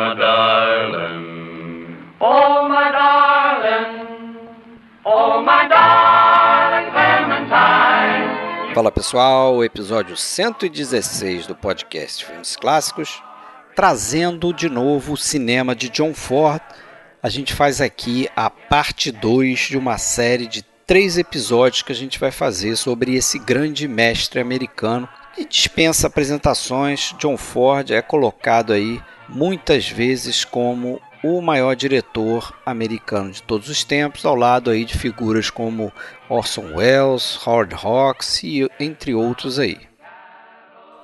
my darling. Oh, my darling. Oh, my darling Clementine. Fala pessoal, episódio 116 do podcast Filmes Clássicos, trazendo de novo o cinema de John Ford. A gente faz aqui a parte 2 de uma série de três episódios que a gente vai fazer sobre esse grande mestre americano que dispensa apresentações. John Ford é colocado aí muitas vezes como o maior diretor americano de todos os tempos, ao lado aí de figuras como Orson Welles, Howard Hawks e entre outros aí.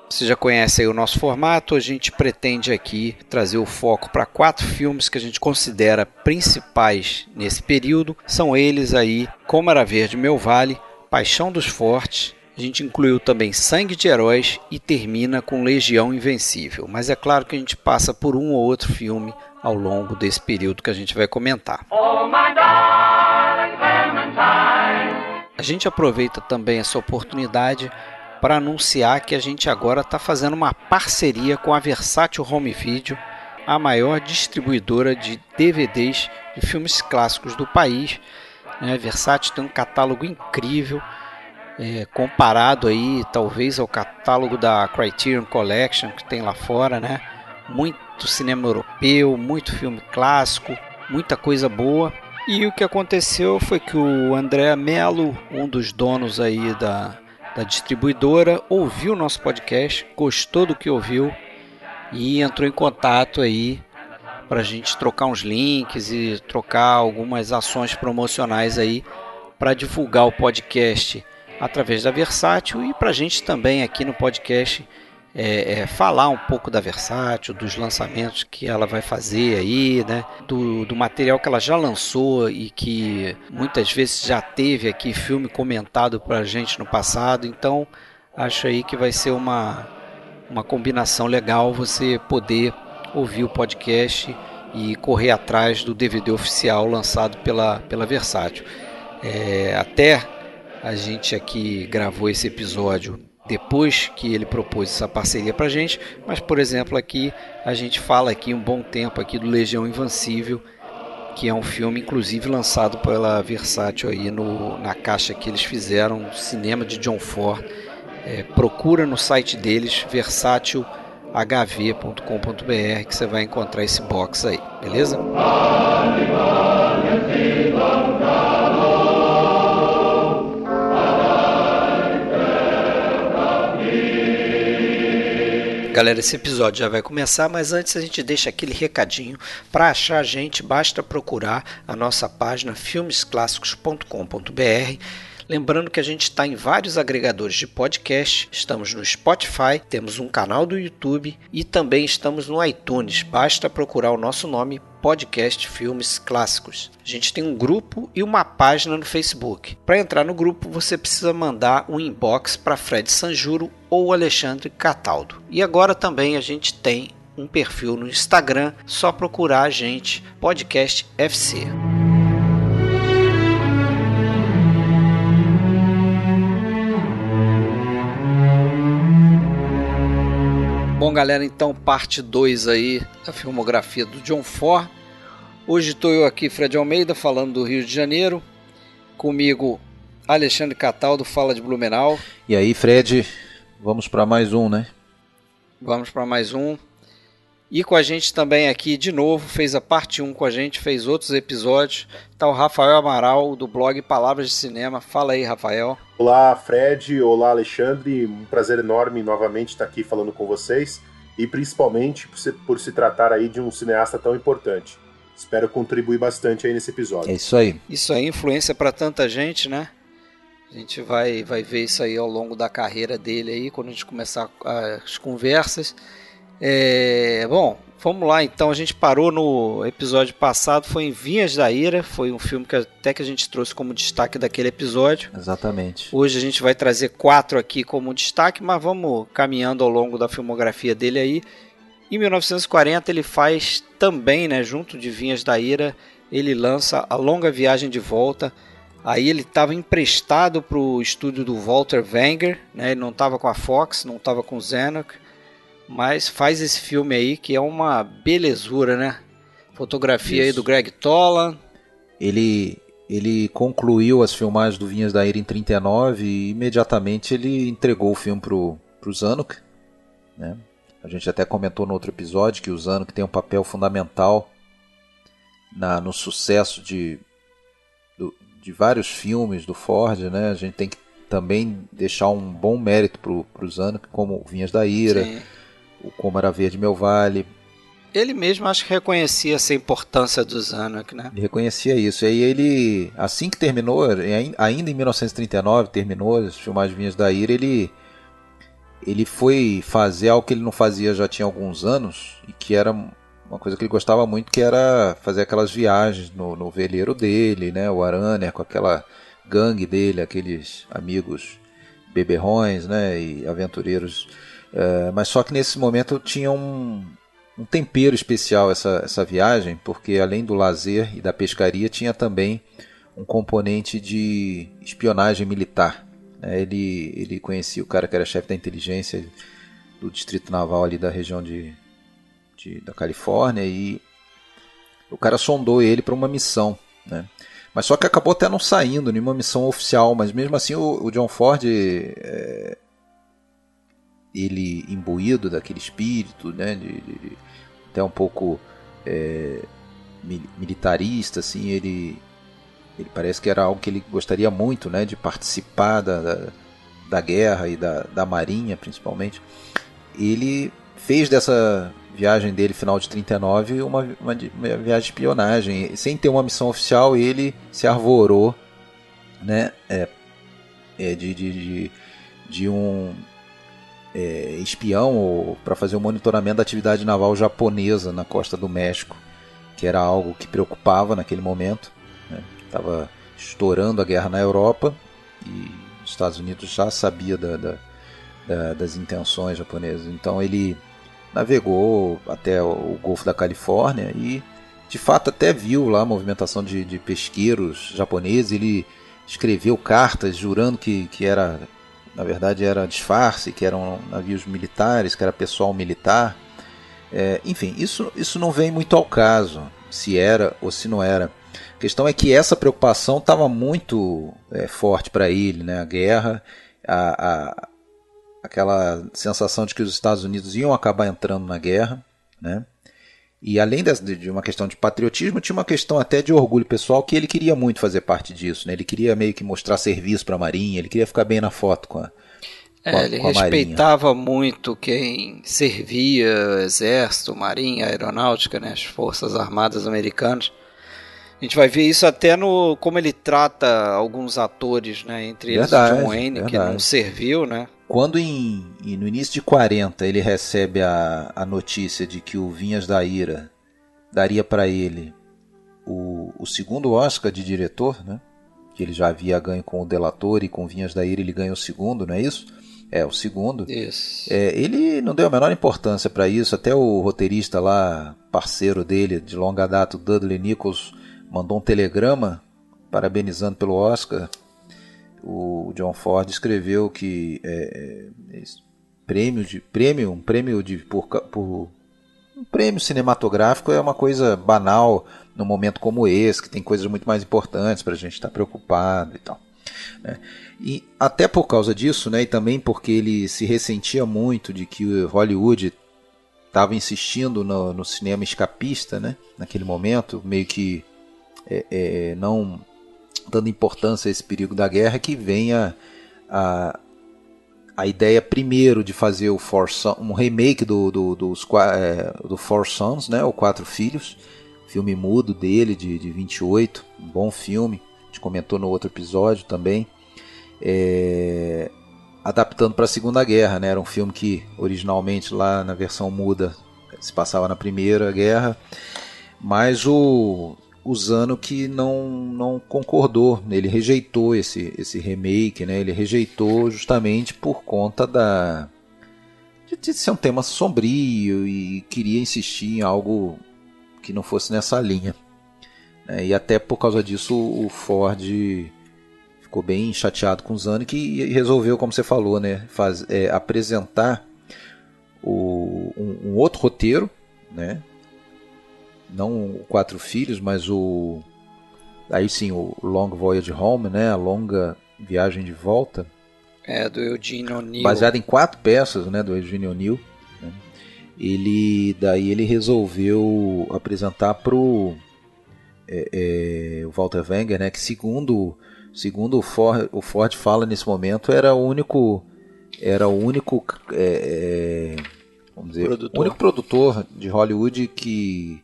Você já conhece o nosso formato, a gente pretende aqui trazer o foco para quatro filmes que a gente considera principais nesse período. São eles aí Como Era Verde Meu Vale, Paixão dos Fortes, a gente incluiu também Sangue de Heróis e termina com Legião Invencível. Mas é claro que a gente passa por um ou outro filme ao longo desse período que a gente vai comentar. Oh. A gente aproveita também essa oportunidade para anunciar que a gente agora está fazendo uma parceria com a Versátil Home Video, a maior distribuidora de DVDs de filmes clássicos do país. A né? Versátil tem um catálogo incrível é, comparado aí talvez ao catálogo da Criterion Collection que tem lá fora, né? Muito cinema europeu, muito filme clássico, muita coisa boa. E o que aconteceu foi que o André Melo, um dos donos aí da, da distribuidora, ouviu o nosso podcast, gostou do que ouviu e entrou em contato aí para a gente trocar uns links e trocar algumas ações promocionais aí para divulgar o podcast através da Versátil e para a gente também aqui no podcast é, é, falar um pouco da Versátil, dos lançamentos que ela vai fazer aí, né? Do, do material que ela já lançou e que muitas vezes já teve aqui filme comentado para a gente no passado. Então acho aí que vai ser uma, uma combinação legal você poder ouvir o podcast e correr atrás do DVD oficial lançado pela, pela Versátil. É, até a gente aqui gravou esse episódio depois que ele propôs essa parceria para gente, mas por exemplo aqui a gente fala aqui um bom tempo aqui do Legião Invencível, que é um filme inclusive lançado pela Versátil aí no, na caixa que eles fizeram, cinema de John Ford. É, procura no site deles versátilhv.com.br que você vai encontrar esse box aí, beleza? Galera, esse episódio já vai começar, mas antes a gente deixa aquele recadinho. Para achar a gente, basta procurar a nossa página filmesclássicos.com.br. Lembrando que a gente está em vários agregadores de podcast, estamos no Spotify, temos um canal do YouTube e também estamos no iTunes. Basta procurar o nosso nome podcast Filmes Clássicos. A gente tem um grupo e uma página no Facebook. Para entrar no grupo, você precisa mandar um inbox para Fred Sanjuro ou Alexandre Cataldo. E agora também a gente tem um perfil no Instagram, só procurar a gente, Podcast FC. Bom, galera, então parte 2 aí da filmografia do John Ford. Hoje estou eu aqui, Fred Almeida, falando do Rio de Janeiro. Comigo, Alexandre Cataldo, fala de Blumenau. E aí, Fred, vamos para mais um, né? Vamos para mais um. E com a gente também aqui, de novo, fez a parte 1 com a gente, fez outros episódios. Está o Rafael Amaral, do blog Palavras de Cinema. Fala aí, Rafael. Olá, Fred. Olá, Alexandre. Um prazer enorme novamente estar aqui falando com vocês. E principalmente por se, por se tratar aí de um cineasta tão importante. Espero contribuir bastante aí nesse episódio. É isso aí. Isso aí, influência para tanta gente, né? A gente vai, vai ver isso aí ao longo da carreira dele aí, quando a gente começar as conversas. É, bom, vamos lá então. A gente parou no episódio passado, foi em Vinhas da Ira. Foi um filme que até que a gente trouxe como destaque daquele episódio. Exatamente. Hoje a gente vai trazer quatro aqui como destaque, mas vamos caminhando ao longo da filmografia dele aí. Em 1940 ele faz também, né, junto de Vinhas da Ira, ele lança A Longa Viagem de Volta. Aí ele estava emprestado para o estúdio do Walter Wenger, né, ele não estava com a Fox, não estava com o Zanuck mas faz esse filme aí que é uma belezura, né? Fotografia aí Isso. do Greg Tolan. Ele, ele concluiu as filmagens do Vinhas da Ira em 39 e imediatamente ele entregou o filme pro, pro Zanuck. Né? A gente até comentou no outro episódio que o Zanuck tem um papel fundamental na, no sucesso de, do- de vários filmes do Ford. Né? A gente tem que também deixar um bom mérito pro, pro Zanuck, como o Vinhas da Ira, Sim. o Como Era Verde Meu Vale, Ele mesmo acho que reconhecia essa importância do Zanuck, né? Ele reconhecia isso. E aí ele, assim que terminou, ai- ainda em 1939, terminou as filmagens Vinhas da Ira, ele, ele foi fazer algo que ele não fazia já tinha alguns anos, e que era uma coisa que ele gostava muito, que era fazer aquelas viagens no, no veleiro dele, né? O Araner com aquela gangue dele, aqueles amigos beberrões, né? E aventureiros. Eh, mas só que nesse momento tinha um, um tempero especial essa, essa viagem, porque além do lazer e da pescaria, tinha também um componente de espionagem militar. Né? Ele, ele conhecia o cara que era chefe da inteligência do Distrito Naval ali da região de, de- da Califórnia e o cara sondou ele para uma missão. Né? Mas só que acabou até não saindo nenhuma missão oficial, mas mesmo assim o, o John Ford é, ele imbuído daquele espírito, né, de, de- até um pouco é, mi- militarista, assim, ele, ele parece que era algo que ele gostaria muito, né, de participar da, da, da guerra e da, da marinha, principalmente. Ele fez dessa viagem dele, final de 39, uma, uma, uma viagem de espionagem. Sem ter uma missão oficial, ele se arvorou, né, é, é, de, de, de, de um é, espião para fazer o monitoramento da atividade naval japonesa na costa do México, que era algo que preocupava naquele momento. Estava estourando a guerra na Europa e os Estados Unidos já sabia da, da- da- das intenções japonesas. Então ele navegou até o, Golfo da Califórnia e de fato até viu lá a movimentação de, de pesqueiros japoneses. Ele escreveu cartas jurando que, que era na verdade era disfarce, que eram navios militares, que era pessoal militar. É, enfim, isso, isso não vem muito ao caso, se era ou se não era. A questão é que essa preocupação estava muito é, forte para ele, né? a guerra, a, a- aquela sensação de que os Estados Unidos iam acabar entrando na guerra. Né? E além de, uma questão de patriotismo, tinha uma questão até de orgulho pessoal que ele queria muito fazer parte disso. Né? Ele queria meio que mostrar serviço para a Marinha, ele queria ficar bem na foto com a, É, com a- ele com a Marinha. respeitava muito quem servia, exército, marinha, aeronáutica, né, as forças armadas americanas. A gente vai ver isso até no como ele trata alguns atores, né, entre eles Verdade, o John Wayne, que verdade. não serviu, né? Quando em, no início de 40 ele recebe a, a notícia de que o Vinhas da Ira daria para ele o, o segundo Oscar de diretor, né? que ele já havia ganho com o Delator e com Vinhas da Ira ele ganha o segundo, não é isso? É, o segundo. Isso. É, ele não deu a menor importância para isso, até o roteirista lá, parceiro dele de longa data, o Dudley Nichols, mandou um telegrama parabenizando pelo Oscar. O John Ford escreveu que é, é, prêmio de prêmio, um prêmio de por, por um prêmio cinematográfico é uma coisa banal num momento como esse, que tem coisas muito mais importantes para a gente estar preocupado e tal. né? E até por causa disso, né, e também porque ele se ressentia muito de que Hollywood estava insistindo no, no cinema escapista, né, naquele momento, meio que é, é, não dando importância a esse perigo da guerra, que vem a, a, ideia primeiro de fazer o Four Son- um remake do, do, dos, é, do Four Sons, né, o Quatro Filhos, filme mudo dele de, de 28, um bom filme, a gente comentou no outro episódio também, é, adaptando para a Segunda Guerra, né, era um filme que originalmente lá na versão muda se passava na Primeira Guerra, mas o o Zanuck não, não concordou, ele rejeitou esse, esse remake, né? ele rejeitou justamente por conta da de, de ser um tema sombrio e queria insistir em algo que não fosse nessa linha. né? E até por causa disso o Ford ficou bem chateado com o Zanuck e resolveu, como você falou, né, faz, é, apresentar o, um, um outro roteiro, né? Não o Quatro Filhos, mas o aí sim o Long Voyage Home, né? A longa viagem de volta. É do Eugene O'Neill. Baseado em quatro peças, né? Do Eugene O'Neill. Né? Ele daí ele resolveu apresentar pro é, é, o Walter Wenger, né? Que segundo segundo o Ford, o Ford fala nesse momento era o único era o único é, é vamos dizer produtor. o único produtor de Hollywood que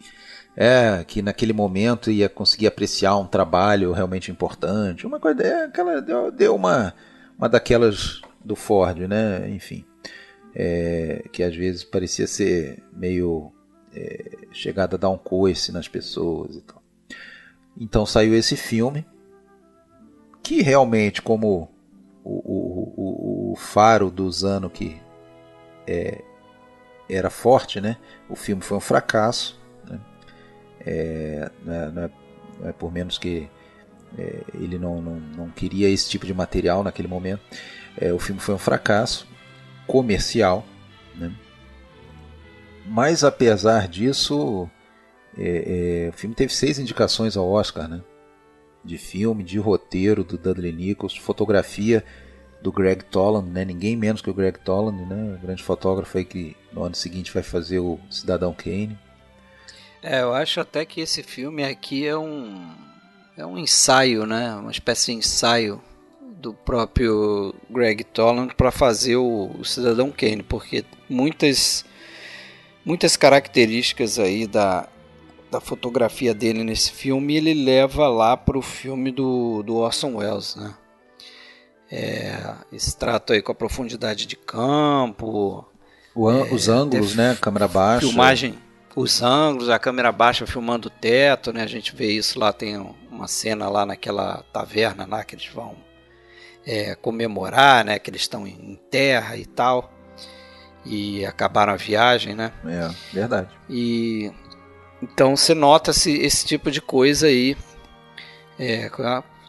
é, que naquele momento ia conseguir apreciar um trabalho realmente importante. Uma coisa, é, aquela, deu, deu uma, uma daquelas do Ford, né? Enfim, é, que às vezes parecia ser meio é, chegada a dar um coice nas pessoas e tal. Então saiu esse filme, que realmente, como o, o, o, o faro dos anos que é, era forte, né? O filme foi um fracasso é, não, é, não, é, não, é, por menos que é, ele não, não, não, queria esse tipo de material naquele momento. É, o filme foi um fracasso comercial, né? mas apesar disso, é, o filme teve seis indicações ao Oscar, né? de filme, de roteiro do Dudley Nichols, fotografia do Greg Toland, né? ninguém menos que o Greg Toland, né? o grande fotógrafo aí que no ano seguinte vai fazer o Cidadão Kane. É, eu acho até que esse filme aqui é um é um ensaio, né? Uma espécie de ensaio do próprio Greg Toland para fazer o, o, Cidadão Kane, porque muitas muitas características aí da, da fotografia dele nesse filme ele leva lá para o filme do, do Orson Welles, né? É, esse trato aí com a profundidade de campo, o, é, os ângulos, né? Câmera baixa, filmagem os ângulos, a câmera baixa filmando o teto, né? A gente vê isso lá, tem uma cena lá naquela taverna lá que eles vão é, comemorar, né? Que eles estão em terra e tal. E acabaram a viagem, né? É, verdade. E então você nota esse, esse tipo de coisa aí. É,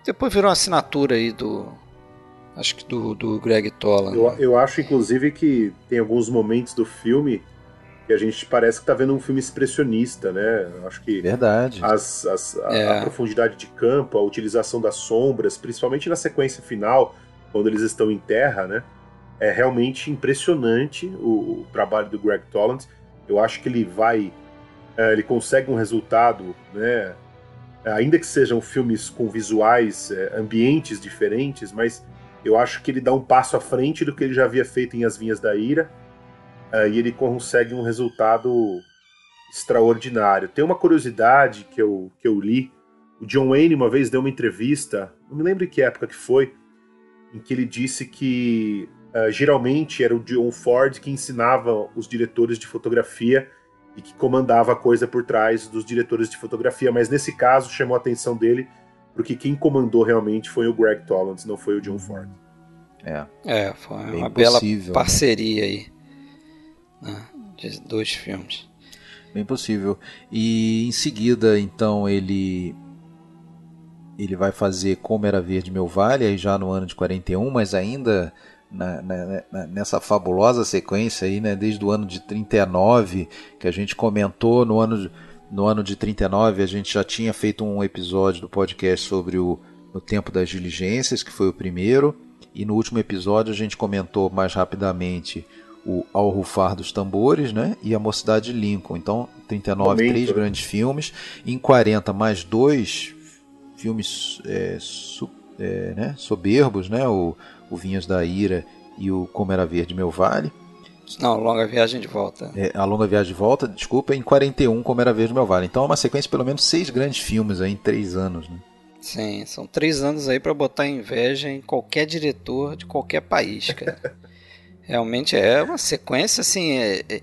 depois virou uma assinatura aí do. Acho que do, do Greg Toland. Eu, eu acho, inclusive, que tem alguns momentos do filme que a gente parece que está vendo um filme expressionista, né? Acho que verdade. As, as, a, é. a, profundidade de campo, a utilização das sombras, principalmente na sequência final, quando eles estão em terra, né? É realmente impressionante o, o trabalho do Greg Toland. Eu acho que ele vai, é, ele consegue um resultado, né? Ainda que sejam filmes com visuais, é, ambientes diferentes, mas eu acho que ele dá um passo à frente do que ele já havia feito em As Vinhas da Ira e ele consegue um resultado extraordinário. Tem uma curiosidade que eu, que eu li. O John Wayne uma vez deu uma entrevista, não me lembro em que época que foi, em que ele disse que uh, geralmente era o John Ford que ensinava os diretores de fotografia e que comandava a coisa por trás dos diretores de fotografia, mas nesse caso chamou a atenção dele porque quem comandou realmente foi o Greg Tollins, não foi o John Ford. É, é foi uma bela né? parceria né? aí né, de dois filmes. Bem possível. E em seguida, então, ele ele vai fazer Como Era Verde Meu Vale, aí já no ano de 41, mas ainda na, na, na, nessa fabulosa sequência aí, né, desde o ano de 39, que a gente comentou no ano, no ano de 39, a gente já tinha feito um episódio do podcast sobre o No Tempo das Diligências, que foi o primeiro, e no último episódio a gente comentou mais rapidamente o Ao Rufar dos Tambores né? e A Mocidade de Lincoln. Então, 39, Momento. três grandes filmes. Em 40, mais dois filmes é, su, é, né? soberbos, né? O, o Vinhas da Ira e o Como Era Verde Meu Vale. Não, Longa Viagem de Volta. É, a Longa Viagem de Volta, desculpa, em 41, Como Era Verde Meu Vale. Então é uma sequência de pelo menos seis grandes filmes aí em três anos. Né? Sim, são três anos aí para botar inveja em qualquer diretor de qualquer país, cara. Realmente é uma sequência assim. É, é,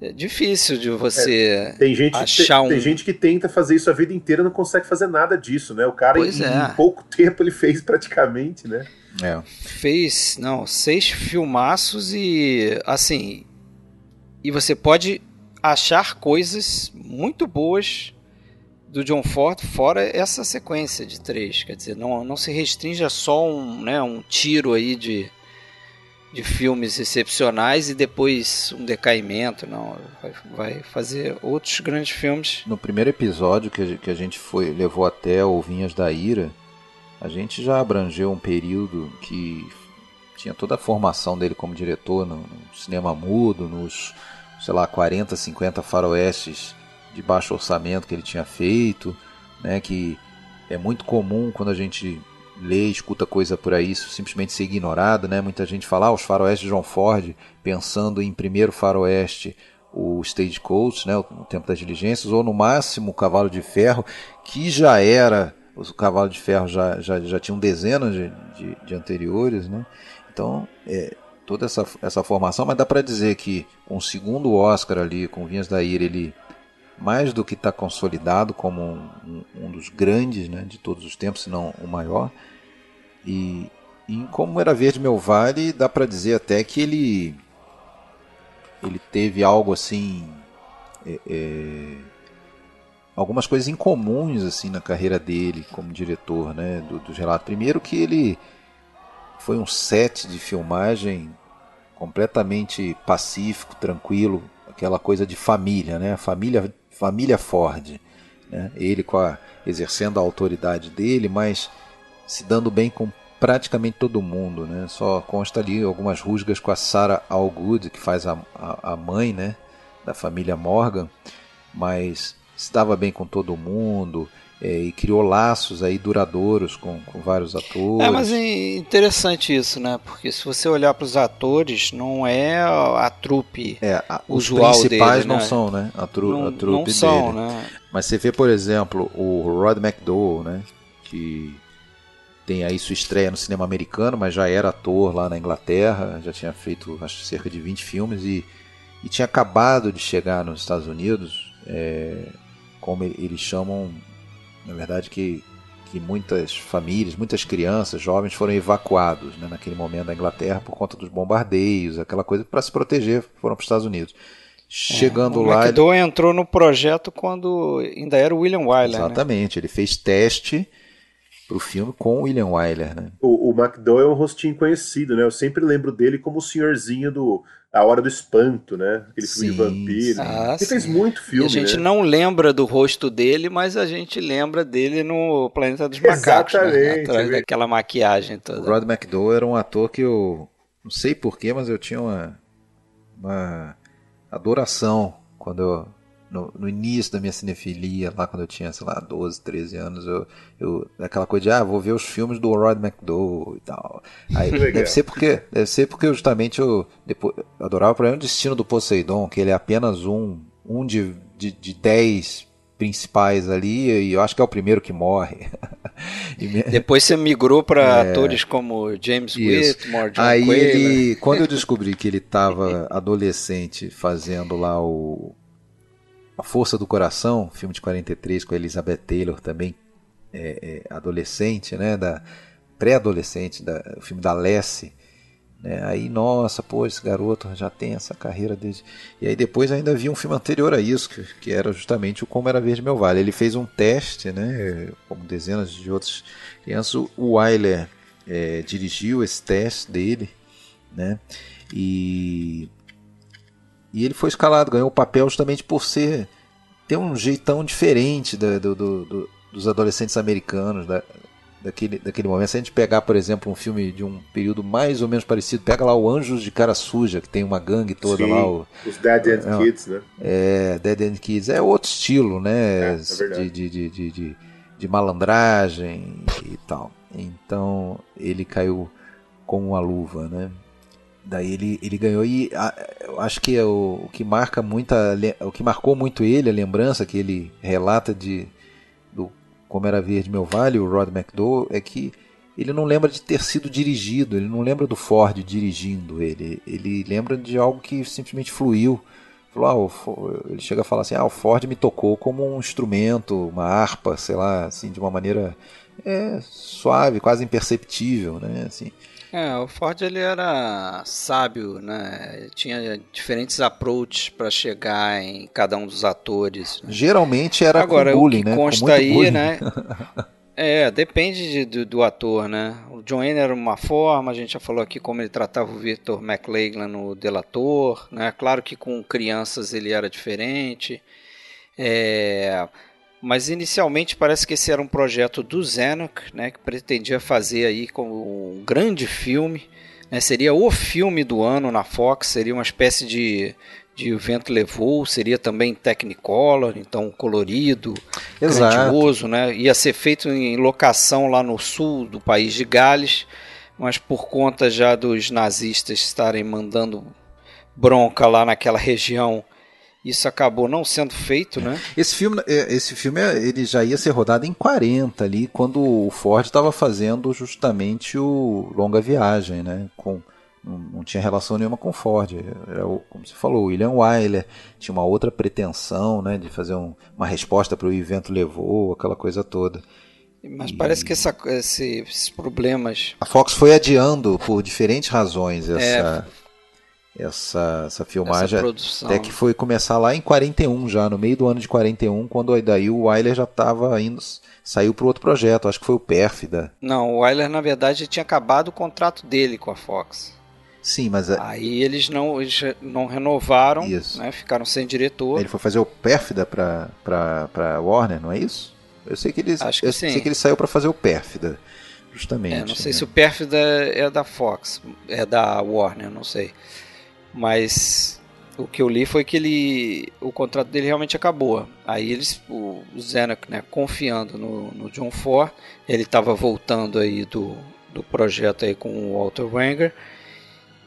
é difícil de você é, tem gente, achar tem, um. Tem gente que tenta fazer isso a vida inteira e não consegue fazer nada disso, né? O cara, em, é. em, pouco tempo, ele fez praticamente, né? É. Fez, não, seis filmaços e. Assim. E você pode achar coisas muito boas do John Ford fora essa sequência de três. Quer dizer, não, não se restringe a só um, né, um tiro aí de de filmes excepcionais e depois um decaimento, não. Vai, fazer outros grandes filmes. No primeiro episódio que, que a gente foi levou até o Vinhas da Ira, a gente já abrangeu um período que tinha toda a formação dele como diretor no, no cinema mudo, nos, sei lá, 40, 50 faroestes de baixo orçamento que ele tinha feito, né, que é muito comum quando a gente lê, escuta coisa por aí, isso simplesmente ser ignorado, né? Muita gente fala, ah, os faroestes de John Ford, pensando em primeiro faroeste, o Stagecoach, né, o Tempo das Diligências, ou no máximo o Cavalo de Ferro, que já era, o Cavalo de Ferro já, já, já tinha um dezenas de, de, de anteriores, né? Então, é, toda essa, essa formação, mas dá para dizer que com o segundo Oscar ali, com Vinhas da Ira, ele mais do que está consolidado como um, um, dos grandes né, de todos os tempos, se não o maior. E, e como era Verde Meu Vale, dá para dizer até que ele ele teve algo assim é, é, algumas coisas incomuns assim na carreira dele como diretor né do, dos relatos primeiro que ele foi um set de filmagem completamente pacífico tranquilo aquela coisa de família né família família Ford. Né? Ele com a, exercendo a autoridade dele, mas se dando bem com praticamente todo mundo. Né? Só consta ali algumas rusgas com a Sarah Allgood, que faz a, a, a mãe né? da família Morgan, mas se dava bem com todo mundo. É, e criou laços aí duradouros com, com vários atores. É, mas é interessante isso, né? Porque se você olhar para os atores, não é a trupe é, a, os principais dele, não né? são, né? A, tru, não, a trupe não são, dele. né? Mas você vê, por exemplo, o Rod McDowell, né? Que tem aí sua estreia no cinema americano, mas já era ator lá na Inglaterra, já tinha feito acho cerca de 20 filmes e, e tinha acabado de chegar nos Estados Unidos, é, como eles chamam na verdade, que, que muitas famílias, muitas crianças, jovens foram evacuados né, naquele momento da Inglaterra por conta dos bombardeios, aquela coisa para se proteger, foram para os Estados Unidos. Chegando é, o lá. O McDowell ele... entrou no projeto quando ainda era o William Wyler. Né? Exatamente, né? ele fez teste para o filme com o William Wyler. Né? O, o McDowell é um rostinho conhecido, né? Eu sempre lembro dele como o senhorzinho do a Hora do Espanto, né? Aquele filme sim, de vampiro. Ah, ele sim. fez muito filme. E a gente né? não lembra do rosto dele, mas a gente lembra dele no Planeta dos Macacos. Né? Exatamente. Né? Atrás daquela maquiagem toda. O Rod McDowell era um ator que eu. Não sei porquê, mas eu tinha uma, uma adoração quando eu no, no, início da minha cinefilia, lá quando eu tinha, sei lá, 12, 13 anos, eu, eu aquela coisa de, ah, vou ver os filmes do Rod McDowell e tal. Aí, deve ser porque, deve ser porque justamente eu depois, eu adorava o problema Destino do Poseidon, que ele é apenas um, um de, de, de dez principais ali, e eu acho que é o primeiro que morre. me... Depois você migrou para é... atores como James Whitmore, John Aí ele, quando eu descobri que ele estava adolescente fazendo lá o a Força do Coração, filme de 43 com a Elizabeth Taylor também, é, é, adolescente, né, da pré-adolescente, o filme da Lessie, né, aí nossa, pô, esse garoto já tem essa carreira desde... E aí depois ainda vi um filme anterior a isso, que, que era justamente o Como Era Verde Meu Vale. Ele fez um teste, né, como dezenas de outros crianças, o Wyler é, dirigiu esse teste dele, né, e e ele foi escalado, ganhou o papel justamente por ser ter um jeitão diferente do, do, do, dos adolescentes americanos da, daquele, daquele momento. Se a gente pegar, por exemplo, um filme de um período mais ou menos parecido, pega lá o Anjos de Cara Suja, que tem uma gangue toda Sim, lá. O, os Dead End é, Kids, né? É, Dead End Kids. É outro estilo, né? É, é de, de, de, de, de malandragem e tal. Então ele caiu com uma luva, né? Daí ele, ele ganhou e a, eu acho que é o, o, que marca muita o que marcou muito ele, a lembrança que ele relata de do como era verde meu vale, o Rod McDowell, é que ele não lembra de ter sido dirigido, ele não lembra do Ford dirigindo ele, ele lembra de algo que simplesmente fluiu. Falou, ah, ele chega a falar assim, ah, o Ford me tocou como um instrumento, uma harpa, sei lá, assim, de uma maneira é, suave, quase imperceptível, né, assim. É, o Ford ele era sábio, né? Tinha diferentes approaches para chegar em cada um dos atores. Né? Geralmente era Agora, com bullying, o que né? consta aí, bullying. né? É, depende de, do, do, ator, né? O John Wayne era uma forma, a gente já falou aqui como ele tratava o Victor McLaglen no Delator, né? Claro que com crianças ele era diferente. É, mas inicialmente parece que esse era um projeto do Zanuck, né? Que pretendia fazer aí como um grande filme. Né, seria o filme do ano na Fox, seria uma espécie de de O Vento Levou, seria também Technicolor, então colorido, Exato. grandioso, né? Ia ser feito em locação lá no sul do país de Gales, mas por conta já dos nazistas estarem mandando bronca lá naquela região, isso acabou não sendo feito, né? Esse filme, é, esse filme ele já ia ser rodado em 40 ali, quando o Ford estava fazendo justamente o Longa Viagem, né? Com não, não, tinha relação nenhuma com Ford. Era, como você falou, o William Wyler tinha uma outra pretensão né, de fazer um, uma resposta para o evento levou, aquela coisa toda. Mas parece que essa, esse, esses problemas. A Fox foi adiando por diferentes razões essa, é, essa, essa filmagem. Essa até que foi começar lá em 41, já, no meio do ano de 41, quando daí o Wyler já estava indo. Saiu para outro projeto, acho que foi o Pérfida. Não, o Wyler, na verdade, tinha acabado o contrato dele com a Fox. Sim, mas. É- Aí eles não, eles não renovaram, isso. Né, ficaram sem diretor. Ele foi fazer o Pérfida pra, pra Warner, não é isso? Eu sei que ele, Acho que eu sim. sei que ele saiu para fazer o Pérfida, justamente. É, não sei né? se o Pérfida é da Fox, é da Warner, não sei. Mas o que eu li foi que ele o contrato dele realmente acabou. Aí eles, o Zenak, né, confiando no, no John Ford, ele estava voltando aí do, do projeto aí com o Walter Wenger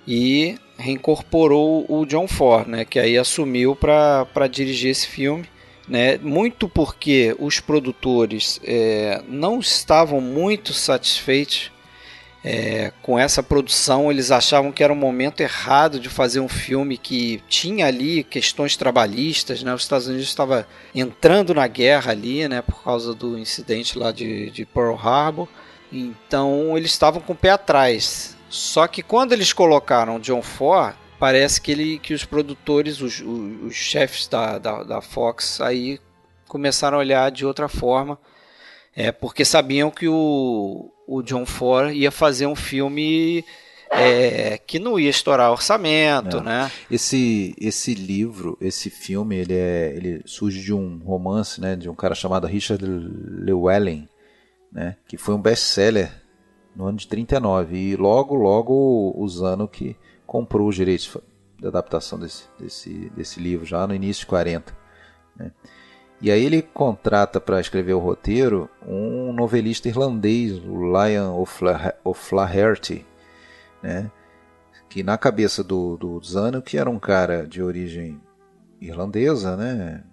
e reincorporou o John Ford, né, que aí assumiu para dirigir esse filme. Né, muito porque os produtores é, não estavam muito satisfeitos é, com essa produção, eles achavam que era um momento errado de fazer um filme que tinha ali questões trabalhistas, né? Os Estados Unidos estava entrando na guerra ali, né? Por causa do incidente lá de, de Pearl Harbor. Então eles estavam com o pé atrás. Só que quando eles colocaram John Ford, parece que, ele, que os produtores, os, os, os chefes da, da, da, Fox, aí começaram a olhar de outra forma, é, porque sabiam que o, o John Ford ia fazer um filme é, que não ia estourar orçamento, é. né? Esse, esse livro, esse filme, ele, é, ele surge de um romance, né, de um cara chamado Richard Llewellyn, né, que foi um best-seller no ano de 39. E logo, logo o Zano que comprou os direitos de adaptação desse, desse, desse livro, já no início de 40. Né? E aí ele contrata para escrever o roteiro um novelista irlandês, o Lion O'Flaherty, né? que na cabeça do, do Zano, que era um cara de origem irlandesa, né?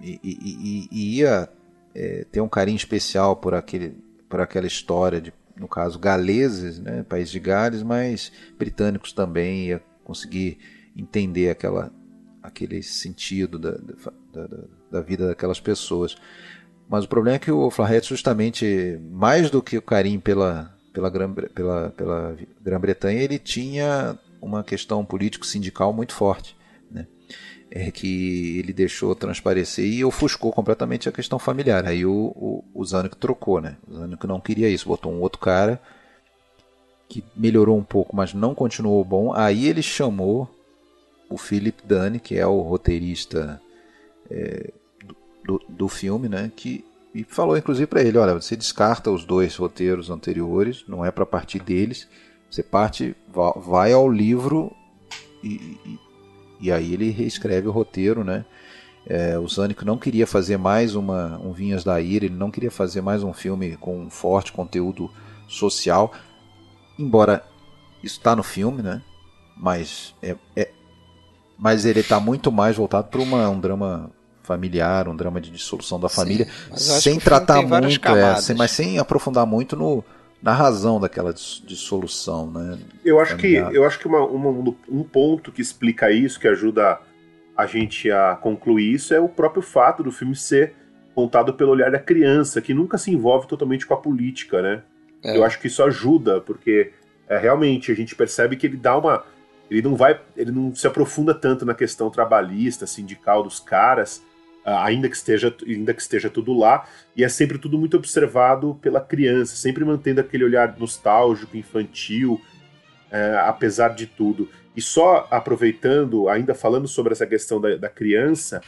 e, e, e ia é, ter um carinho especial por, aquele, por aquela história de no caso galeses, né, país de Gales, mas britânicos também ia conseguir entender aquela, aquele sentido da, da, da, da vida daquelas pessoas. Mas o problema é que o Flaherty, justamente, mais do que o carinho pela, pela, Gran, pela, pela Grã-Bretanha, ele tinha uma questão político-sindical muito forte é, que ele deixou transparecer e ofuscou completamente a questão familiar. Aí o, o, o Zanuck trocou, né? O Zanuck não queria isso, botou um outro cara que melhorou um pouco, mas não continuou bom. Aí ele chamou o Philip Dunne, que é o roteirista é, do, do filme, né? Que, e falou inclusive para ele, olha, você descarta os dois roteiros anteriores, não é para partir deles, você parte, vai ao livro e, e e aí ele reescreve o roteiro, né? É, o Zanuck não queria fazer mais uma, um Vinhas da Ira, ele não queria fazer mais um filme com um forte conteúdo social, embora isso está no filme, né? Mas, é, é mas ele está muito mais voltado para um drama familiar, um drama de dissolução da família, Sim, sem tratar muito, é, sem, mas sem aprofundar muito no, na razão daquela dissolução, né? Eu acho que eu acho que uma, uma, um ponto que explica isso, que ajuda a gente a concluir isso, é o próprio fato do filme ser contado pelo olhar da criança, que nunca se envolve totalmente com a política, né? É. Eu acho que isso ajuda, porque é, realmente a gente percebe que ele dá uma, ele não vai, ele não se aprofunda tanto na questão trabalhista, sindical dos caras, ainda que esteja ainda que esteja tudo lá e é sempre tudo muito observado pela criança sempre mantendo aquele olhar nostálgico infantil é, apesar de tudo. E só aproveitando ainda falando sobre essa questão da, da criança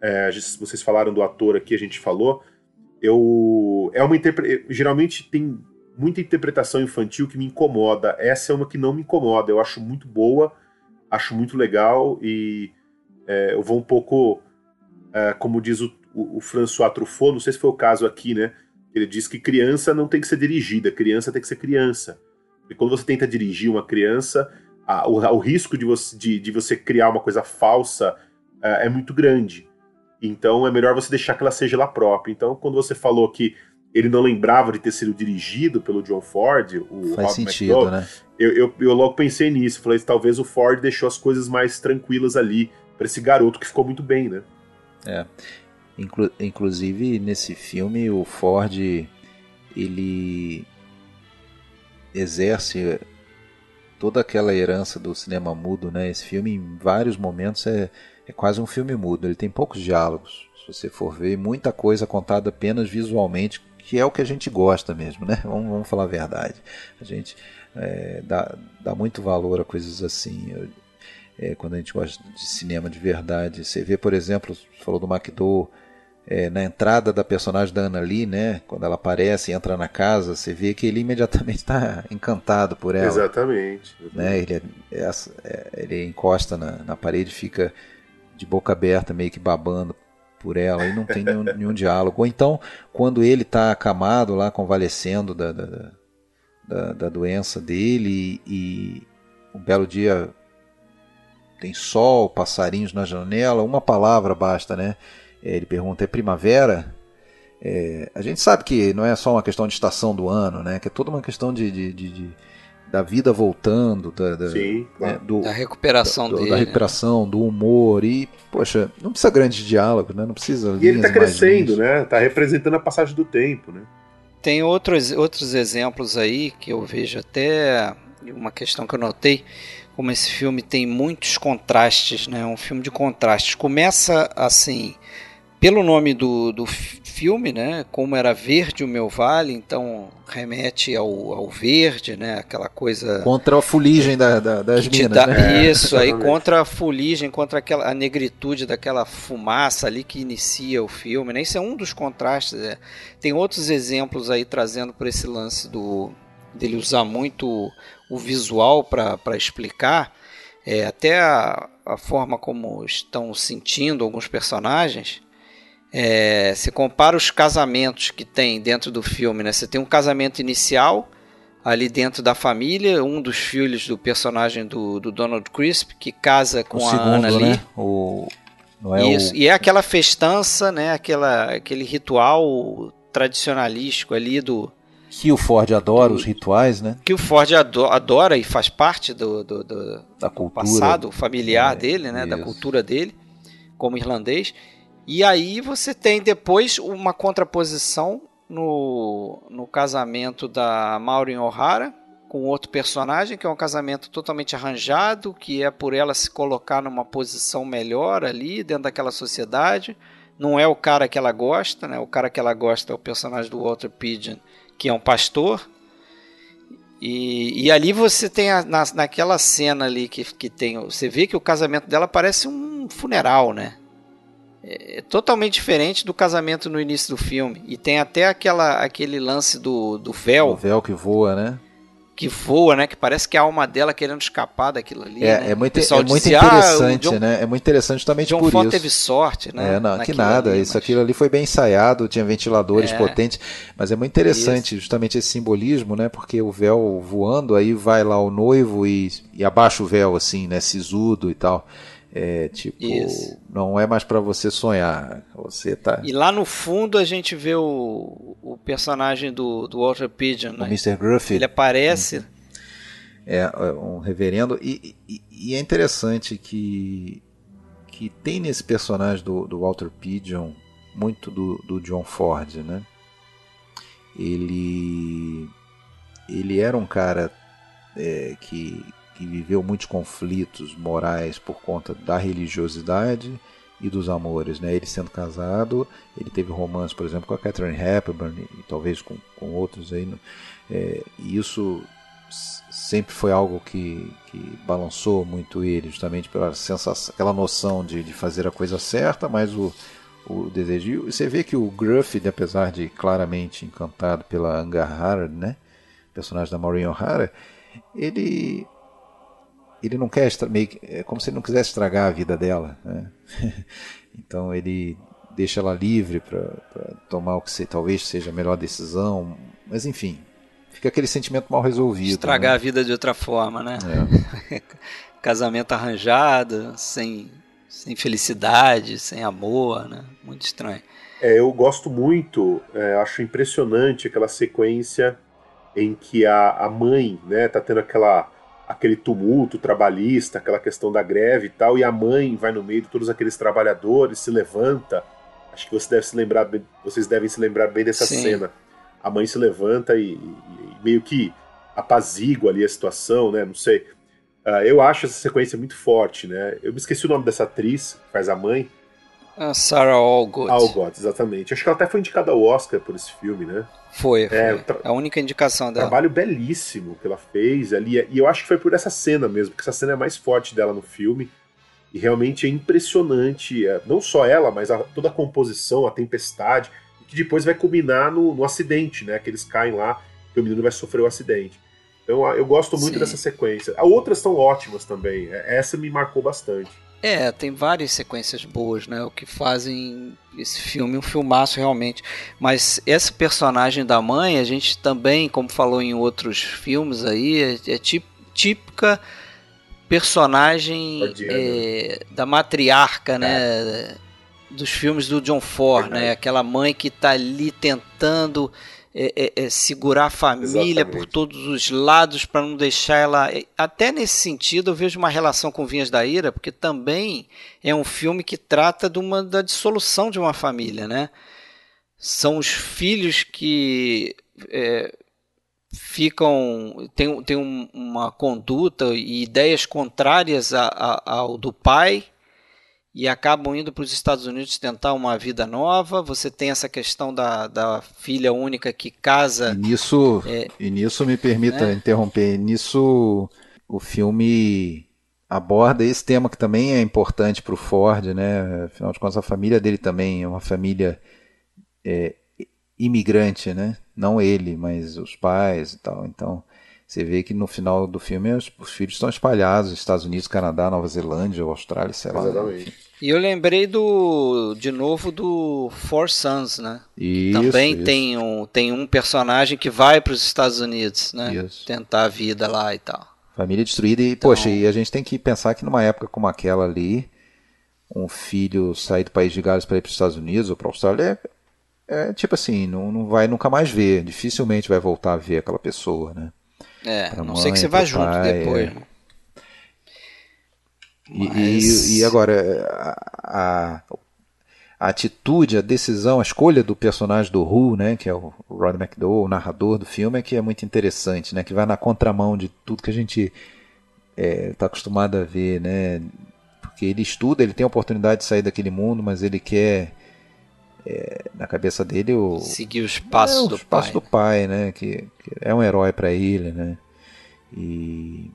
é, vocês falaram do ator aqui a gente falou eu é uma geralmente tem muita interpretação infantil que me incomoda. Essa é uma que não me incomoda eu acho muito boa acho muito legal e é, eu vou um pouco como diz o, o, o, François Truffaut, não sei se foi o caso aqui, né? Ele diz que criança não tem que ser dirigida, criança tem que ser criança. E quando você tenta dirigir uma criança, a, o, o, risco de você, de, de, você criar uma coisa falsa é, é muito grande. Então é melhor você deixar que ela seja ela própria. Então, quando você falou que ele não lembrava de ter sido dirigido pelo John Ford, o Faz Rob sentido, McDowell, né? Eu, eu, eu, logo pensei nisso. Falei, talvez o Ford deixou as coisas mais tranquilas ali para esse garoto que ficou muito bem, né? É. Inclu inclusive nesse filme o Ford ele exerce toda aquela herança do cinema mudo, né? Esse filme em vários momentos é, é quase um filme mudo. Ele tem poucos diálogos, se você for ver, muita coisa contada apenas visualmente, que é o que a gente gosta mesmo, né? Vamos, vamos falar a verdade. A gente é, dá, dá muito valor a coisas assim. Eu, é, quando a gente gosta de cinema de verdade. Você vê, por exemplo, você falou do McDowell, é, na entrada da personagem da Ana Lee, né? Quando ela aparece e entra na casa, você vê que ele imediatamente está encantado por ela. Exatamente. Né? Ele, é, é, é, ele encosta na, na parede, fica de boca aberta, meio que babando por ela e não tem nenhum, nenhum diálogo. Ou então, quando ele está acamado lá, convalescendo da, da, da, da doença dele e, e um belo dia tem sol, passarinhos na janela, uma palavra basta, né? É, ele pergunta: é primavera? É, a gente sabe que não é só uma questão de estação do ano, né? Que é toda uma questão de, de, de, de da vida voltando, da, da, Sim, né? do, da recuperação da, dele. Da recuperação, do humor e, poxa, não precisa grandes diálogos, né? Não precisa. E ele está crescendo, né? Está representando a passagem do tempo, né? Tem outros, outros exemplos aí que eu vejo até uma questão que eu notei como esse filme tem muitos contrastes, né? Um filme de contrastes. Começa assim, pelo nome do, do filme, né? Como era verde o meu vale, então remete ao, ao verde, né? Aquela coisa contra a fuligem da, da, das minas, dá, né? Isso aí contra a fuligem, contra aquela a negritude daquela fumaça ali que inicia o filme, né? Isso é um dos contrastes. É. Tem outros exemplos aí trazendo por esse lance do dele usar muito o visual para explicar, é, até a, a, forma como estão sentindo alguns personagens. É, se compara os casamentos que tem dentro do filme, né? Você tem um casamento inicial ali dentro da família, um dos filhos do personagem do, do Donald Crisp que casa com o a segundo, Ana Lee. Né? O, é Isso. O... E é aquela festança, né? Aquela, aquele ritual tradicionalístico ali do, que o Ford adora os rituais, né? Que o Ford adora e faz parte do, do, do da cultura. passado familiar é, dele, né? Isso. Da cultura dele, como irlandês. E aí você tem depois uma contraposição no, no casamento da Maureen O'Hara com outro personagem, que é um casamento totalmente arranjado, que é por ela se colocar numa posição melhor ali dentro daquela sociedade. Não é o cara que ela gosta, né? O cara que ela gosta é o personagem do Walter Pigeon, que é um pastor. E, e ali você tem a, na, naquela cena ali que, que tem. Você vê que o casamento dela parece um funeral, né? É, é totalmente diferente do casamento no início do filme. E tem até aquela, aquele lance do, do véu. O véu que voa, né? Que voa, né? Que parece que a alma dela querendo escapar daquilo ali. É, né? é muito, é muito dizia, ah, interessante, ah, John, né? É muito interessante justamente John por Ford isso. teve sorte, né? É, não, que nada. Ali, isso mas... aquilo ali foi bem ensaiado, tinha ventiladores é. potentes, mas é muito interessante isso. justamente esse simbolismo, né? Porque o véu voando, aí vai lá o noivo e, e abaixa o véu assim, né? Sisudo e tal. É tipo, Isso. não é mais para você sonhar. Você tá. E lá no fundo a gente vê o, o personagem do, do Walter Pigeon, o né? Mr. Gruffy. Ele aparece. É, é um reverendo. E, e, e, é interessante que, que tem nesse personagem do, do Walter Pigeon muito do, do John Ford, né? Ele, ele era um cara é, que, que viveu muitos conflitos morais por conta da religiosidade e dos amores, né? Ele sendo casado, ele teve romance, por exemplo, com a Catherine Hepburn e, talvez com, com outros aí. É, e isso sempre foi algo que, que balançou muito ele, justamente pela sensação, aquela noção de, de fazer a coisa certa, mas o, o desejo. E você vê que o Gruffy, apesar de claramente encantado pela Angahara, né, personagem da Maureen O'Hara, ele ele não quer meio é como se ele não quisesse estragar a vida dela, né? então ele deixa ela livre para tomar o que se, talvez seja a melhor decisão, mas enfim, fica aquele sentimento mal resolvido. Estragar né? a vida de outra forma, né? É. Casamento arranjado, sem, sem felicidade, sem amor, né? Muito estranho. É, eu gosto muito, é, acho impressionante aquela sequência em que a, a mãe, né, tá tendo aquela aquele tumulto trabalhista, aquela questão da greve e tal, e a mãe vai no meio de todos aqueles trabalhadores, se levanta. Acho que você deve se lembrar, vocês devem se lembrar bem dessa Sim. cena a mãe se levanta e, e, meio que apazigua ali a situação, né? Não sei. Uh, eu acho essa sequência muito forte, né? Eu me esqueci o nome dessa atriz que faz a mãe. A Sarah Allgood. Allgood, exatamente. Acho que ela até foi indicada ao Oscar por esse filme, né? Foi, é, foi. a única indicação dela. Trabalho belíssimo que ela fez ali. E eu acho que foi por essa cena mesmo, porque essa cena é mais forte dela no filme. E realmente é impressionante, é, não só ela, mas a, toda a composição, a tempestade que depois vai culminar no, no acidente, né? Que eles caem lá e o menino vai sofrer o um acidente. Então eu gosto muito Sim. dessa sequência. As outras são ótimas também. É, essa me marcou bastante. É, tem várias sequências boas, né? O que fazem esse filme um filmaço realmente. Mas essa personagem da mãe, a gente também, como falou em outros filmes aí, é, é típica personagem é, da matriarca, né? É dos filmes do John Ford, né? Aquela mãe que está ali tentando é, é, é, segurar a família Exatamente. por todos os lados para não deixar ela. É, até nesse sentido, eu vejo uma relação com Vinhas da Ira, porque também é um filme que trata de uma, da dissolução de uma família, né? São os filhos que é, ficam tem, tem um, uma conduta e ideias contrárias a, a, ao do pai e acabam indo para os Estados Unidos tentar uma vida nova. Você tem essa questão da, da filha única que casa. E nisso, é, e nisso me permita né? interromper. Nisso o filme aborda esse tema que também é importante para o Ford, né? Afinal de contas, a família dele também é uma família é, imigrante, né? Não ele, mas os pais e tal. Então você vê que no final do filme os, os filhos estão espalhados, Estados Unidos, Canadá, Nova Zelândia, Austrália, sei lá. Exatamente. E eu lembrei do de novo do Four Sons, né? Isso, Também isso. tem um tem um personagem que vai para os Estados Unidos, né? Isso. Tentar a vida lá e tal. Família destruída e então... poxa, e a gente tem que pensar que numa época como aquela ali, um filho sair do país de Gales para ir para os Estados Unidos ou para a Austrália é, é, tipo assim, não, não vai nunca mais ver, dificilmente vai voltar a ver aquela pessoa, né? É, pra não sei que você vá junto pai, depois. É. Né? Mas... E, e, agora, a, a, atitude, a decisão, a escolha do personagem do Who, né, que é o Rod McDowell, o narrador do filme, é que é muito interessante, né, que vai na contramão de tudo que a gente está é, tá acostumado a ver, né, porque ele estuda, ele tem a oportunidade de sair daquele mundo, mas ele quer é, na cabeça dele o seguir os passos é, do pai, do pai, né, que, que é um herói para ele, né, e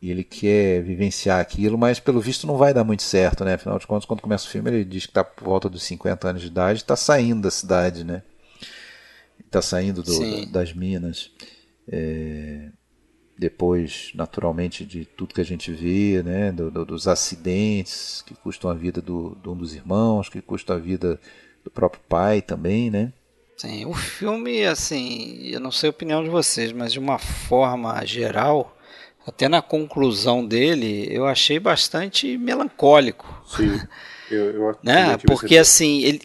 e ele quer vivenciar aquilo, mas pelo visto não vai dar muito certo, né? Afinal de contas, quando começa o filme, ele diz que está por volta dos 50 anos de idade, está saindo da cidade, né? Está saindo do, das minas. É... Depois, naturalmente, de tudo que a gente vê, né? Do, do, dos acidentes que custam a vida do, de um dos irmãos, que custam a vida do próprio pai também, né? Sim, o filme, assim, eu não sei a opinião de vocês, mas de uma forma geral, até na conclusão dele, eu achei bastante melancólico. Sim, eu, eu né? Porque assim, ele,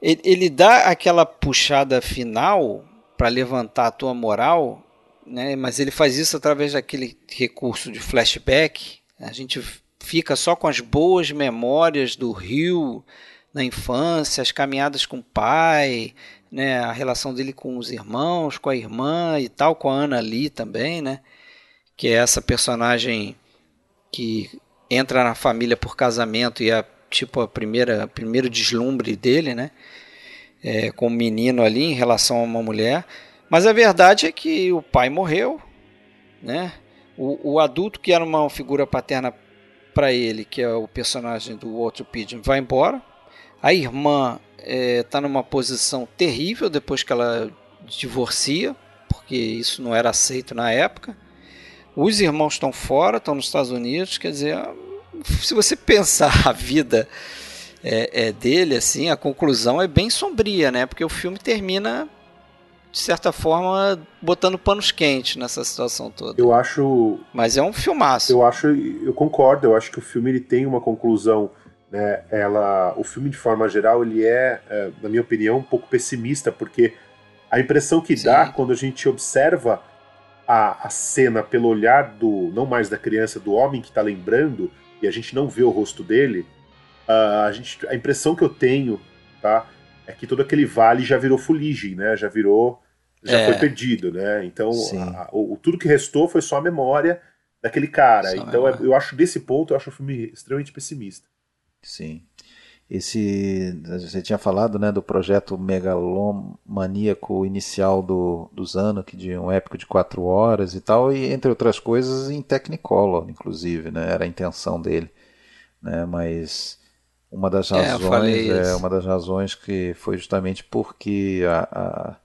ele, ele, dá aquela puxada final para levantar a tua moral, né? mas ele faz isso através daquele recurso de flashback. A gente fica só com as boas memórias do Rio na infância, as caminhadas com o pai, né, a relação dele com os irmãos, com a irmã e tal, com a Ana Lee também, né? Que é essa personagem que entra na família por casamento e a tipo a primeira primeiro deslumbre dele, né? É, com o um menino ali em relação a uma mulher. Mas a verdade é que o pai morreu, né? O, o adulto que era uma figura paterna para ele, que é o personagem do Walter Pigeon, vai embora. A irmã está é, numa posição terrível depois que ela divorcia, porque isso não era aceito na época. Os irmãos estão fora, estão nos Estados Unidos, quer dizer, se você pensar a vida é, é, dele, assim, a conclusão é bem sombria, né? Porque o filme termina de certa forma botando panos quentes nessa situação toda. Eu acho, mas é um filmaço. Eu acho, eu concordo. Eu acho que o filme ele tem uma conclusão, né? Ela, o filme de forma geral ele é, é na minha opinião, um pouco pessimista porque a impressão que Sim. dá quando a gente observa a, a cena pelo olhar do não mais da criança, do homem que está lembrando e a gente não vê o rosto dele, a, gente, a impressão que eu tenho, tá, é que todo aquele vale já virou fuligem, né? Já virou, já é. foi perdido, né? Então, a, o, tudo que restou foi só a memória daquele cara. Só então, é, eu acho desse ponto, eu acho o filme extremamente pessimista. Sim. Esse, você tinha falado, né, do projeto megalomaníaco inicial do, do Zano, que de um épico de quatro horas e tal, e entre outras coisas em Technicolor, inclusive, né, era a intenção dele, né, mas uma das é, razões é, é uma das razões que foi justamente porque a,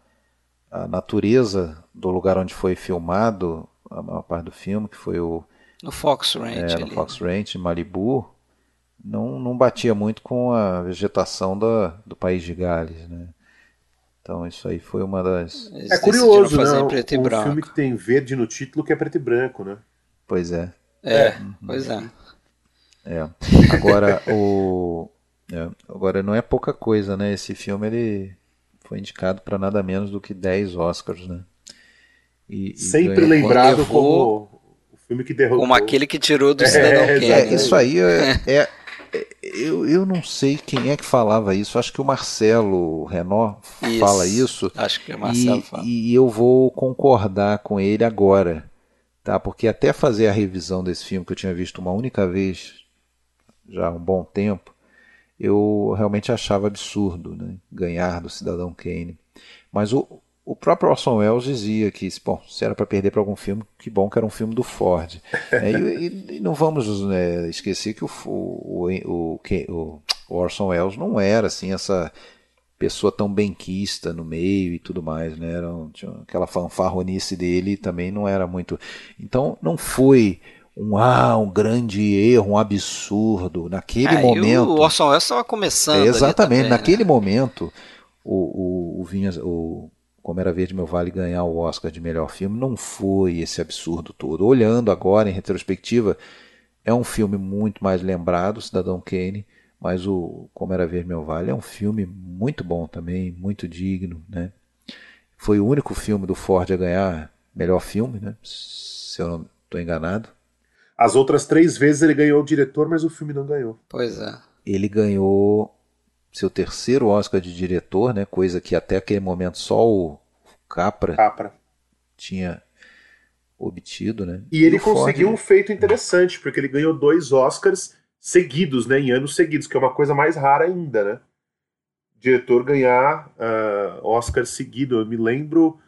a, a, natureza do lugar onde foi filmado a maior parte do filme, que foi o no Fox Ranch, é, no Fox Ranch, Malibu, não, não batia muito com a vegetação da, do país de Gales, né? Então isso aí foi uma das. Eles é curioso, né? Preto e um branco. filme que tem verde no título que é preto e branco, né? Pois é. É, uhum. pois é. É. Agora o é, agora não é pouca coisa, né? Esse filme ele foi indicado para nada menos do que 10 Oscars, né? E, Sempre e lembrado como o filme que derrubou. Como aquele que tirou do é, Cidadão Kane. É, isso aí é, é eu, eu não sei quem é que falava isso. Acho que o Marcelo Renault isso, fala isso. Acho que o Marcelo e, fala. E eu vou concordar com ele agora. Tá? Porque até fazer a revisão desse filme, que eu tinha visto uma única vez, já há um bom tempo, eu realmente achava absurdo né? ganhar do Cidadão Kane. Mas o, o próprio Orson Welles dizia que, bom, se era para perder para algum filme, que bom que era um filme do Ford. é, e, e, não vamos né, esquecer que o, o, o, o, Orson Welles não era assim essa pessoa tão benquista no meio e tudo mais, né? Era, tinha aquela fanfarronice dele também não era muito. Então não foi um ah, um grande erro, um absurdo naquele é, momento. o Orson Welles estava começando. É, exatamente, também, naquele né? momento o, o, o Vinhas, o como era Verde Meu Vale ganhar o Oscar de melhor filme, não foi esse absurdo todo. Olhando agora em retrospectiva, é um filme muito mais lembrado, Cidadão Kane, mas o Como Era Verde Meu Vale é um filme muito bom também, muito digno, né? Foi o único filme do Ford a ganhar melhor filme, né? Se eu não estou enganado. As outras três vezes ele ganhou o diretor, mas o filme não ganhou. Pois é. Ele ganhou seu terceiro Oscar de diretor, né? Coisa que até aquele momento só o Capra, Capra. tinha obtido, né? E ele conseguiu Ford... um feito interessante, porque ele ganhou dois Oscars seguidos, né? Em anos seguidos, que é uma coisa mais rara ainda, né? Diretor ganhar uh, Oscar seguido. Eu me lembro,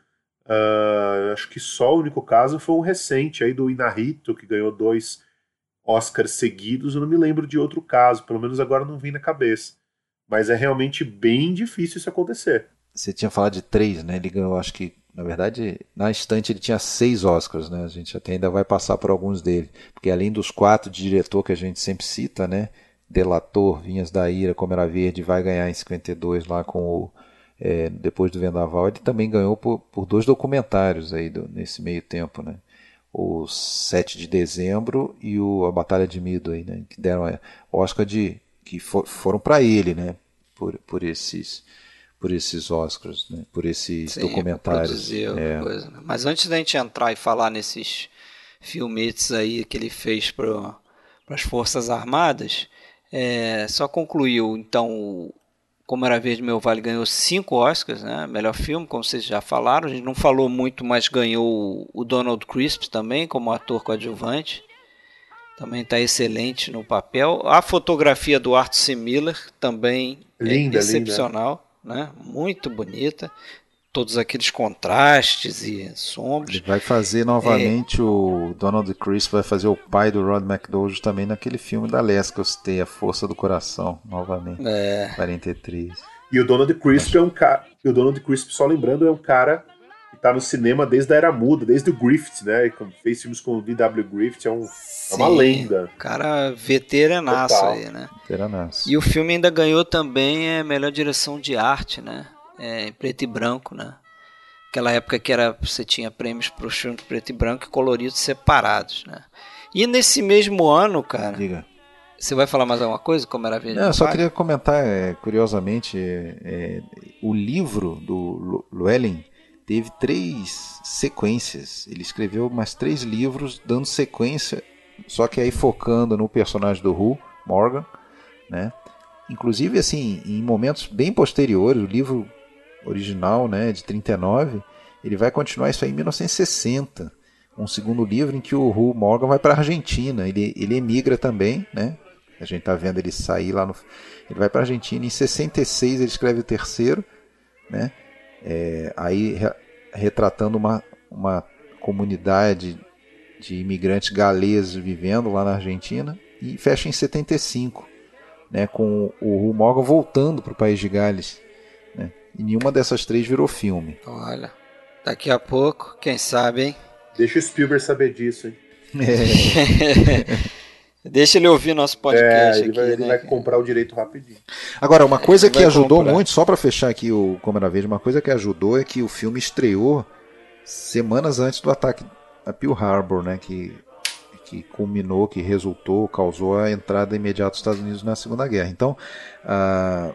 uh, acho que só o único caso foi um recente aí do Inarito, que ganhou dois Oscars seguidos. Eu não me lembro de outro caso, pelo menos agora não vem na cabeça. Mas é realmente bem difícil isso acontecer. Você tinha falado de três, né? Ele ganhou, acho que, na verdade, na estante ele tinha seis Oscars, né? A gente até ainda vai passar por alguns dele. Porque além dos quatro de diretor que a gente sempre cita, né? Delator, Vinhas da Ira, Como Era Verde, vai ganhar em 52 lá com o. É, depois do Vendaval, ele também ganhou por, por dois documentários aí do, nesse meio tempo, né? O 7 de dezembro e o A Batalha de Mido aí, né? Que deram é, Oscar de que for, foram para ele, né? Por, por esses por esses Oscars, né? por esses Sim, documentários. É. Coisa, né? Mas antes da gente entrar e falar nesses filmetes aí que ele fez para as Forças Armadas, é, só concluiu então como era verde meu vale ganhou cinco Oscars, né? Melhor filme, como vocês já falaram. A gente não falou muito, mas ganhou o Donald Crisp também como ator coadjuvante. Também está excelente no papel. A fotografia do Art C. Miller também Linda, é excepcional, né? Muito bonita. Todos aqueles contrastes e sombras. Ele vai fazer novamente o Donald Crisp vai fazer o pai do Rod McDowell também naquele filme da Les que eu citei, A Força do Coração, novamente. É, 43. E o Donald Crisp é um cara. E o Donald Crisp, só lembrando, é um cara tá no cinema desde a era muda, desde o Griffith, né? Fez filmes com o D.W. Griffith, é, um, é uma sim, lenda. Cara veteranaço Total. aí, né? Teranaço. E o filme ainda ganhou também a melhor direção de arte, né? É, em preto e branco, né? Aquela época que era você tinha prêmios para os filmes preto e branco e coloridos separados, né? E nesse mesmo ano, cara, Diga. você vai falar mais alguma coisa? Como era a Não, eu só queria comentar, é, curiosamente, é, é, o livro do Llewellyn teve três sequências. Ele escreveu mais três livros dando sequência, só que aí focando no personagem do Who, Morgan, né? Inclusive, assim, em momentos bem posteriores, o livro original, né, de 39, ele vai continuar isso aí em 1960. Um segundo livro em que o Who Morgan vai para a Argentina. Ele, ele emigra também, né? A gente tá vendo ele sair lá no. Ele vai para a Argentina. Em 66 ele escreve o terceiro, né? É, aí re- retratando uma, uma comunidade de imigrantes galeses vivendo lá na Argentina e fecha em 75, né? Com o Hugh Morgan voltando para o país de Gales, né? E nenhuma dessas três virou filme. Olha, daqui a pouco, quem sabe, hein? Deixa o Spielberg saber disso, hein? Deixa ele ouvir nosso É, podcast ele, aqui, vai, ele né? vai comprar o direito rapidinho. Agora, uma coisa Ele que ajudou comprar. muito, só para fechar aqui o Como Era Verde, uma coisa que ajudou é que o filme estreou semanas antes do ataque a Pearl Harbor, né? Que, que culminou, que resultou, causou a entrada imediata dos Estados Unidos na Segunda Guerra. Então, ah,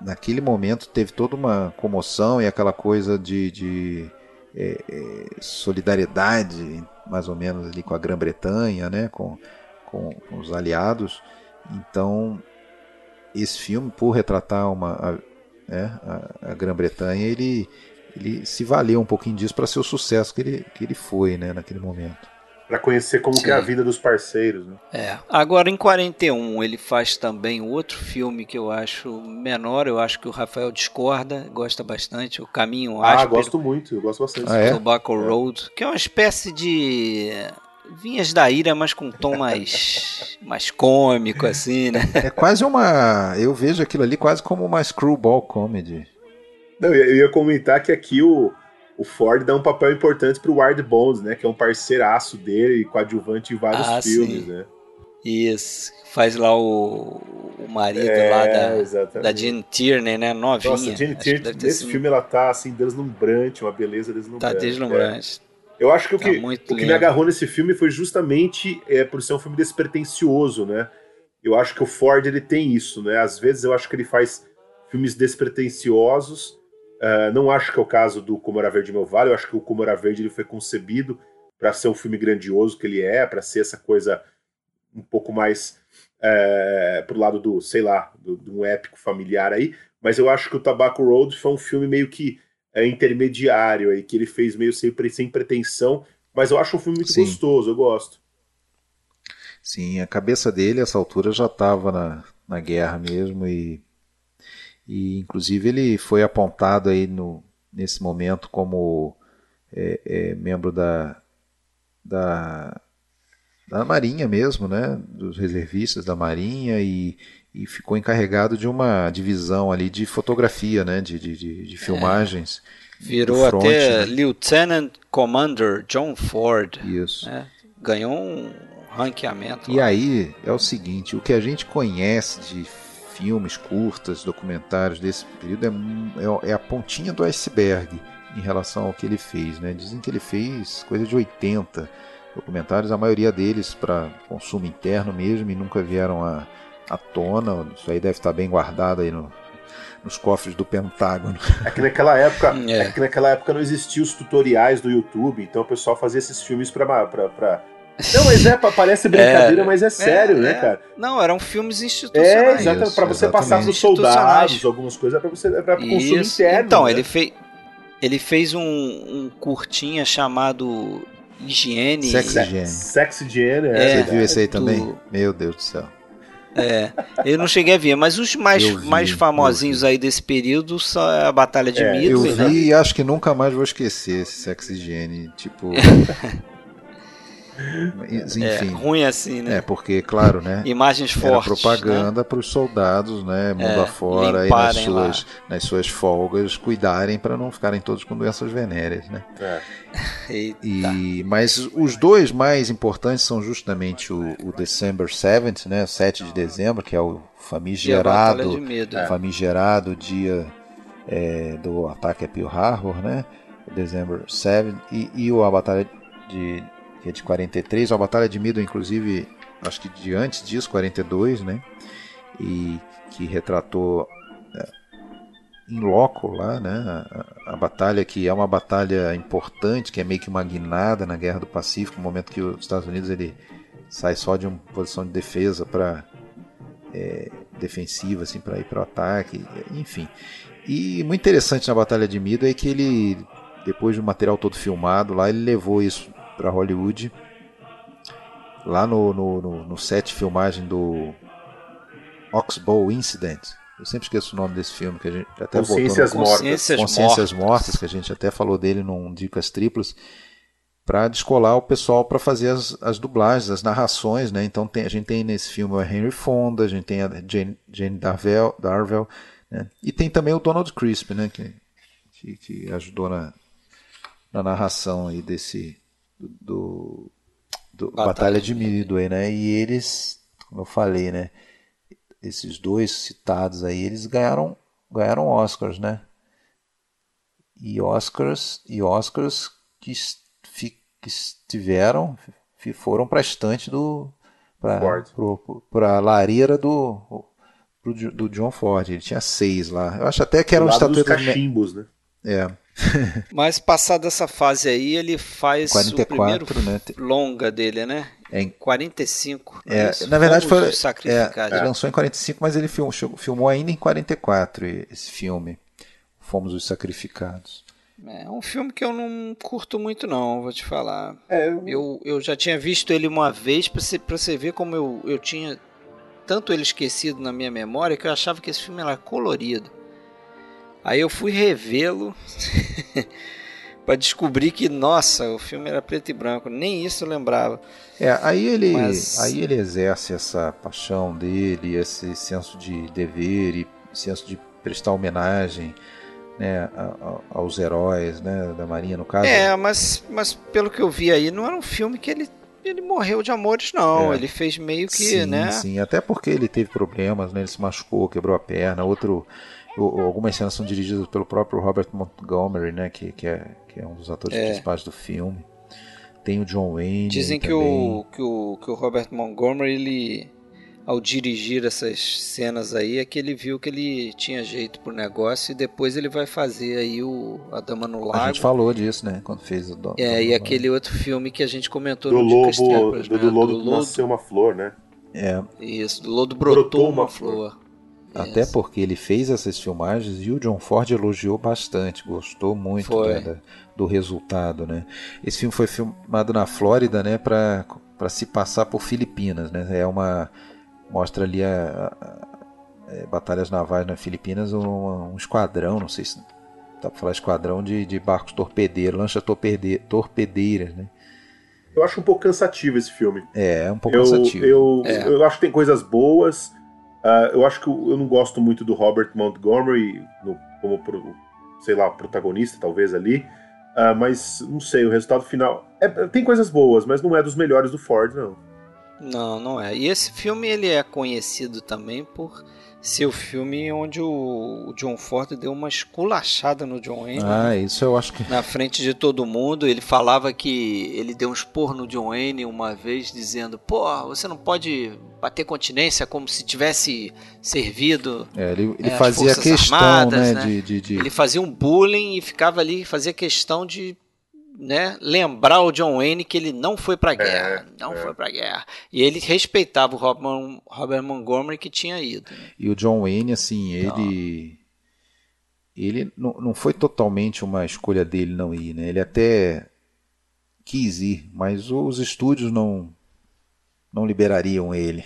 naquele momento teve toda uma comoção e aquela coisa de, de eh, eh, solidariedade, mais ou menos ali com a Grã-Bretanha, né? Com, com, com os aliados. Então, esse filme, por retratar uma, a, né, a, a Grã-Bretanha, ele, ele se valeu um pouquinho disso para ser o sucesso que ele, que ele foi né, naquele momento. Pra conhecer como que é a vida dos parceiros, né? É. Agora, em 41, ele faz também outro filme que eu acho menor, eu acho que o Rafael discorda, gosta bastante, O Caminho Ah, Áspero, gosto muito, eu gosto bastante. Ah, é? Tobacco Road, que é uma espécie de Vinhas da Ira, mas com um tom mais, mais cômico, assim, né? É quase uma. Eu vejo aquilo ali quase como uma screwball comedy. Não, eu ia comentar que aqui o, o Ford dá um papel importante pro Ward Bones, né? Que é um parceiraço dele e coadjuvante em vários Ah, filmes, sim. né? Isso, faz lá o, o marido É, lá da, exatamente. da Jean Tierney, né? Novinha. Nossa, que Tierney, nesse sido- filme ela tá assim, deslumbrante, uma beleza deslumbrante. Tá deslumbrante. É. Eu acho que o Tá que, o que me agarrou nesse filme foi justamente é, por ser um filme despretensioso, né? Eu acho que o Ford ele tem isso, né? Às vezes eu acho que ele faz filmes despretensiosos. Ah, não acho que é o caso do Como Era Verde Meu Vale. Eu acho que o Como Era Verde ele foi concebido para ser um filme grandioso que ele é, para ser essa coisa um pouco mais é, pro lado do, sei lá, do, de um épico familiar aí. Mas eu acho que o Tobacco Road foi um filme meio que é, intermediário aí, que ele fez meio sem, sem pretensão. Mas eu acho um filme muito Sim. gostoso, eu gosto. Sim, a cabeça dele, essa altura, já estava na, na guerra mesmo e, e inclusive ele foi apontado aí no, nesse momento como é, é, membro da, da, da Marinha mesmo, né? Dos reservistas da Marinha e, e ficou encarregado de uma divisão ali de fotografia, né? De, de, de, de filmagens. Virou do front, até né? Lieutenant Commander John Ford. Isso. né? Ganhou um ranqueamento. E lá. aí é o seguinte, o que a gente conhece de filmes curtas, documentários desse período é, é, é a pontinha do iceberg em relação ao que ele fez, né? Dizem que ele fez coisa de 80 documentários, a maioria deles para consumo interno mesmo e nunca vieram à, à tona. Isso aí deve estar bem guardado aí no- nos cofres do Pentágono. É que naquela época, É. é. que naquela época não existiam os tutoriais do YouTube, então o pessoal fazia esses filmes pra. pra, pra... Não, mas é, pa- parece brincadeira, mas é sério, É, né, é. cara? Não, eram filmes É, institucionais. exatamente. Isso, Pra você passar exatamente. pros soldados, algumas coisas, é pra você é pra consumo Isso. interno. Então, né? ele, fez, ele fez um, um curtinha chamado higiene. Sexy Higiene. Sex Higiene, É, Você é. viu esse aí do- também? Meu Deus do céu. É, eu não cheguei a ver, mas os mais, Eu vi, mais eu famosinhos aí desse período são a Batalha de É, Eu Midway, né? vi e acho que nunca mais vou esquecer esse Sex Higiene. Tipo. Mas, É, Enfim. ruim assim, né? É, porque, claro, né? Imagens Era fortes. propaganda para os soldados, né, mundo É, afora, e nas suas, nas suas folgas, cuidarem para não ficarem todos com doenças venéreas, né? É. Né? E, mas os dois mais importantes são justamente o, o December 7th, né, 7 de dezembro, que é o famigerado, de Midway. É. famigerado dia é, do ataque a Pearl Harbor, né, December 7 e, e o- a batalha de que é de 43, a batalha de Midway, inclusive, acho que de antes disso, 42, né, e que retratou é, em loco lá, né, a, a batalha que é uma batalha importante, que é meio que uma guinada na Guerra do Pacífico, no momento que os Estados Unidos ele sai só de uma posição de defesa para defensiva assim para ir para o ataque, enfim. E muito interessante na batalha de Midway é que ele depois do material todo filmado lá, ele levou isso para Hollywood. Lá no, no, no, no set de filmagem do Oxbow Incident. Eu sempre esqueço o nome desse filme que a gente até botou no- Consciências mortas. Consciências, Consciências mortas. Mortas, que a gente até falou dele num Dicas Triplas, para descolar o pessoal para fazer as, as dublagens, as narrações, né? Então tem- a gente tem nesse filme o Henry Fonda, a gente tem a Jane, Jane Darvel, Darvel né? e tem também o Donald Crisp, né? Que, que, que ajudou na, na narração aí desse do, do Batalha Batalha, de Midway, né? E eles, como eu falei, né? Esses dois citados aí, eles ganharam ganharam Oscars, né? E Oscars e Oscars que, que estiveram fi- foram para a estante do para a lareira do do John Ford. Ele tinha seis lá. Eu acho até que eram dos estatuetas me- cachimbos, né? é, Mas passada essa fase aí, ele faz o 44, primeiro né? longa dele, né? É em- 45. É, isso? na verdade foi é, ele lançou em 45, mas ele filmou, chegou- filmou ainda em 44 esse filme. Fomos os sacrificados. É um filme que eu não curto muito não, vou te falar. É, Eu, eu já tinha visto ele uma vez pra você, pra você ver como eu, eu tinha tanto ele esquecido na minha memória que eu achava que esse filme era colorido. Aí eu fui revê-lo pra descobrir que, nossa, o filme era preto e branco. Nem isso eu lembrava. É, aí ele, Mas- aí ele exerce essa paixão dele, esse senso de dever e senso de prestar homenagem né, aos heróis né, da Marinha, no caso. É, mas, mas pelo que eu vi aí, não era um filme que ele, ele morreu de amores, não. É. Ele fez meio que, sim, né? sim, até porque ele teve problemas, né, ele se machucou, quebrou a perna. Outro, o- algumas cenas são dirigidas pelo próprio Robert Montgomery, né, que, que, é, que é um dos atores principais do filme. Tem o John Wayne. Dizem que também. o, que, o, que o Robert Montgomery, ele, ao dirigir essas cenas aí, é que ele viu que ele tinha jeito pro negócio e depois ele vai fazer aí o A Dama no A Lago. gente falou disso, né, quando fez o Don- É, e Don- aquele outro filme que a gente comentou do no Dicas lobo, Triplas, do, né? do lobo do que lodo, nasceu uma flor, né? É, Isso, do lodo brotou, Brotou uma, uma flor. Até Isso. porque ele fez essas filmagens e o John Ford elogiou bastante, gostou muito da- da- do resultado, né? Esse filme foi filmado na Flórida, né, para se passar por Filipinas, né? É uma mostra ali a, a- a- é, batalhas navais nas Filipinas, um, um esquadrão, não sei se dá para falar esquadrão de, de barcos torpedeiros, lanchas torpede, torpedeiras, né? Eu acho um pouco cansativo esse filme. É, é um pouco Eu, cansativo. eu, É. eu acho que tem coisas boas. Ah, eu acho que eu eu não gosto muito do Robert Montgomery no- como, pro- sei lá, protagonista, talvez ali. Ah, mas não sei, o resultado final. é- tem coisas boas, mas não é dos melhores do Ford, não. Não, não é. E esse filme ele é conhecido também por ser o filme onde o, John Ford deu uma esculachada no John Wayne. Ah, isso eu acho que Na frente de todo mundo, ele falava que ele deu um esporro no John Wayne uma vez, dizendo: Pô, você não pode bater continência como se tivesse servido. é, ele, ele É, fazia questão, Armadas, né, né? de, de, de- Ele fazia um bullying e ficava ali, fazia questão de né, lembrar o John Wayne que ele não foi pra guerra. não é. foi pra guerra. E ele respeitava o Robert, Robert Montgomery que tinha ido. né? E o John Wayne, assim, ele. Ele não, não foi totalmente uma escolha dele não ir, né? Ele até quis ir, mas os estúdios não, não liberariam ele.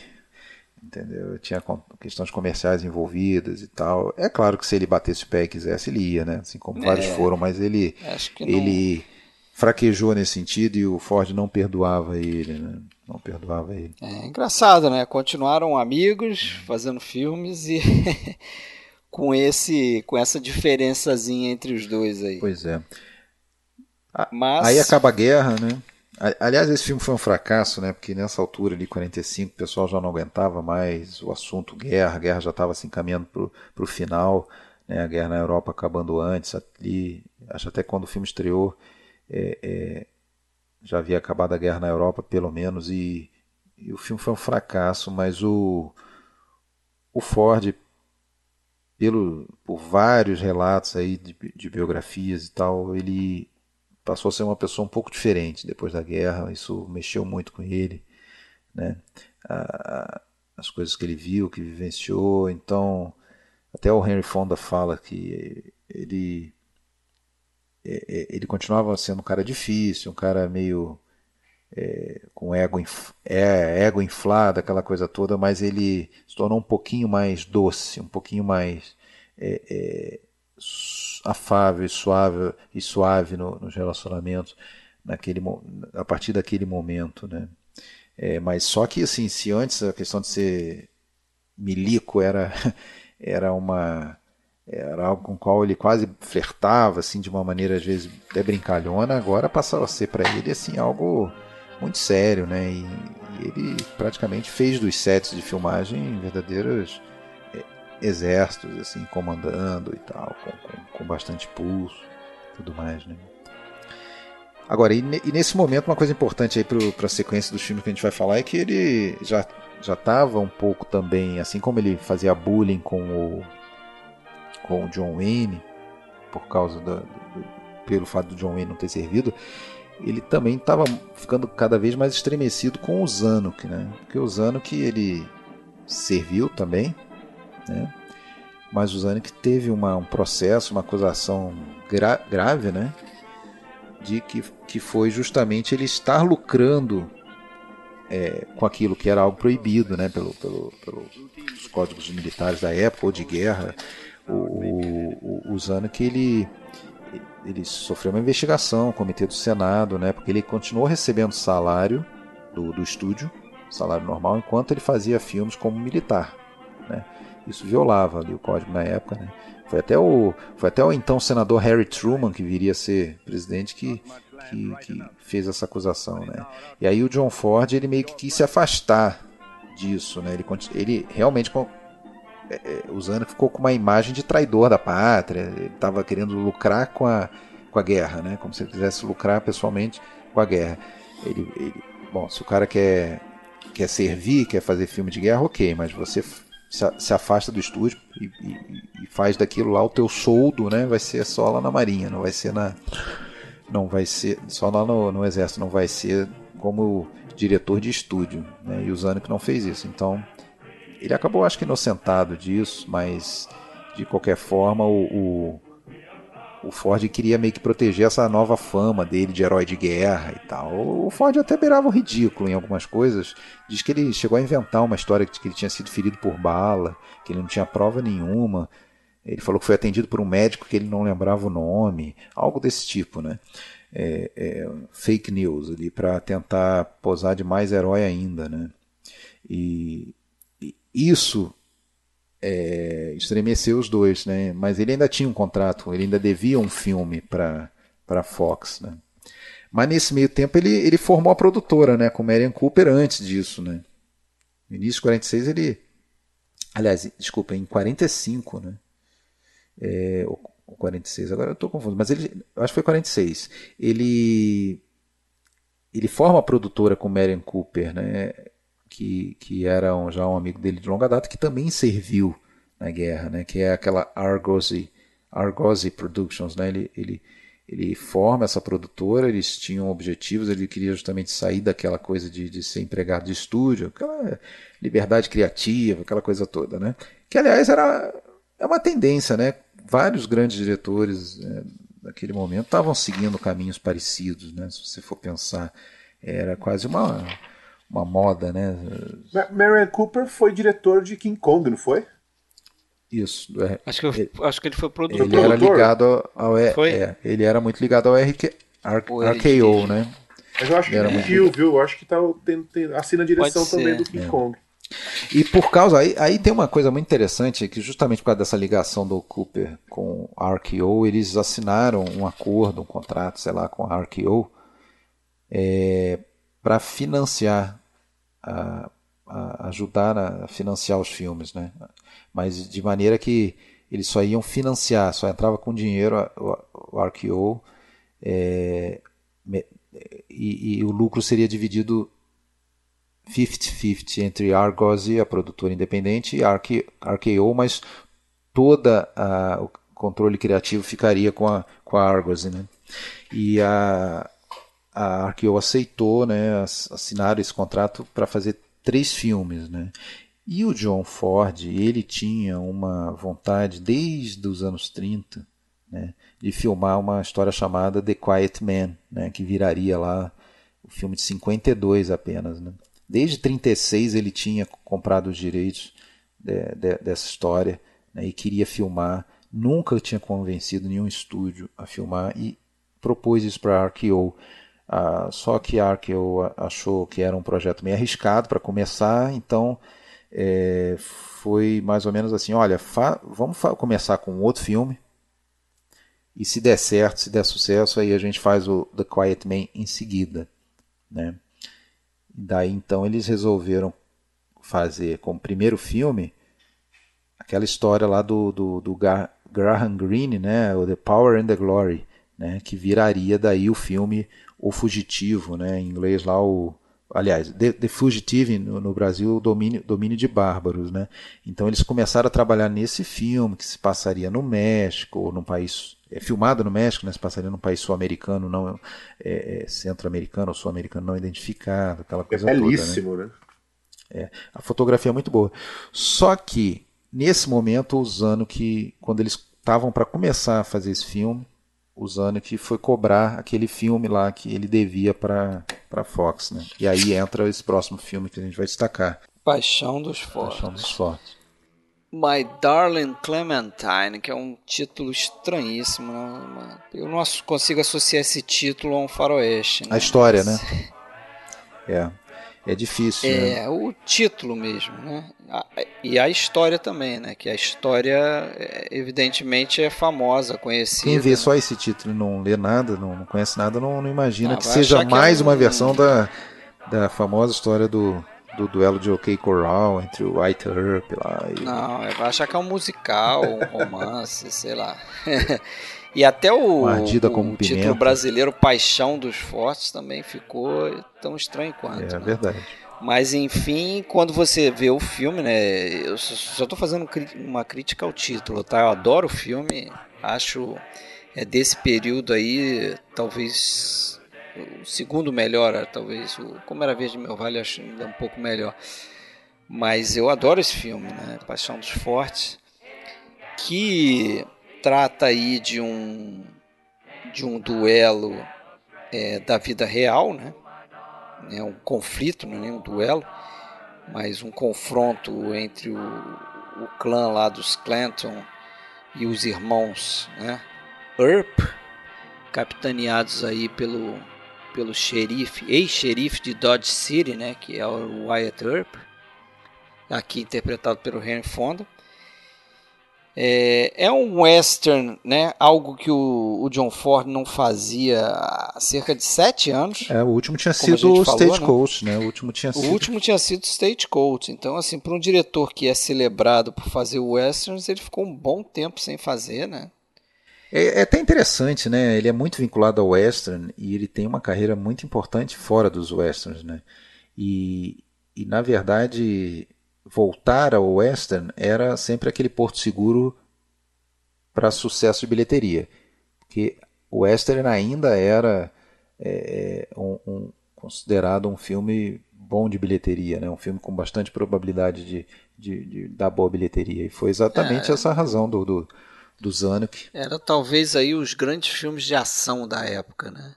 Entendeu? Tinha questões comerciais envolvidas e tal. É claro que se ele batesse o pé e quisesse, ele ia, né? Assim como é, vários foram, mas ele, ele fraquejou nesse sentido e o Ford não perdoava ele, né? Não perdoava ele. É engraçado, né? Continuaram amigos, fazendo filmes e com esse com essa diferençazinha entre os dois aí. Pois é. Mas... Aí acaba a guerra, né? Aliás, esse filme foi um fracasso, né? Porque nessa altura ali, 45, o pessoal já não aguentava mais o assunto guerra, a guerra já estava se encaminhando para o final, né? A guerra na Europa acabando antes, ali, acho até quando o filme estreou, é, é, já havia acabado a guerra na Europa, pelo menos, e, e o filme foi um fracasso, mas o, o Ford, pelo, por vários relatos aí de, de biografias e tal, ele passou a ser uma pessoa um pouco diferente depois da guerra. Isso mexeu muito com ele, né? as coisas que ele viu, que vivenciou. Então, até o Henry Fonda fala que ele ele continuava sendo um cara difícil, um cara meio é, com ego, inf, é, ego inflado, aquela coisa toda, mas ele se tornou um pouquinho mais doce, um pouquinho mais é, é afável e suave, e suave no, nos relacionamentos naquele, a partir daquele momento, né? É, mas só que assim, se antes a questão de ser milico era era uma era algo com o qual ele quase flertava assim de uma maneira às vezes até brincalhona, agora passava a ser para ele assim algo muito sério, né? E, e, ele praticamente fez dos sets de filmagem verdadeiros exércitos assim comandando e tal, com, com, com bastante pulso, tudo mais, né? Agora, e, e, nesse momento uma coisa importante aí para a sequência dos filmes que a gente vai falar é que ele já já estava um pouco também, assim como ele fazia bullying com o com o John Wayne por causa do, pelo fato do John Wayne não ter servido, ele também estava ficando cada vez mais estremecido com o Zanuck, né? Porque o Zanuck ele serviu também, né? Mas o Zanuck teve uma, um processo, uma acusação gra grave, né? De que, que foi justamente ele estar lucrando é, com aquilo que era algo proibido, né? Pelo, pelo, pelos códigos militares da época ou de guerra. O, o, Zanuck, ele, ele sofreu uma investigação, o comitê do Senado, né? Porque ele continuou recebendo salário do, do estúdio, salário normal, enquanto ele fazia filmes como militar, né? Isso violava ali o código na época, né? Foi até o, foi até o então senador Harry Truman, que viria a ser presidente, que, que, que fez essa acusação, né? E aí o John Ford, ele meio que quis se afastar disso, né? Ele, ele realmente é, é, usando ficou com uma imagem de traidor da pátria, ele estava querendo lucrar com a, com a guerra, né? Como se ele quisesse lucrar pessoalmente com a guerra. Ele, ele, bom, se o cara quer, quer servir, quer fazer filme de guerra, ok, mas você se afasta do estúdio e, e, e, faz daquilo lá o teu soldo, né? Vai ser só lá na Marinha, não vai ser na. Não vai ser. Só lá no, no Exército, não vai ser como diretor de estúdio. Né? E o Zanuck não fez isso. Então, ele acabou, acho que, inocentado disso, mas de qualquer forma, o, o o Ford queria meio que proteger essa nova fama dele de herói de guerra e tal. O Ford até beirava o ridículo em algumas coisas. Diz que ele chegou a inventar uma história de que ele tinha sido ferido por bala, que ele não tinha prova nenhuma. Ele falou que foi atendido por um médico que ele não lembrava o nome, algo desse tipo, né? É, é, fake news ali para tentar posar de mais herói ainda, né? E, e isso é, estremeceu os dois, né? Mas ele ainda tinha um contrato, ele ainda devia um filme para para Fox, né? Mas nesse meio tempo ele, ele formou a produtora, né? Com Marion Cooper antes disso, né? No início de 46 ele, aliás, desculpa, em 45, né? É, ou 46, agora eu estou confuso, mas ele, acho que foi 46. Ele ele forma a produtora com Marion Cooper, né? Que, que era um, já um amigo dele de longa data, que também serviu na guerra, né? que é aquela Argosy, Argosy Productions. Né? Ele, ele, ele forma essa produtora, eles tinham objetivos, ele queria justamente sair daquela coisa de, de ser empregado de estúdio, aquela liberdade criativa, aquela coisa toda. Né? Que, aliás, era é uma tendência, né? Vários grandes diretores é, daquele momento estavam seguindo caminhos parecidos, né? Se você for pensar, era quase uma, uma moda, né? Marion Cooper foi diretor de King Kong, não foi? Isso. É, acho, que eu, ele, acho que ele foi produtor. Ele era ligado ao. Foi? É, ele era muito ligado ao RK, RKO, né? Mas eu acho que ele viu, viu? Eu acho que tá, tem, tem, assina a direção também do King é. Kong. E por causa. Aí, aí tem uma coisa muito interessante, que justamente por causa dessa ligação do Cooper com a RKO, eles assinaram um acordo, um contrato, sei lá, com a RKO é, para financiar, a, a ajudar a financiar os filmes, né? Mas de maneira que eles só iam financiar, só entrava com dinheiro o, RKO é, e, e o lucro seria dividido 50-50 entre Argos e a produtora independente e RKO, mas toda a, o controle criativo ficaria com a, com a Argos, né? E a, a RKO aceitou, né, assinar esse contrato para fazer três filmes, né? E o John Ford, ele tinha uma vontade desde os anos 30, né, de filmar uma história chamada The Quiet Man, né, que viraria lá o filme de 52 apenas, né? Desde 36 ele tinha comprado os direitos de, de, dessa história né, e queria filmar. Nunca tinha convencido nenhum estúdio a filmar e propôs isso para a RKO. Ah, só que a RKO achou que era um projeto meio arriscado para começar, então é, foi mais ou menos assim: olha, vamos começar com outro filme. E se der certo, se der sucesso, aí a gente faz o The Quiet Man em seguida. Né? Daí então eles resolveram fazer como primeiro filme aquela história lá do, do, do Graham Greene, né, o The Power and the Glory, né, que viraria daí o filme O Fugitivo, né, em inglês lá o aliás, The, The Fugitive no, no, Brasil, domínio, domínio de bárbaros, né? Então eles começaram a trabalhar nesse filme que se passaria no México ou num país é filmado no México, né, se passaria num país sul-americano, não é, é, centro-americano ou sul-americano não identificado, aquela coisa é belíssimo, toda, né? né? É, a fotografia é muito boa. Só que nesse momento, usando que quando eles estavam para começar a fazer esse filme, usando que foi cobrar aquele filme lá que ele devia para para Fox, né? E aí entra esse próximo filme que a gente vai destacar. Paixão dos Fortes. Paixão dos Fortes. My Darling Clementine, que é um título estranhíssimo. Né? Eu não consigo associar esse título a um faroeste. Né? A história, né? É. É difícil. É, né? o título mesmo, né? E a história também, né? Que a história, é, evidentemente, é famosa, conhecida. Quem vê só esse título e não lê nada, não, não conhece nada, não, não imagina ah, que seja mais que é um... uma versão da, da famosa história do do duelo de OK Corral entre o White Earp lá. E... Não, vai achar que é um musical, um romance, sei lá. e até o, o título brasileiro Paixão dos Fortes também ficou tão estranho quanto. É né? verdade. Mas enfim, quando você vê o filme, né? Eu só estou fazendo uma crítica ao título, tá? Eu adoro o filme, acho é desse período aí, talvez o segundo melhor, talvez. O Como Era Verde Meu Vale, acho ainda um pouco melhor. Mas eu adoro esse filme, né? Paixão dos Fortes, que trata aí de um de um duelo é, da vida real, né? É um conflito, não é nem um duelo, mas um confronto entre o, o clã lá dos Clanton e os irmãos, né? Earp, capitaneados aí pelo pelo xerife, ex-xerife de Dodge City, né, que é o Wyatt Earp, aqui interpretado pelo Henry Fonda. É, é, um western, né? Algo que o, o, John Ford não fazia há cerca de sete anos. É, o último tinha sido o Stagecoach, né? né? O último tinha o sido. último tinha sido Stagecoach. Então, assim, para um diretor que é celebrado por fazer westerns, ele ficou um bom tempo sem fazer, né? É, é, até interessante, né? Ele é muito vinculado ao western e ele tem uma carreira muito importante fora dos westerns, né? E, e na verdade, voltar ao western era sempre aquele porto seguro para sucesso de bilheteria, porque o western ainda era é, um, um, considerado um filme bom de bilheteria, né? Um filme com bastante probabilidade de, de, de dar boa bilheteria. E foi exatamente é. essa razão do, do do Zanuck. Era talvez aí os grandes filmes de ação da época, né?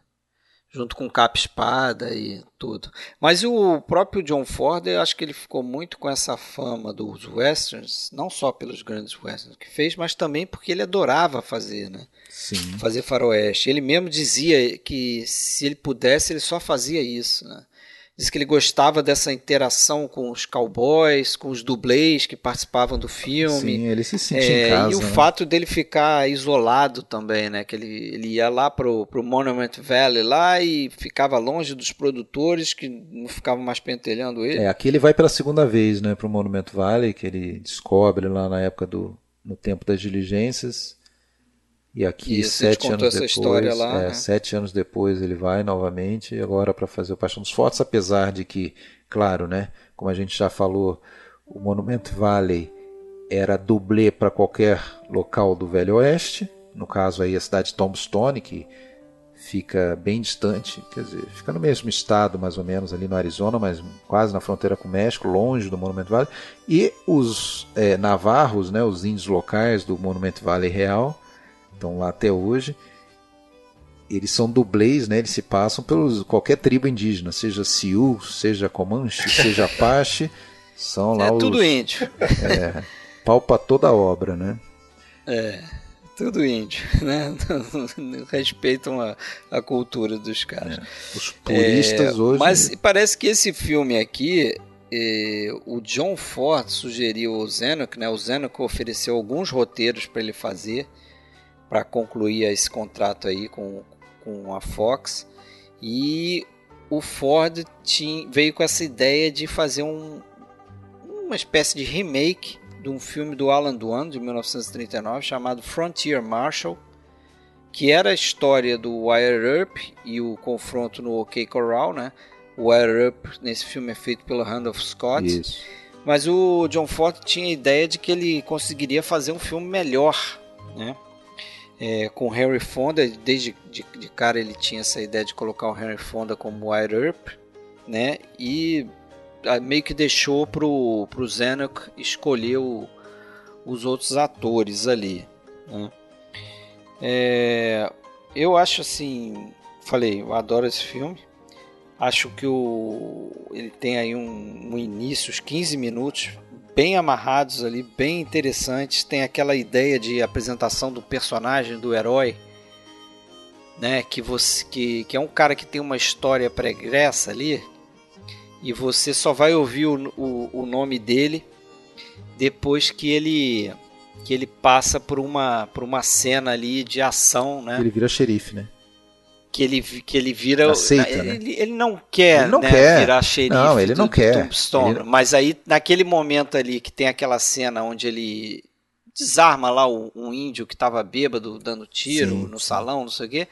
Junto com Capa Espada e tudo. Mas o próprio John Ford, eu acho que ele ficou muito com essa fama dos westerns, não só pelos grandes westerns que fez, mas também porque ele adorava fazer, né? Sim. Fazer faroeste. Ele mesmo dizia que se ele pudesse, ele só fazia isso, né? Diz que ele gostava dessa interação com os cowboys, com os dublês que participavam do filme. Sim, ele se sentia É, em casa. e o né? fato dele ficar isolado também, né? Que ele, ele ia lá pro, pro Monument Valley lá e ficava longe dos produtores que não ficavam mais pentelhando ele. É, aqui ele vai pela segunda vez, né, para o Monumento Valley, que ele descobre lá na época do no tempo das diligências. E aqui Isso, sete anos depois, lá, é, né? sete anos depois ele vai novamente agora para fazer o Paixão dos Fortes, apesar de que, claro, né, como a gente já falou, o Monumento Valley era dublê para qualquer local do Velho Oeste, no caso aí a cidade de Tombstone, que fica bem distante, quer dizer, fica no mesmo estado mais ou menos ali no Arizona, mas quase na fronteira com o México, longe do Monumento Valley. E os é, navarros, né, os índios locais do Monumento Valley real, estão lá até hoje. Eles são dublês, né? Eles se passam pelos qualquer tribo indígena, seja Sioux, seja Comanche, seja Apache, são lá É os tudo índio. pau pra toda a obra, né? Tudo índio, né? Respeitam a, a cultura dos caras. Os puristas É, hoje. Mas parece que esse filme aqui, eh, o John Ford sugeriu ao Zanuck, né? O Zanuck ofereceu alguns roteiros para ele fazer para concluir esse contrato aí com, com a Fox e o Ford tinha, veio com essa ideia de fazer um, uma espécie de remake de um filme do Alan Dwan de 1939 chamado Frontier Marshal que era a história do Wire Earp e o confronto no OK Corral, né? O Wire Earp nesse filme é feito pelo Randolph Scott, Isso. mas o John Ford tinha a ideia de que ele conseguiria fazer um filme melhor, né? É, com Henry Fonda, desde de, de cara ele tinha essa ideia de colocar o Henry Fonda como Wire Earp, né? E meio que deixou pro, pro Zanuck escolher o- os outros atores ali, né? É, eu acho assim, falei, eu adoro esse filme. Acho que o, ele tem aí um, um início, os 15 minutos, bem amarrados ali, bem interessantes. Tem aquela ideia de apresentação do personagem, do herói, né? Que, você, que, que é um cara que tem uma história pregressa ali, e você só vai ouvir o, o, o nome dele depois que ele que ele passa por uma por uma cena ali de ação, né? Ele vira xerife, né? Que ele que ele vira Aceita, ele, né? ele não quer, Ele não né, quer. virar xerife Não, ele do- não quer. Tombstone. Ele- mas aí naquele momento ali que tem aquela cena onde ele desarma lá o, um índio que estava bêbado dando tiro Sim, no sim. salão não sei o quê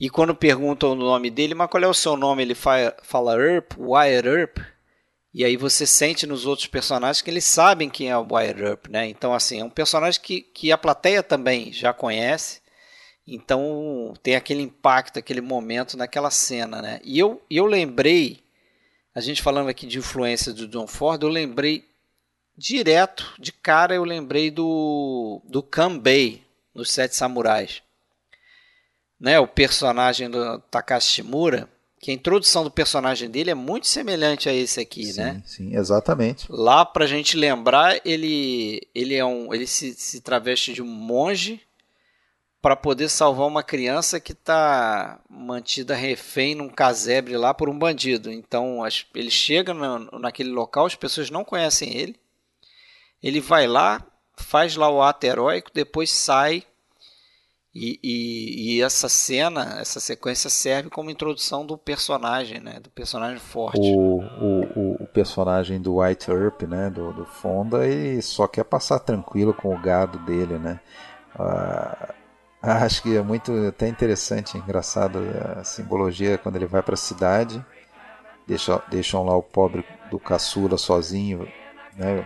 e quando perguntam o nome dele mas qual é o seu nome ele fa- fala Earp Wyatt Earp e aí você sente nos outros personagens que eles sabem quem é o Wyatt Earp né então assim é um personagem que, que a plateia também já conhece então tem aquele impacto, aquele momento naquela cena, né? E eu, eu lembrei, a gente falando aqui de influência do John Ford, eu lembrei direto, de cara, eu lembrei do, do Kanbei, nos Sete Samurais. Né? O personagem do Takashi Shimura, que a introdução do personagem dele é muito semelhante a esse aqui, sim, né? sim, exatamente. Lá pra gente lembrar, ele ele é um ele se, se traveste de um monge para poder salvar uma criança que está mantida refém num casebre lá por um bandido. Então as- ele chega na, naquele local, as pessoas não conhecem ele. Ele vai lá, faz lá o ato heróico, depois sai. E, e- e essa cena, essa sequência serve como introdução do personagem, né? Do personagem forte. O, o, o- personagem do White Earp, né, do, do Fonda, ele só quer passar tranquilo com o gado dele, né? Ah, acho que é muito até interessante, engraçado a simbologia quando ele vai para a cidade, deixa, deixam lá o pobre do caçula sozinho, né?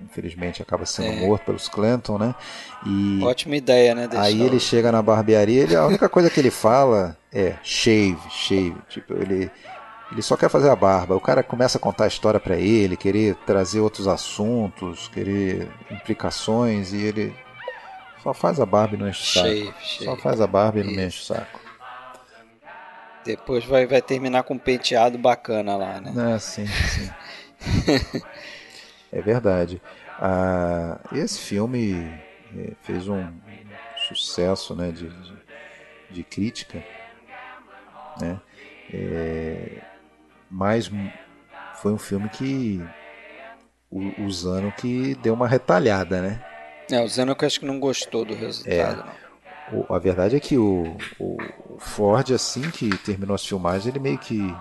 Infelizmente acaba sendo É. morto pelos Clanton, né? E Ótima ideia, né? deixar Aí ele chega na barbearia, ele, a única coisa que ele fala é shave, shave. Tipo, ele, ele só quer fazer a barba. O cara começa a contar a história pra ele, querer trazer outros assuntos, querer implicações, e ele Só faz a barba e não enche o saco. Cheio, cheio. Só faz a barba e não me enche o saco. Depois vai, vai terminar com um penteado bacana lá, né? É, sim, sim. é verdade. Ah, esse filme eh, fez um sucesso né, de, de, de crítica, né? É, mas foi um filme que o, o Zano que deu uma retalhada, né? É, o Zanuck acho que não gostou do resultado, não. O- a verdade é que o, o- o Ford, assim que terminou as filmagens, ele meio que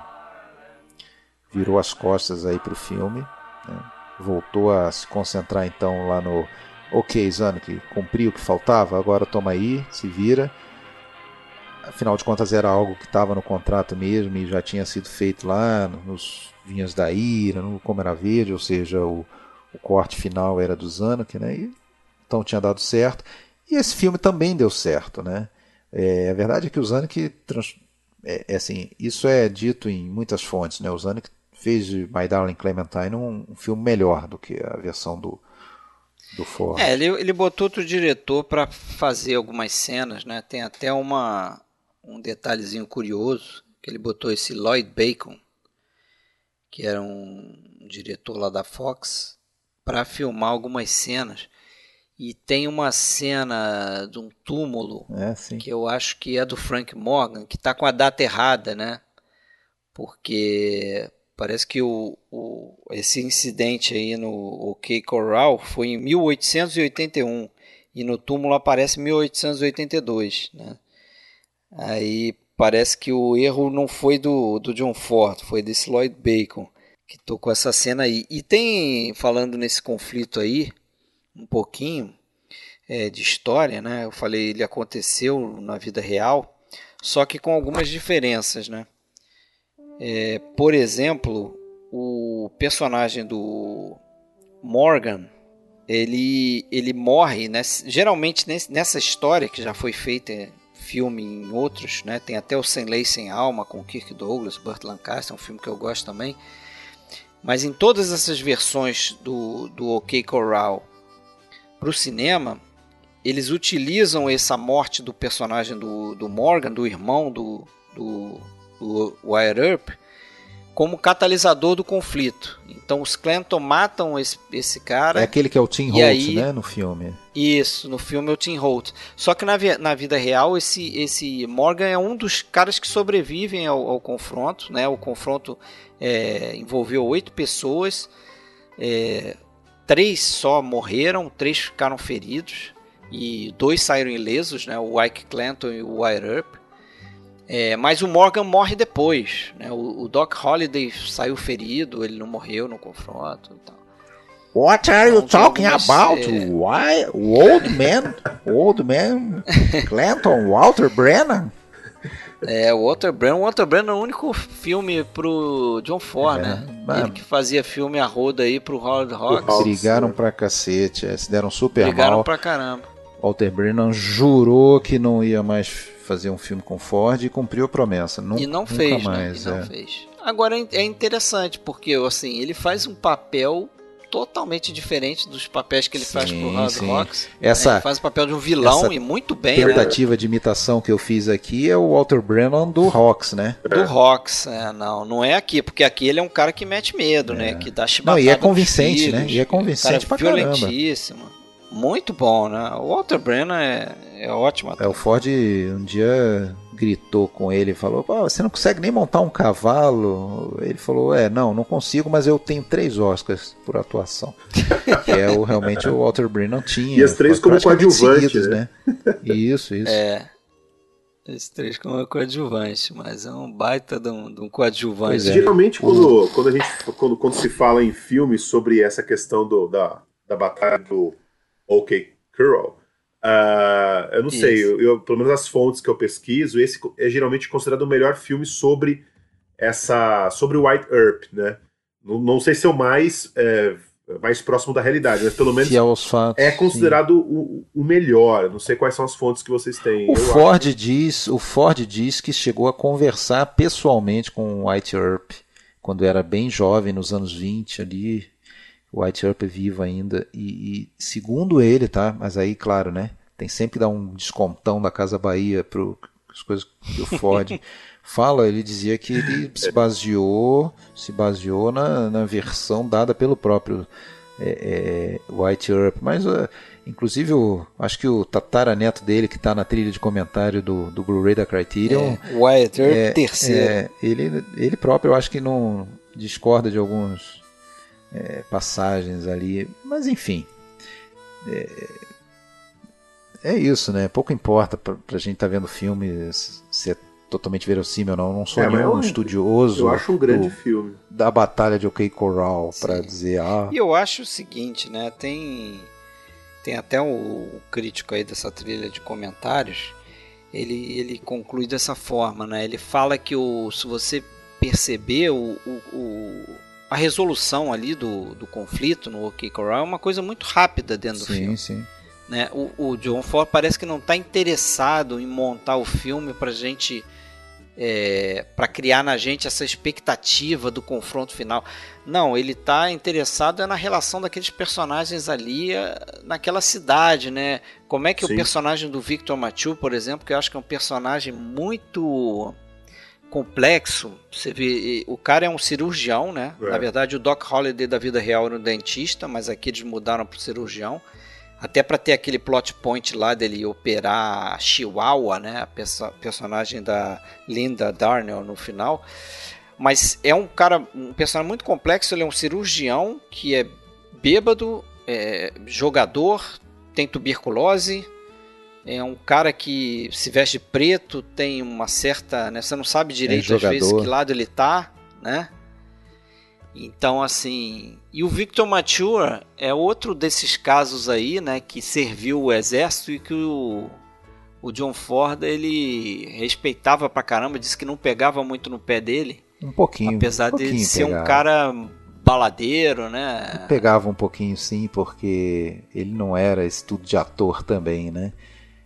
virou as costas aí pro filme, né? voltou a se concentrar então lá no ok, Zano, que cumpriu o que faltava, agora toma aí, se vira. Afinal de contas era algo que estava no contrato mesmo e já tinha sido feito lá nos Vinhas da Ira, no Como Era Verde, ou seja, o, o corte final era do Zanuck, né? E, então tinha dado certo. E esse filme também deu certo, né? É, a verdade é que o Zanuck trans, é, é assim, isso é dito em muitas fontes, né? O Zanuck fez de My Darling Clementine um, um filme melhor do que a versão do do Ford. É, ele, ele botou outro diretor para fazer algumas cenas, né? Tem até uma, um detalhezinho curioso, que ele botou esse Lloyd Bacon, que era um diretor lá da Fox, para filmar algumas cenas. E tem uma cena de um túmulo É, que eu acho que é do Frank Morgan, que está com a data errada, né? Porque parece que o, o- esse incidente aí no OK Corral foi em 1881 e no túmulo aparece 1882, né? Aí parece que o erro não foi do, do John Ford, foi desse Lloyd Bacon que tocou essa cena aí. E tem, falando nesse conflito aí, um pouquinho é, de história, né? Eu falei, ele aconteceu na vida real, só que com algumas diferenças, né? É, por exemplo, o personagem do Morgan, ele, ele morre, né? geralmente nessa história que já foi feita em filme em outros, né? tem até o Sem Lei Sem Alma com Kirk Douglas, Burt Lancaster, é um filme que eu gosto também. Mas em todas essas versões do, do OK Corral para o cinema, eles utilizam essa morte do personagem do, do Morgan, do irmão do, do, do Wyatt Earp, como catalisador do conflito. Então os Clanton matam esse, esse cara. É aquele que é o Tim Holt, aí- né, no filme. Isso, no filme é o Tim Holt. Só que na, na vida real, esse, esse Morgan é um dos caras que sobrevivem ao, ao confronto. Né? O confronto é, envolveu oito pessoas, é, três só morreram, três ficaram feridos e dois saíram ilesos, né? o Ike Clanton e o Wyatt Earp. É, mas o Morgan morre depois. Né? O, o Doc Holliday saiu ferido, ele não morreu no confronto. e tal. What are you Então, talking algumas, about? é, Why? O old man? Old man? Clanton? Walter Brennan? É, o Walter Brennan. O Walter Brennan é o único filme pro John Ford, É, né? mano. Ele que fazia filme a roda aí pro Howard Hawks. Brigaram né? pra cacete, é, se deram super Brigaram mal. pra caramba. Walter Brennan jurou que não ia mais fazer um filme com Ford e cumpriu a promessa. Nunca, e não nunca fez, mais. né? E não é. fez. Agora é é interessante, porque assim, ele faz um papel totalmente diferente dos papéis que ele faz Sim, pro Howard sim. Hawks. Essa- Ele faz o papel de um vilão e muito bem, né? Tentativa de imitação que eu fiz aqui é o Walter Brennan do Hawks, né? Do Hawks, é, não, não é aqui, porque aqui ele é um cara que mete medo, né? Que dá chibatada Não, e é convincente, filhos, né? E é convincente cara pra caramba. violentíssimo. Muito bom, né? O Walter Brennan é, é ótimo. É, o Ford um dia gritou com ele e falou: "Pô, Você não consegue nem montar um cavalo? Ele falou: É, não, não consigo, mas eu tenho três Oscars por atuação. que é o, realmente o Walter Brennan tinha. E as três como coadjuvante, seguidos, né? Isso, isso. É. Esses três como coadjuvante, mas é um baita de um, de um coadjuvante. Pois é. Geralmente, quando, quando, a gente, quando, quando se fala em filmes sobre essa questão do, da, da batalha do OK Corral, ah, eu não Isso. sei, eu, eu- pelo menos as fontes que eu pesquiso, esse é geralmente considerado o melhor filme sobre essa sobre o White Earp, né? Não, não sei se é o mais, é, mais próximo da realidade, mas pelo menos fatos. é considerado o, o melhor. Eu Não sei quais são as fontes que vocês têm. O acho. Ford diz, o Ford diz que chegou a conversar pessoalmente com o White Earp quando era bem jovem, nos anos 20 ali. O White Earp é vivo ainda e, e segundo ele, tá? Mas aí, claro, né? tem sempre que dar um descontão da Casa Bahia para as coisas que o Ford fala, ele dizia que ele se baseou, se baseou na, na versão dada pelo próprio é, é, White Earp, mas uh, inclusive o, acho que o tataraneto dele que está na trilha de comentário do, do Blu-ray da Criterion, é, White Earp é, terceiro, é, ele, ele próprio eu acho que não discorda de alguns é, passagens ali, mas enfim, é, é isso, né? Pouco importa pra, pra gente estar tá vendo filme se é totalmente verossímil ou não. Eu não sou é, nenhum é estudioso. Eu acho um grande do, filme. Da Batalha de OK Corral para dizer. Ah... E eu acho o seguinte, né? Tem, tem até o, o crítico aí dessa trilha de comentários. Ele, ele conclui dessa forma, né? Ele fala que o, se você perceber o, o, o a resolução ali do, do conflito no OK Corral é uma coisa muito rápida dentro sim, do filme. Sim, sim. Né? O, o John Ford parece que não está interessado em montar o filme para gente é, para criar na gente essa expectativa do confronto final. Não, ele está interessado é na relação daqueles personagens ali é, naquela cidade, né? Como é que Sim. o personagem do Victor Machu, por exemplo, que eu acho que é um personagem muito complexo. Você vê, o cara é um cirurgião, né? É. Na verdade, o Doc Holliday da vida real era um dentista, mas aqui eles mudaram para o cirurgião. Até para ter aquele plot point lá dele operar a Chihuahua, né? A perso personagem da Linda Darnell no final. Mas é um cara, um personagem muito complexo. Ele é um cirurgião que é bêbado, é jogador, tem tuberculose, é um cara que se veste preto, tem uma certa. Né, você não sabe direito é às vezes que lado ele tá, né? Então, assim. E o Victor Mature é outro desses casos aí, né? Que serviu o exército e que o, o John Ford ele respeitava pra caramba, disse que não pegava muito no pé dele. Um pouquinho. Apesar um pouquinho de ser pegava. um cara baladeiro, né? Pegava um pouquinho sim, porque ele não era esse tudo de ator também, né?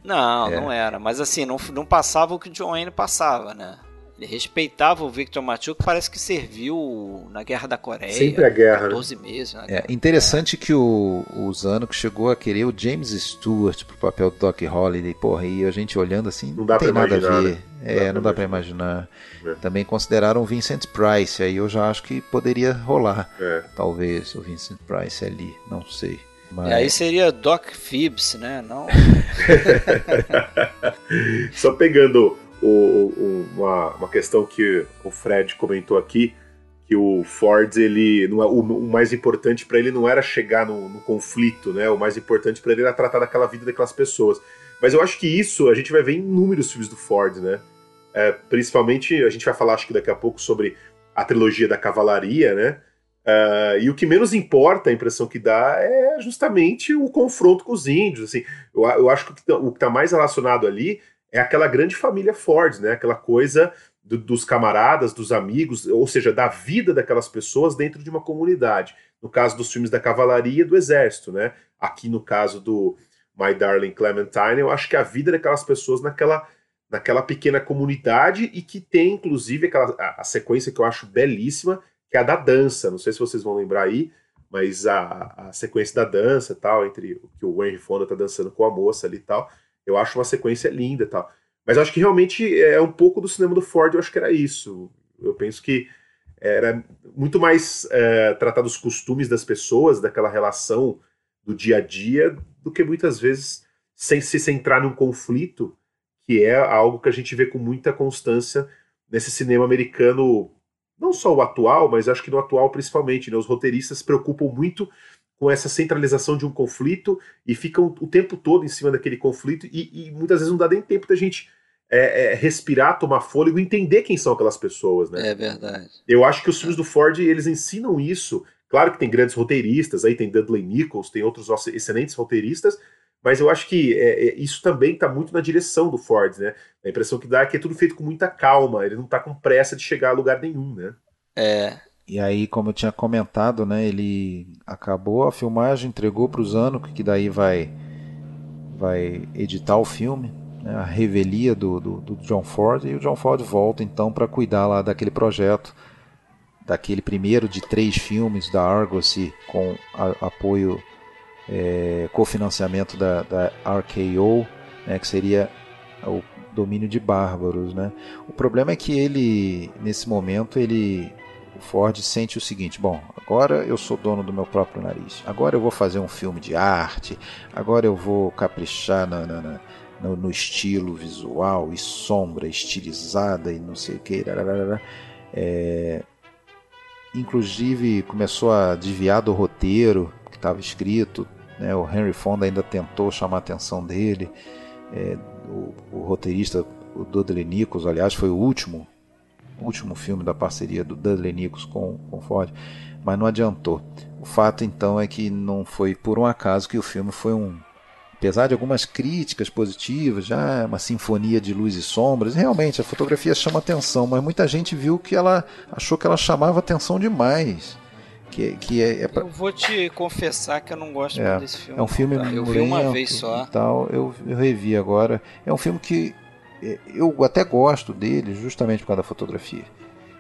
Não, é. não era. Mas assim, não, não passava o que o John Wayne passava, né? Ele respeitava o Victor Machu, que parece que serviu na Guerra da Coreia. Sempre a guerra. 14 né? meses. Né? É interessante que o, o Zano chegou a querer o James Stewart pro papel do Doc Holliday. Porra, e a gente olhando assim, não, não tem nada imaginar, a ver. Né? É, não dá para imaginar. É. Também consideraram o Vincent Price, aí eu já acho que poderia rolar. É. Talvez o Vincent Price ali, não sei. Mas... E aí seria Doc Phibbs, né? Não. Só pegando o, o, uma, uma questão que o Fred comentou aqui, que o Ford, ele não é, o, o mais importante para ele não era chegar no, no, conflito, né? O mais importante para ele era tratar daquela vida daquelas pessoas. Mas eu acho que isso a gente vai ver em inúmeros filmes do Ford, né? É, principalmente, a gente vai falar, acho que daqui a pouco, sobre a trilogia da cavalaria, né? Uh, e o que menos importa, a impressão que dá, é justamente o confronto com os índios. Assim, eu, eu acho que o que está tá mais relacionado ali é aquela grande família Ford, né? Aquela coisa do, dos camaradas, dos amigos, ou seja, da vida daquelas pessoas dentro de uma comunidade. No caso dos filmes da cavalaria e do exército, né? Aqui no caso do My Darling Clementine, eu acho que a vida daquelas pessoas naquela naquela pequena comunidade e que tem inclusive aquela a, a sequência que eu acho belíssima, que é a da dança. Não sei se vocês vão lembrar aí, mas a, a sequência da dança, tal, entre o que o Henry Fonda tá dançando com a moça ali e tal eu acho uma sequência linda tal. Mas eu acho que realmente é um pouco do cinema do Ford, eu acho que era isso. Eu penso que era muito mais é, tratar dos costumes das pessoas, daquela relação do dia a dia, do que muitas vezes sem se centrar num conflito, que é algo que a gente vê com muita constância nesse cinema americano, não só o atual, mas acho que no atual principalmente. Né? Os roteiristas se preocupam muito com essa centralização de um conflito e ficam o tempo todo em cima daquele conflito e, e muitas vezes não dá nem tempo da gente é, é, respirar, tomar fôlego, entender quem são aquelas pessoas, né? É verdade. Eu acho que os filmes do Ford eles ensinam isso. Claro que tem grandes roteiristas, aí tem Dudley Nichols, tem outros excelentes roteiristas, mas eu acho que é, é isso também está muito na direção do Ford, né? A impressão que dá é que é tudo feito com muita calma, ele não está com pressa de chegar a lugar nenhum, né? É, e aí, como eu tinha comentado, né, ele acabou a filmagem, entregou para o Zano, que daí vai, vai editar o filme, né, a revelia do, do, do, John Ford, e o John Ford volta então para cuidar lá daquele projeto, daquele primeiro de três filmes da Argosy, com a, apoio é, cofinanciamento da, da RKO, né, que seria o domínio de bárbaros, né? O problema é que ele, nesse momento, ele, o Ford sente o seguinte: bom, agora eu sou dono do meu próprio nariz. Agora eu vou fazer um filme de arte. Agora eu vou caprichar na, na, na no, no, estilo visual e sombra estilizada e não sei o que. É, inclusive começou a desviar do roteiro estava escrito. Né? O Henry Fonda ainda tentou chamar a atenção dele. É, o, o, roteirista, o Dudley Nichols, aliás, foi o último, último filme da parceria do Dudley Nichols com, com Ford, mas não adiantou. O fato então é que não foi por um acaso que o filme foi um apesar de algumas críticas positivas, já é uma sinfonia de luz e sombras, realmente a fotografia chama atenção, mas muita gente viu que ela achou que ela chamava atenção demais. Que, que é, é pra... Eu vou te confessar que eu não gosto é, desse filme. É um filme tá? Eu vi uma vez só. Tal, eu, eu revi agora. É um filme que é, eu até gosto dele justamente por causa da fotografia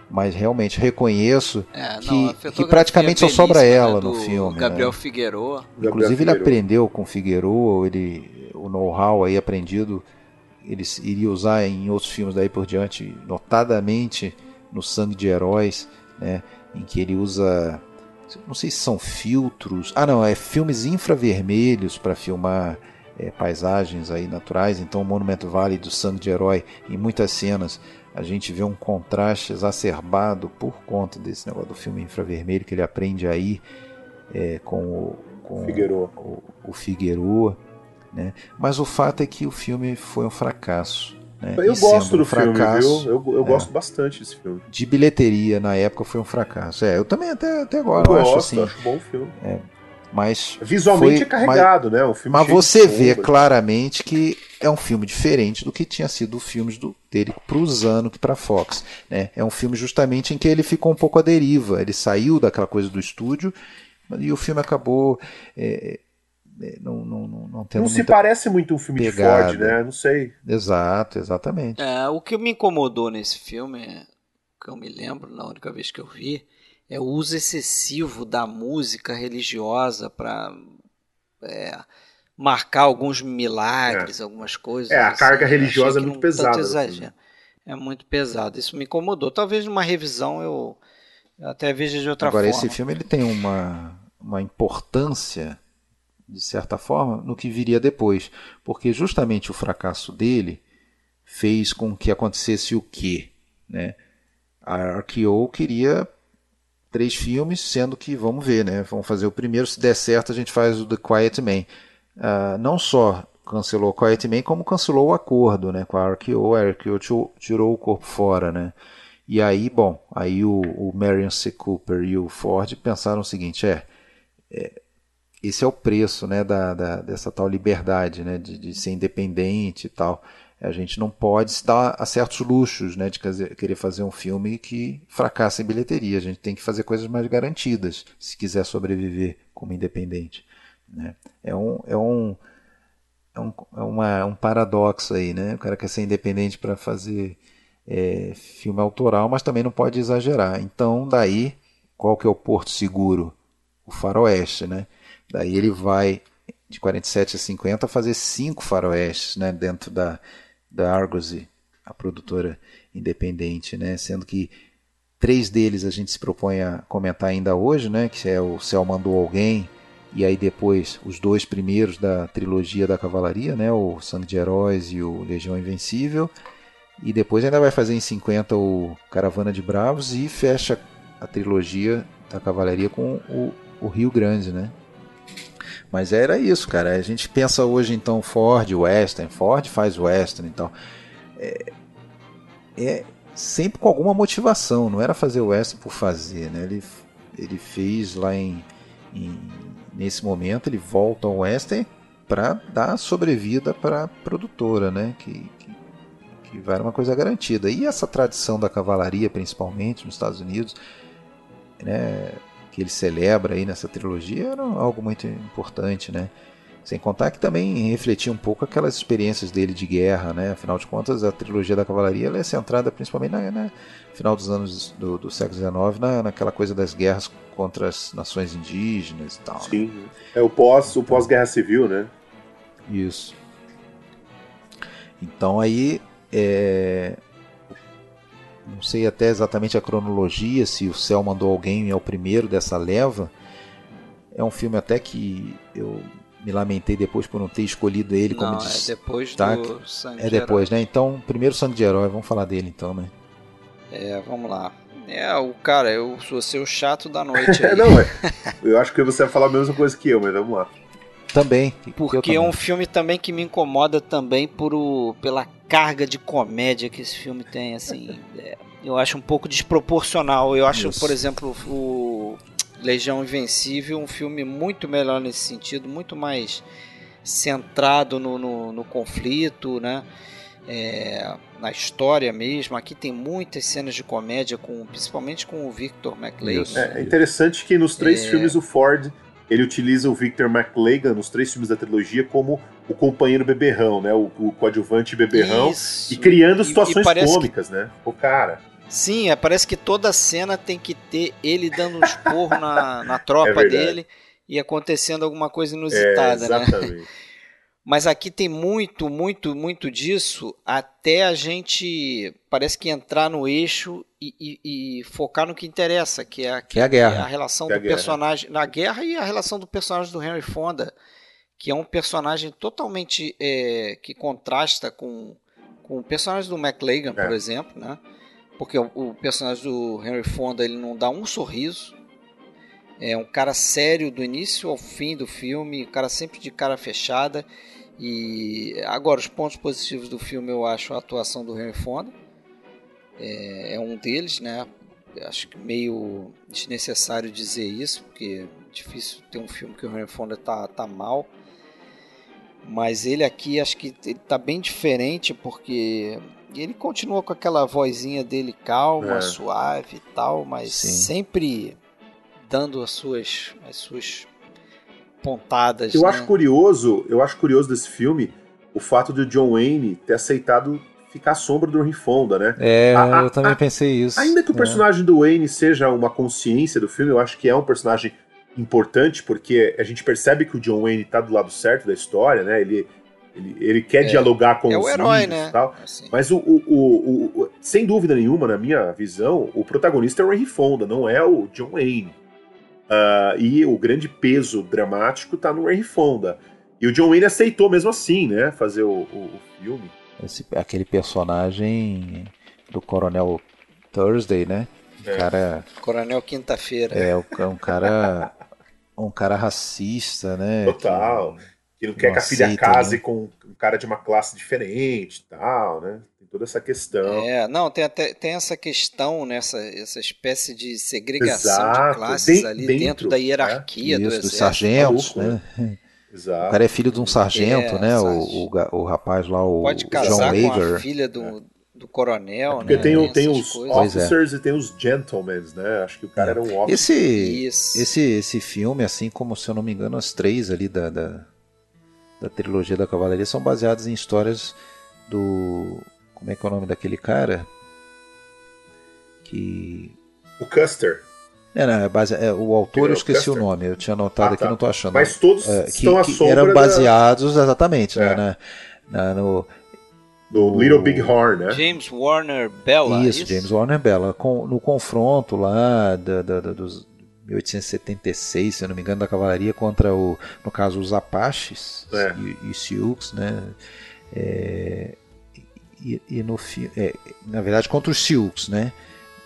mas realmente reconheço é, não, que, que praticamente só sobra né, ela no filme. Gabriel né? Figueroa. Inclusive ele aprendeu com Figueroa, ele o know-how aí aprendido ele iria usar em outros filmes daí por diante, notadamente no Sangue de Heróis, né, em que ele usa não sei se são filtros, ah não, é filmes infravermelhos para filmar é, paisagens aí naturais, então o Monument Valley do Sangue de Herói em muitas cenas a gente vê um contraste exacerbado por conta desse negócio do filme infravermelho que ele aprende aí é, com, o, com Figueroa. O, o Figueroa né? Mas o fato é que o filme foi um fracasso. Né? Eu e gosto um do fracasso, filme, viu? Eu, eu é, gosto bastante desse filme. De bilheteria na época foi um fracasso. É, eu também até, até agora eu, eu gosto, acho assim. Acho bom filme. É, mas visualmente foi, é carregado, mas, né? Um filme mas você vê claramente que é um filme diferente do que tinha sido os filmes do, dele para o Zanuck para Fox. Né? É um filme justamente em que ele ficou um pouco à deriva. Ele saiu daquela coisa do estúdio e o filme acabou é não, não, não, não tendo Não se parece muito um filme pegada. de Ford, né? Não sei. Exato, exatamente. É, o que me incomodou nesse filme, que eu me lembro na única vez que eu vi, é o uso excessivo da música religiosa para é, marcar alguns milagres, é. algumas coisas. É, a assim. carga religiosa é muito pesada. É muito pesado. Isso me incomodou. Talvez numa revisão eu até veja de outra Agora, forma. Agora, esse filme ele tem uma, uma importância, de certa forma, no que viria depois. Porque justamente o fracasso dele fez com que acontecesse o quê? Né? A RKO queria três filmes, sendo que, vamos ver, né? Vamos fazer o primeiro, se der certo, a gente faz o The Quiet Man. Uh, não só cancelou o Quiet Man, como cancelou o acordo né, com a RKO. A RKO tirou o corpo fora, né? E aí, bom, aí o, o Marion C. Cooper e o Ford pensaram o seguinte, é, é esse é o preço né, da, da, dessa tal liberdade, né, de, de ser independente e tal. A gente não pode se dar a certos luxos né, de querer fazer um filme que fracassa em bilheteria. A gente tem que fazer coisas mais garantidas se quiser sobreviver como independente. Né? É, um, é, um, é, um, é uma, um paradoxo aí. Né? O cara quer ser independente para fazer é, filme autoral, mas também não pode exagerar. Então, daí, qual que é o porto seguro? O faroeste. Né? Daí ele vai de 47 a 50 fazer cinco faroestes né, dentro da, da Argosy, a produtora independente, né? Sendo que três deles a gente se propõe a comentar ainda hoje, né? Que é o Céu Mandou Alguém e aí depois os dois primeiros da trilogia da Cavalaria, né? O Sangue de Heróis e o Legião Invencível. E depois ainda vai fazer em 50 o Caravana de Bravos e fecha a trilogia da Cavalaria com o, o Rio Grande, né? Mas era isso, cara. A gente pensa hoje então Ford, Western, Ford faz Western, então é, é sempre com alguma motivação. Não era fazer Western por fazer, né? Ele ele fez lá em, em nesse momento ele volta ao Western para dar sobrevida para a produtora, né? Que, que, que vai uma coisa garantida. E essa tradição da cavalaria, principalmente nos Estados Unidos, né? Que ele celebra aí nessa trilogia era algo muito importante, né? Sem contar que também refletia um pouco aquelas experiências dele de guerra, né? Afinal de contas, a trilogia da cavalaria é centrada principalmente no na, final dos anos do, do século XIX, na, naquela coisa das guerras contra as nações indígenas e tal. Né? Sim, né? é o pós o pós-guerra civil, né? Isso. Então aí é... não sei até exatamente a cronologia se o Céu mandou alguém é o primeiro dessa leva. É um filme até que eu me lamentei depois por não ter escolhido ele como não, é depois do Sangue É depois, né? Então, primeiro Sangue de Herói, vamos falar dele então, né? É, vamos lá. É, o cara, eu sou seu chato da noite aí. não, é. Eu acho que você vai falar a mesma coisa que eu, mas vamos lá. Também. Porque também. é um filme também que me incomoda também por o, pela carga de comédia que esse filme tem, assim. É, eu acho um pouco desproporcional. Eu acho, Isso. por exemplo, o Legião Invencível um filme muito melhor nesse sentido, muito mais centrado no, no, no conflito, né? É, na história mesmo. Aqui tem muitas cenas de comédia, com, principalmente com o Victor McLean. É, é interessante que nos três é... filmes o Ford ele utiliza o Victor McLagan nos três filmes da trilogia como o companheiro beberrão, né? O, o coadjuvante beberrão. Isso. E criando situações e, e cômicas, que... né? O cara. Sim, é, parece que toda cena tem que ter ele dando um esporro na, na tropa é dele e acontecendo alguma coisa inusitada, é, exatamente. né? Mas aqui tem muito, muito, muito disso até a gente parece que entrar no eixo e, e, e focar no que interessa, que é a, que é a guerra, é a relação que do personagem na guerra e a relação do personagem do Henry Fonda, que é um personagem totalmente é, que contrasta com, com o personagem do McLagan, por é. exemplo, né? Porque o, o personagem do Henry Fonda ele não dá um sorriso, é um cara sério do início ao fim do filme, um cara sempre de cara fechada. E agora, os pontos positivos do filme eu acho a atuação do Henry Fonda. É, é um deles, né? Acho que meio desnecessário dizer isso, porque é difícil ter um filme que o Henry Fonda tá, tá mal. Mas ele aqui acho que ele tá bem diferente, porque ele continua com aquela vozinha dele calma, é. suave e tal, mas Sim. sempre dando as suas, as suas pontadas. Eu né? acho curioso, eu acho curioso desse filme o fato de o John Wayne ter aceitado ficar à sombra do Henry Fonda, né? É, a, a, eu também a, pensei isso. Ainda que o é. personagem do Wayne seja uma consciência do filme, eu acho que é um personagem importante porque a gente percebe que o John Wayne tá do lado certo da história, né? Ele ele, ele quer é, dialogar com é os o herói, né? tal. Assim. Mas o, o, o, o, sem dúvida nenhuma, na minha visão, o protagonista é o Henry Fonda, não é o John Wayne. Uh, e o grande peso dramático tá no Henry Fonda. E o John Wayne aceitou mesmo assim, né? Fazer o, o, o filme. Esse, aquele personagem do Coronel Thursday, né? É. Cara, Coronel Quinta-feira. É, um cara. um cara racista, né? Total. Que, que não quer que a filha case né? com um cara de uma classe diferente e tal, né? Toda essa questão. É, não, tem, até, tem essa questão, nessa né, essa espécie de segregação Exato. de classes de, ali dentro, dentro da hierarquia é? do Isso, dos sargentos, né? né? Exato. O cara é filho de um sargento, é, né? O, o, o, rapaz lá, o Pode casar John com a filha do, é. do coronel, é porque né? tem, tem os coisas. É. officers e tem os gentlemen, né? Acho que o cara era um officer. Esse, esse, esse filme, assim como, se eu não me engano, as três ali da, da, da trilogia da Cavalaria são baseadas em histórias do como é que é o nome daquele cara? Que. O Custer. É, não, é base, é, o autor eu esqueci o, o nome, eu tinha anotado ah, aqui, tá. não estou achando. Mas todos é, que, estão à sombra eram baseados, da... exatamente, né, é. né, na, no, do Little Big Horn, né? James Warner Bella. Isso, isso? James Warner Bella. Com, no confronto lá da, da, da, dos 1876, se eu não me engano, da cavalaria contra o, no caso, os Apaches é. e, e Sioux, né? É, e, e no é, na verdade contra os Sioux, né?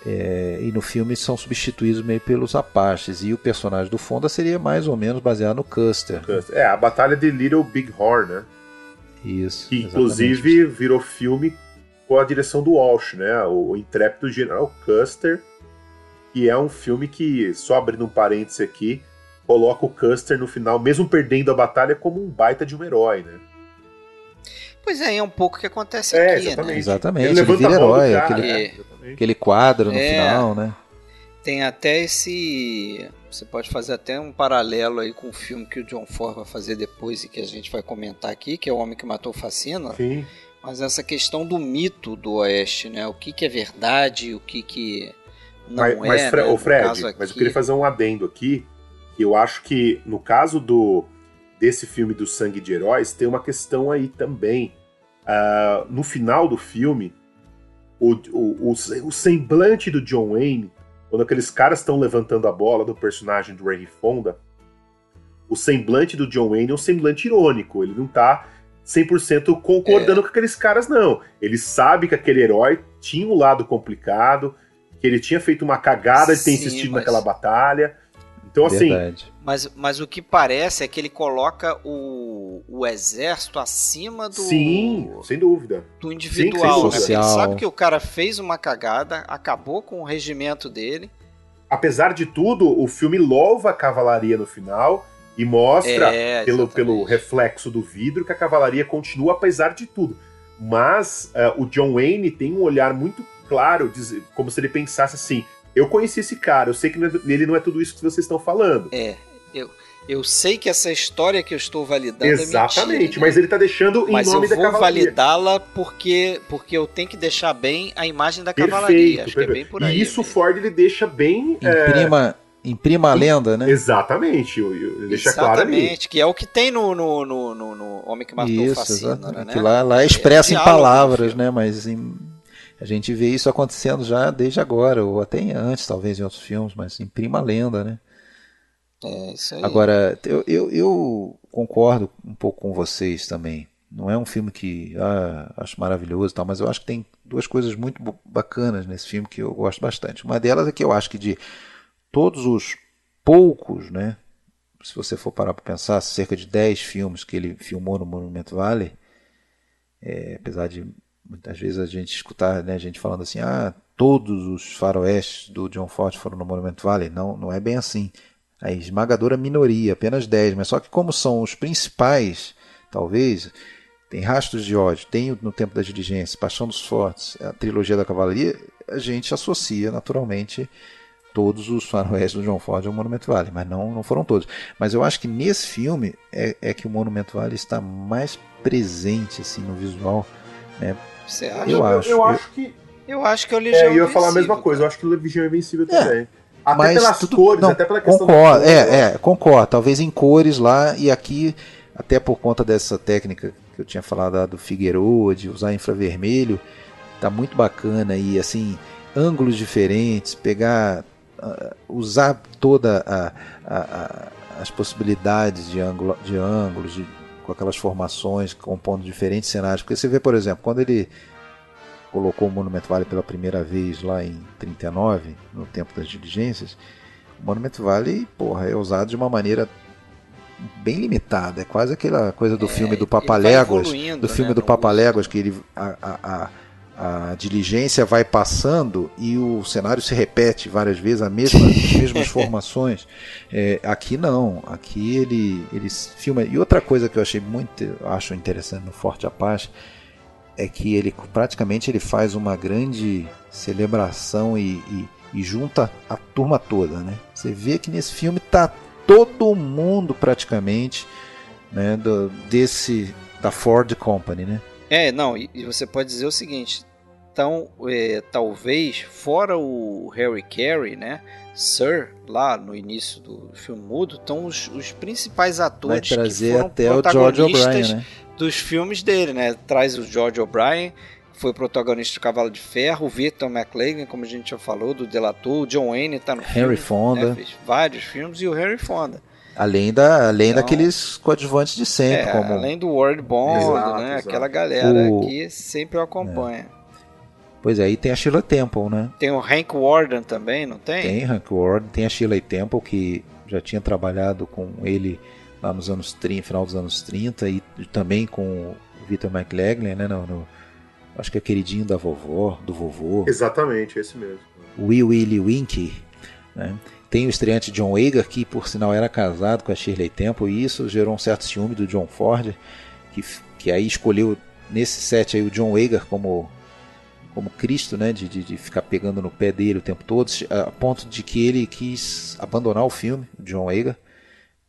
É, e no filme são substituídos meio pelos Apaches e o personagem do Fonda seria mais ou menos baseado no Custer. É a batalha de Little Big Horn, né? Isso. Que inclusive virou filme com a direção do Walsh, né? O, o intrépido General Custer, que é um filme que só abrindo um parêntese aqui coloca o Custer no final, mesmo perdendo a batalha, como um baita de um herói, né? Pois é, é um pouco o que acontece é, aqui, exatamente. né? Exatamente, ele, ele vira herói, aquele, aquele quadro no é. final, né? tem até esse. Você pode fazer até um paralelo aí com o filme que o John Ford vai fazer depois e que a gente vai comentar aqui, que é O Homem que Matou Facina. Sim. Mas essa questão do mito do Oeste, né? O que, que é verdade, o que, que não mas, é. mas Fre né? No Fred, caso mas eu aqui- queria fazer um adendo aqui, que eu acho que no caso do desse filme do Sangue de Heróis, tem uma questão aí também. Ah, no final do filme, o, o, o, o semblante do John Wayne, quando aqueles caras estão levantando a bola do personagem do Henry Fonda, o semblante do John Wayne é um semblante irônico, ele não tá 100% concordando com aqueles caras, não. Ele sabe que aquele herói tinha um lado complicado, que ele tinha feito uma cagada de ter insistido mas- naquela batalha. Então, assim, Verdade. Mas, mas o que parece é que ele coloca o, o exército acima do, sim, sem dúvida. do Sim, individual. sem né? Ele sabe que o cara fez uma cagada, acabou com o regimento dele. Apesar de tudo, o filme louva a cavalaria no final e mostra É, pelo, pelo reflexo do vidro que a cavalaria continua apesar de tudo. Mas eh, o John Wayne tem um olhar muito claro, diz- como se ele pensasse assim: eu conheci esse cara, eu sei que não é- ele não é tudo isso que vocês estão falando. É, eu, eu sei que essa história que eu estou validando é Exatamente, mentira, mas ele tá deixando em mas eu nome da vou cavalaria. validá-la porque, porque eu tenho que deixar bem a imagem da cavalaria. Acho que é bem por aí. E isso o mesmo. Ford ele deixa bem. é, Imprima, imprima a lenda, né? Exatamente, eu- eu- ele deixa claro. Exatamente, que é o que tem no, no, no, no, no Homem que Matou Isso, Facínora, exatamente. né? Que lá, lá é expressa em diálogo no palavras, né? Mas em- a gente vê isso acontecendo já desde agora, ou até em- antes, talvez, em outros filmes, mas imprima a lenda, né? É isso aí. Agora, eu, eu, eu concordo um pouco com vocês também. Não é um filme que ah, acho maravilhoso e tal, mas eu acho que tem duas coisas muito bacanas nesse filme que eu gosto bastante. Uma delas é que eu acho que de todos os poucos, né? Se você for parar para pensar, cerca de 10 filmes que ele filmou no Monument Valley, é, apesar de muitas vezes a gente escutar né, gente falando assim, ah, todos os faroestes do John Ford foram no Monument Valley. Não, não é bem assim. A esmagadora minoria, apenas 10, mas só que como são os principais, talvez, tem Rastros de Ódio, tem o No Tempo da Diligência, Paixão dos Fortes, a trilogia da Cavalaria, a gente associa naturalmente todos os faroestes do John Ford ao Monument Valley, mas não, não foram todos. Mas eu acho que nesse filme é, é que o Monument Valley está mais presente assim no visual, né? Você acha? Eu acho, Eu, eu- acho que. Eu acho que é o É, Legião eu ia falar a mesma coisa, eu acho que o Legião é invencível É, também. Até mas pelas tudo- cores, não, até pela questão concordo, cor. é, é, concordo. Talvez em cores lá e aqui, até por conta dessa técnica que eu tinha falado lá do Figueroa, de usar infravermelho, tá muito bacana e assim, ângulos diferentes, pegar, ah, usar toda a, a- a- as possibilidades de, ângulo, de ângulos, de- com aquelas formações, compondo diferentes cenários. Porque você vê, por exemplo, quando ele colocou o Monument Valley pela primeira vez lá em 39, no tempo das diligências, o Monument Valley, porra, é usado de uma maneira bem limitada. É quase aquela coisa do É, filme do Papaléguas, do filme né, do Papaléguas, que ele a, a, a, diligência vai passando e o cenário se repete várias vezes, a mesma, as mesmas formações. É, aqui não, aqui ele, ele filma. E outra coisa que eu achei muito acho interessante no Forte Apache é que ele praticamente ele faz uma grande celebração e, e, e junta a turma toda, né? Você vê que nesse filme tá todo mundo praticamente, né, do, desse da Ford Company, né? É, não, e, e você pode dizer o seguinte. Então, é, talvez, fora o Harry Carey, né? Sir, lá no início do filme mudo, estão os, os principais Vai atores que trazer foram até o George O'Brien, protagonistas né? Dos filmes dele, né? Traz o George O'Brien, que foi protagonista do Cavalo de Ferro, o Victor McLaglen, como a gente já falou, do Delator, o John Wayne tá no Henry filme, Fonda. né? Fez vários filmes, e o Harry Fonda. Além da além Então- daqueles coadjuvantes de sempre, É, como além do World Bond, Exato, né? exato. Aquela galera O- que sempre o acompanha. Pois é, aí tem a Sheila Temple, né? Tem o Hank Warden também, não tem? Tem Hank Ward, tem a Sheila Temple que já tinha trabalhado com ele lá nos anos 30, final dos anos 30 e também com o Victor McLaglen, né, no, no- acho que é queridinho da vovó, do vovô, Exatamente, esse mesmo. Wee Willie Winky, né? Tem o estreante John Hager, que por sinal era casado com a Shirley Temple, e isso gerou um certo ciúme do John Ford, que, que aí escolheu nesse set aí o John Hager como como Cristo, né, de, de, de, ficar pegando no pé dele o tempo todo, a ponto de que ele quis abandonar o filme, o John Wayne.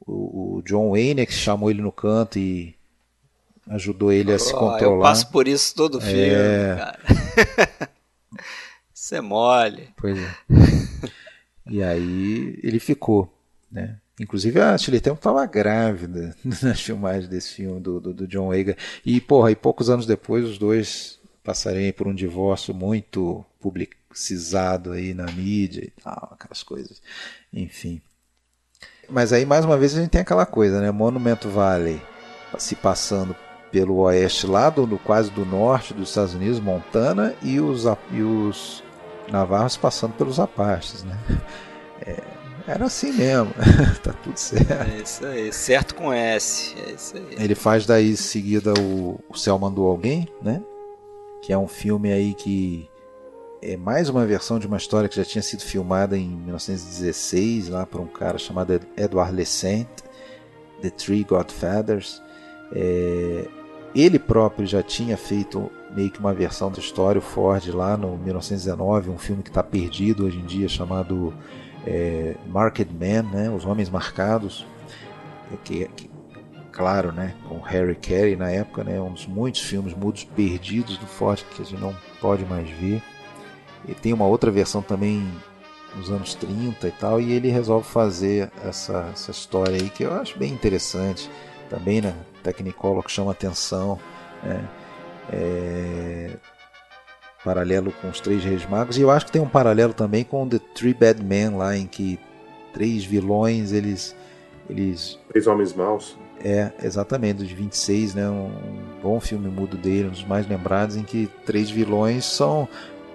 O, o John Wayne é que chamou ele no canto e ajudou ele a se controlar. Eu passo por isso todo o filme, é... cara. Isso é mole. Pois é. e aí ele ficou, né? Inclusive a Shirley Temple estava grávida nas filmagens desse filme do, do, do John Wayne. E, porra, e poucos anos depois os dois passarem por um divórcio muito publicizado aí na mídia e tal, aquelas coisas. Enfim. Mas aí, mais uma vez, a gente tem aquela coisa, né? Monumento Valley se passando pelo oeste lá do, do quase do norte dos Estados Unidos, Montana, e os, e os Navarros passando pelos Apaches, né? É, era assim mesmo, tá tudo certo. É isso aí, certo com S, é isso aí. Ele faz daí em seguida o, o Céu Mandou Alguém, né? Que é um filme aí que é mais uma versão de uma história que já tinha sido filmada em 1916 lá por um cara chamado Edward Lescent, The Three Godfathers. É, ele próprio já tinha feito meio que uma versão da história, o Ford, lá no 1919, um filme que está perdido hoje em dia, chamado é, Marked Men, né, Os Homens Marcados, é, que, que, claro, né, com Harry Carey na época, né, um dos muitos filmes mudos perdidos do Ford que a gente não pode mais ver. E tem uma outra versão também nos anos 30 e tal, e ele resolve fazer essa, essa história aí que eu acho bem interessante também, né? Technicolor que chama atenção, né? É... Paralelo com os Três Reis Magos, e eu acho que tem um paralelo também com The Three Bad Men, lá em que três vilões eles. eles Três Homens Maus. É, exatamente, dos 26, né? Um, bom filme mudo dele, um dos mais lembrados, em que três vilões são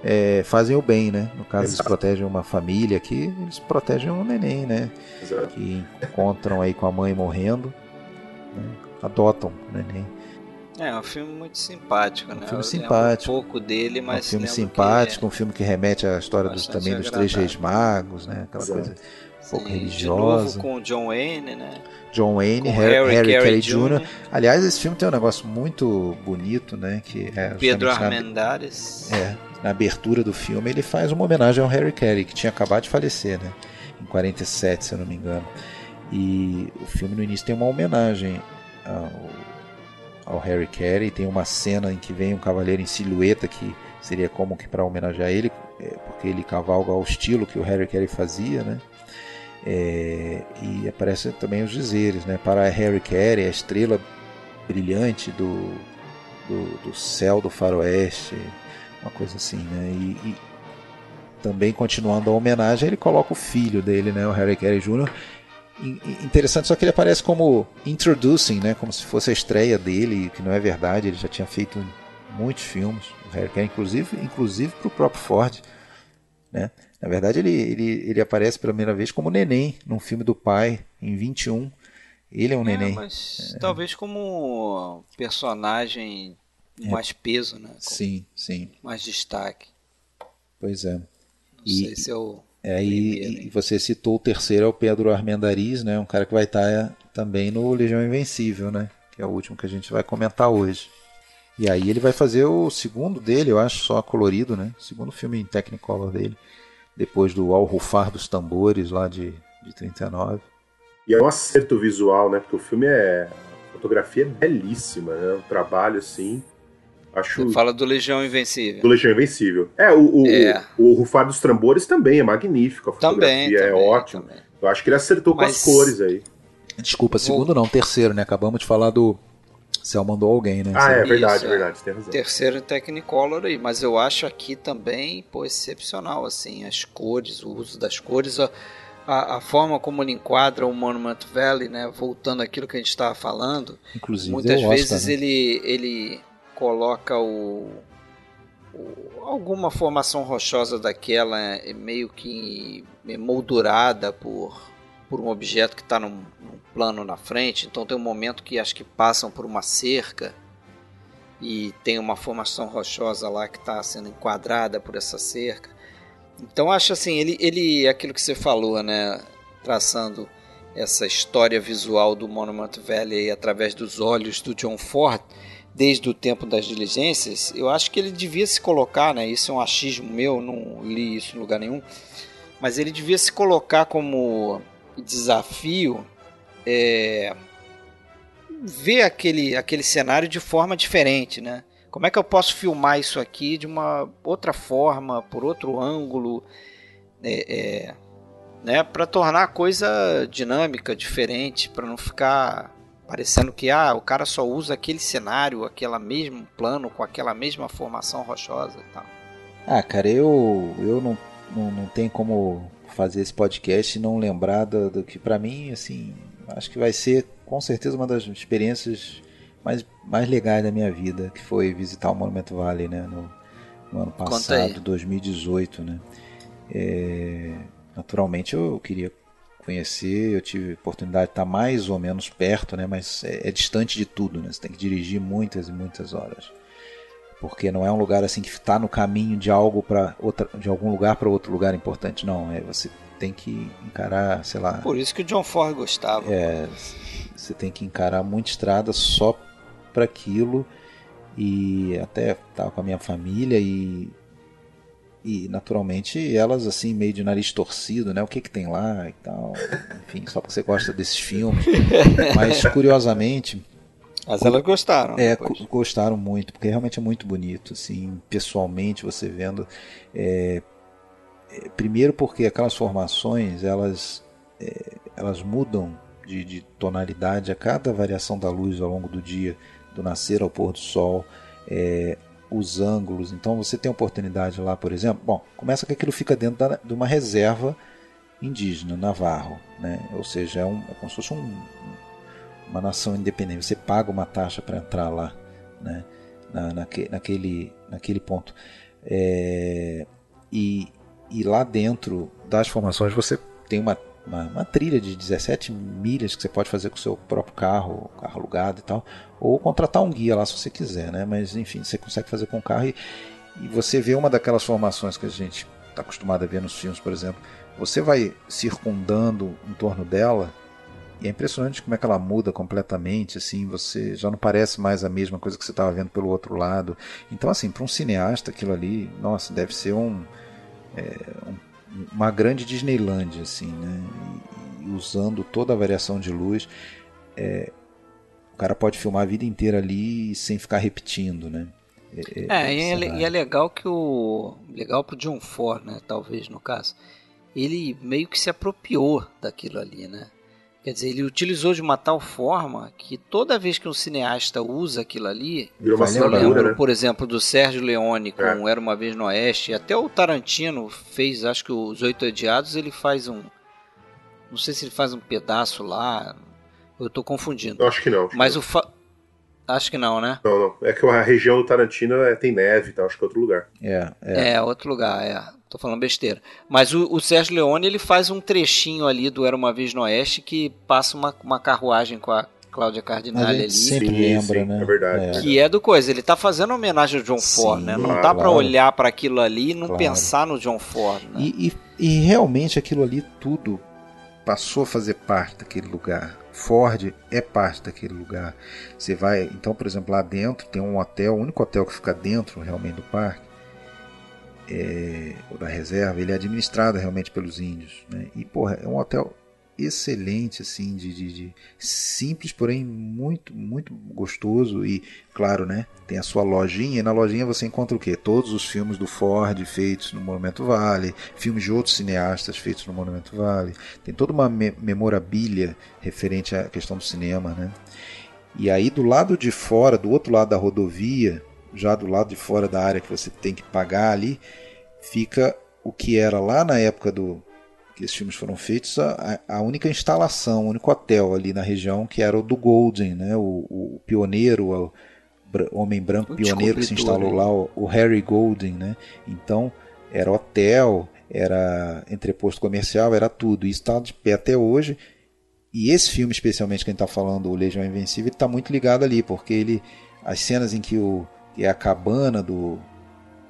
é, fazem o bem, né? No caso, Exato. eles protegem uma família aqui, eles protegem um neném, né? Exato. Que encontram aí com a mãe morrendo né? adotam o neném. É, é um filme muito simpático, né? Um filme Eu simpático. Um pouco dele, mas. Um filme simpático, é... um filme que remete à história dos, também dos Três Reis Magos, né? Aquela Exato. coisa pouco religiosa. De novo com John Wayne, né? John Wayne, Harry, Harry, Carey Jr. Aliás, esse filme tem um negócio muito bonito, né? Que é Pedro Armendáriz. Na, é, na abertura do filme ele faz uma homenagem ao Harry Carey, que tinha acabado de falecer, né? Em 47, se eu não me engano. E o filme no início tem uma homenagem ao, ao Harry Carey. Tem uma cena em que vem um cavaleiro em silhueta que seria como que para homenagear ele, é, porque ele cavalga ao estilo que o Harry Carey fazia, né? É, e aparecem também os dizeres, né? Para Harry Carey, a estrela brilhante do, do, do céu do faroeste, uma coisa assim, né? E, e, também continuando a homenagem, ele coloca o filho dele, né? O Harry Carey Jr interessante, só que ele aparece como introducing, né, como se fosse a estreia dele, que não é verdade, ele já tinha feito muitos filmes, o Harry Carey, inclusive, inclusive para o próprio Ford. Né? Na verdade, ele, ele, ele aparece pela primeira vez como neném num filme do pai, em 21. Ele é um é, neném. Mas é. talvez como personagem com é. mais peso, né? Com sim, sim. Mais destaque. Pois é. Não e, sei se eu é, e, e, você citou o terceiro é o Pedro Armendariz, né? Um cara que vai estar é, também no Legião Invencível, né? Que é o último que a gente vai comentar hoje. E aí ele vai fazer o segundo dele, eu acho, só colorido, né? O segundo filme em Technicolor dele. Depois do Ao Rufar dos Tambores, lá de, de 39. E é um acerto visual, né? Porque o filme é. A fotografia é belíssima, né? Um trabalho assim. Acho... Você fala do Legião Invencível. Do Legião Invencível. É, o, o, é. o, o Rufar dos Trambores também é magnífico. A fotografia também, é também, ótima. Também. Eu acho que ele acertou Mas... com as cores aí. Desculpa, segundo não, terceiro, né? Acabamos de falar do. Céu mandou alguém, né? Ah, é verdade, Isso, é verdade, tem razão. Terceiro Technicolor aí, mas eu acho aqui também, pô, excepcional, assim, as cores, o uso das cores, a, a, a forma como ele enquadra o Monument Valley, né? Voltando àquilo que a gente estava falando. Inclusive, muitas vezes né? ele, ele coloca o, o, alguma formação rochosa daquela é, meio que moldurada por, por um objeto que está num, num, plano na frente. Então tem um momento que acho que passam por uma cerca e tem uma formação rochosa lá que está sendo enquadrada por essa cerca. Então acho assim, ele, ele aquilo que você falou, né, traçando essa história visual do Monument Valley através dos olhos do John Ford desde o tempo das diligências, eu acho que ele devia se colocar, né? Isso é um achismo meu, não li isso em lugar nenhum, mas ele devia se colocar como desafio é, ver aquele, aquele cenário de forma diferente, né? Como é que eu posso filmar isso aqui de uma outra forma, por outro ângulo, é, é, né? Para tornar a coisa dinâmica, diferente, para não ficar parecendo que ah, o cara só usa aquele cenário, aquele mesmo plano, com aquela mesma formação rochosa e tal. Ah, cara, eu, eu não, não, não tenho como fazer esse podcast e não lembrar do, do que para mim, assim, acho que vai ser com certeza uma das experiências mais, mais legais da minha vida, que foi visitar o Monumento Valley, né, no, no ano passado, 2018, né. É, naturalmente eu queria conhecer, eu tive a oportunidade de estar mais ou menos perto, né, mas é, é distante de tudo, né, você tem que dirigir muitas e muitas horas porque não é um lugar assim que está no caminho de algo para outra de algum lugar para outro lugar importante não. É você tem que encarar sei lá. Por isso que o John Ford gostava. É você tem que encarar muita estrada só para aquilo. E até tava com a minha família e e naturalmente elas assim meio de nariz torcido, né? O que que tem lá e tal, enfim, só porque você gosta desses filmes. Mas curiosamente, mas elas gostaram. É, depois. gostaram muito, porque realmente é muito bonito, assim, pessoalmente você vendo. É, é, primeiro porque aquelas formações elas é, elas mudam de, de, tonalidade a cada variação da luz ao longo do dia, do nascer ao pôr do sol, é, os ângulos. Então você tem oportunidade lá, por exemplo. Bom, começa que aquilo fica dentro da, de uma reserva indígena, Navarro, né? Ou seja, é, um, é como se fosse um, uma nação independente. Você paga uma taxa para entrar lá, né? Na, naque, naquele, naquele ponto. É, e, e lá dentro das formações você tem uma, uma, uma, trilha de 17 milhas que você pode fazer com o seu próprio carro, carro alugado e tal, ou contratar um guia lá se você quiser, né? Mas enfim, você consegue fazer com o carro e, e você vê uma daquelas formações que a gente está acostumado a ver nos filmes, por exemplo. Você vai circundando em torno dela e é impressionante como é que ela muda completamente, assim, você já não parece mais a mesma coisa que você estava vendo pelo outro lado. Então, assim, para um cineasta aquilo ali, nossa, deve ser um, é, um uma grande Disneyland, assim, né? E, e, usando toda a variação de luz, é, o cara pode filmar a vida inteira ali sem ficar repetindo, né? É, é, é e, é, e é legal que o legal pro John Ford, né? Talvez no caso, ele meio que se apropriou daquilo ali, né? Quer dizer, ele utilizou de uma tal forma que toda vez que um cineasta usa aquilo ali, Virou uma eu lembro, né? por exemplo, do Sérgio Leone com é. Era Uma Vez no Oeste, até o Tarantino fez, acho que os Oito Odiados, ele faz um... Não sei se ele faz um pedaço lá, eu estou confundindo. Eu acho que não. Acho Mas que o... Fa... Acho que não, né? Não, não. É que a região do Tarantino é, tem neve e tal, acho que é outro lugar. É, é. É, outro lugar, é. Tô falando besteira. Mas o, o, Sérgio Leone ele faz um trechinho ali do Era uma Vez no Oeste que passa uma, uma carruagem com a Cláudia Cardinale ali. Sempre sim, lembra, sim, né? É verdade. É. Que é do coisa. Ele tá fazendo homenagem ao John sim, Ford, né? Não claro, dá para olhar para aquilo ali e não claro. pensar no John Ford. Né? E, e, e realmente aquilo ali tudo passou a fazer parte daquele lugar. Ford é parte daquele lugar. Você vai, então, por exemplo, lá dentro tem um hotel, o único hotel que fica dentro realmente do parque é, ou da reserva, ele é administrado realmente pelos índios. Né? E, porra, é um hotel excelente, assim, de, de, de, simples, porém muito, muito gostoso e, claro, né, tem a sua lojinha e na lojinha você encontra o quê? Todos os filmes do Ford feitos no Monumento Vale, filmes de outros cineastas feitos no Monumento Vale, tem toda uma me memorabilia referente à questão do cinema, né? E aí do lado de fora, do outro lado da rodovia, já do lado de fora da área que você tem que pagar ali, fica o que era lá na época do que esses filmes foram feitos, a, a única instalação, o único hotel ali na região, que era o do Golden, né? o, o pioneiro, o, homem branco o pioneiro que se instalou lá, o, o, Harry Golden. Né? Então, era hotel, era entreposto comercial, era tudo. Isso está de pé até hoje. E esse filme, especialmente que a gente está falando, o Legião Invencível, está muito ligado ali, porque ele, as cenas em que o que é a cabana do,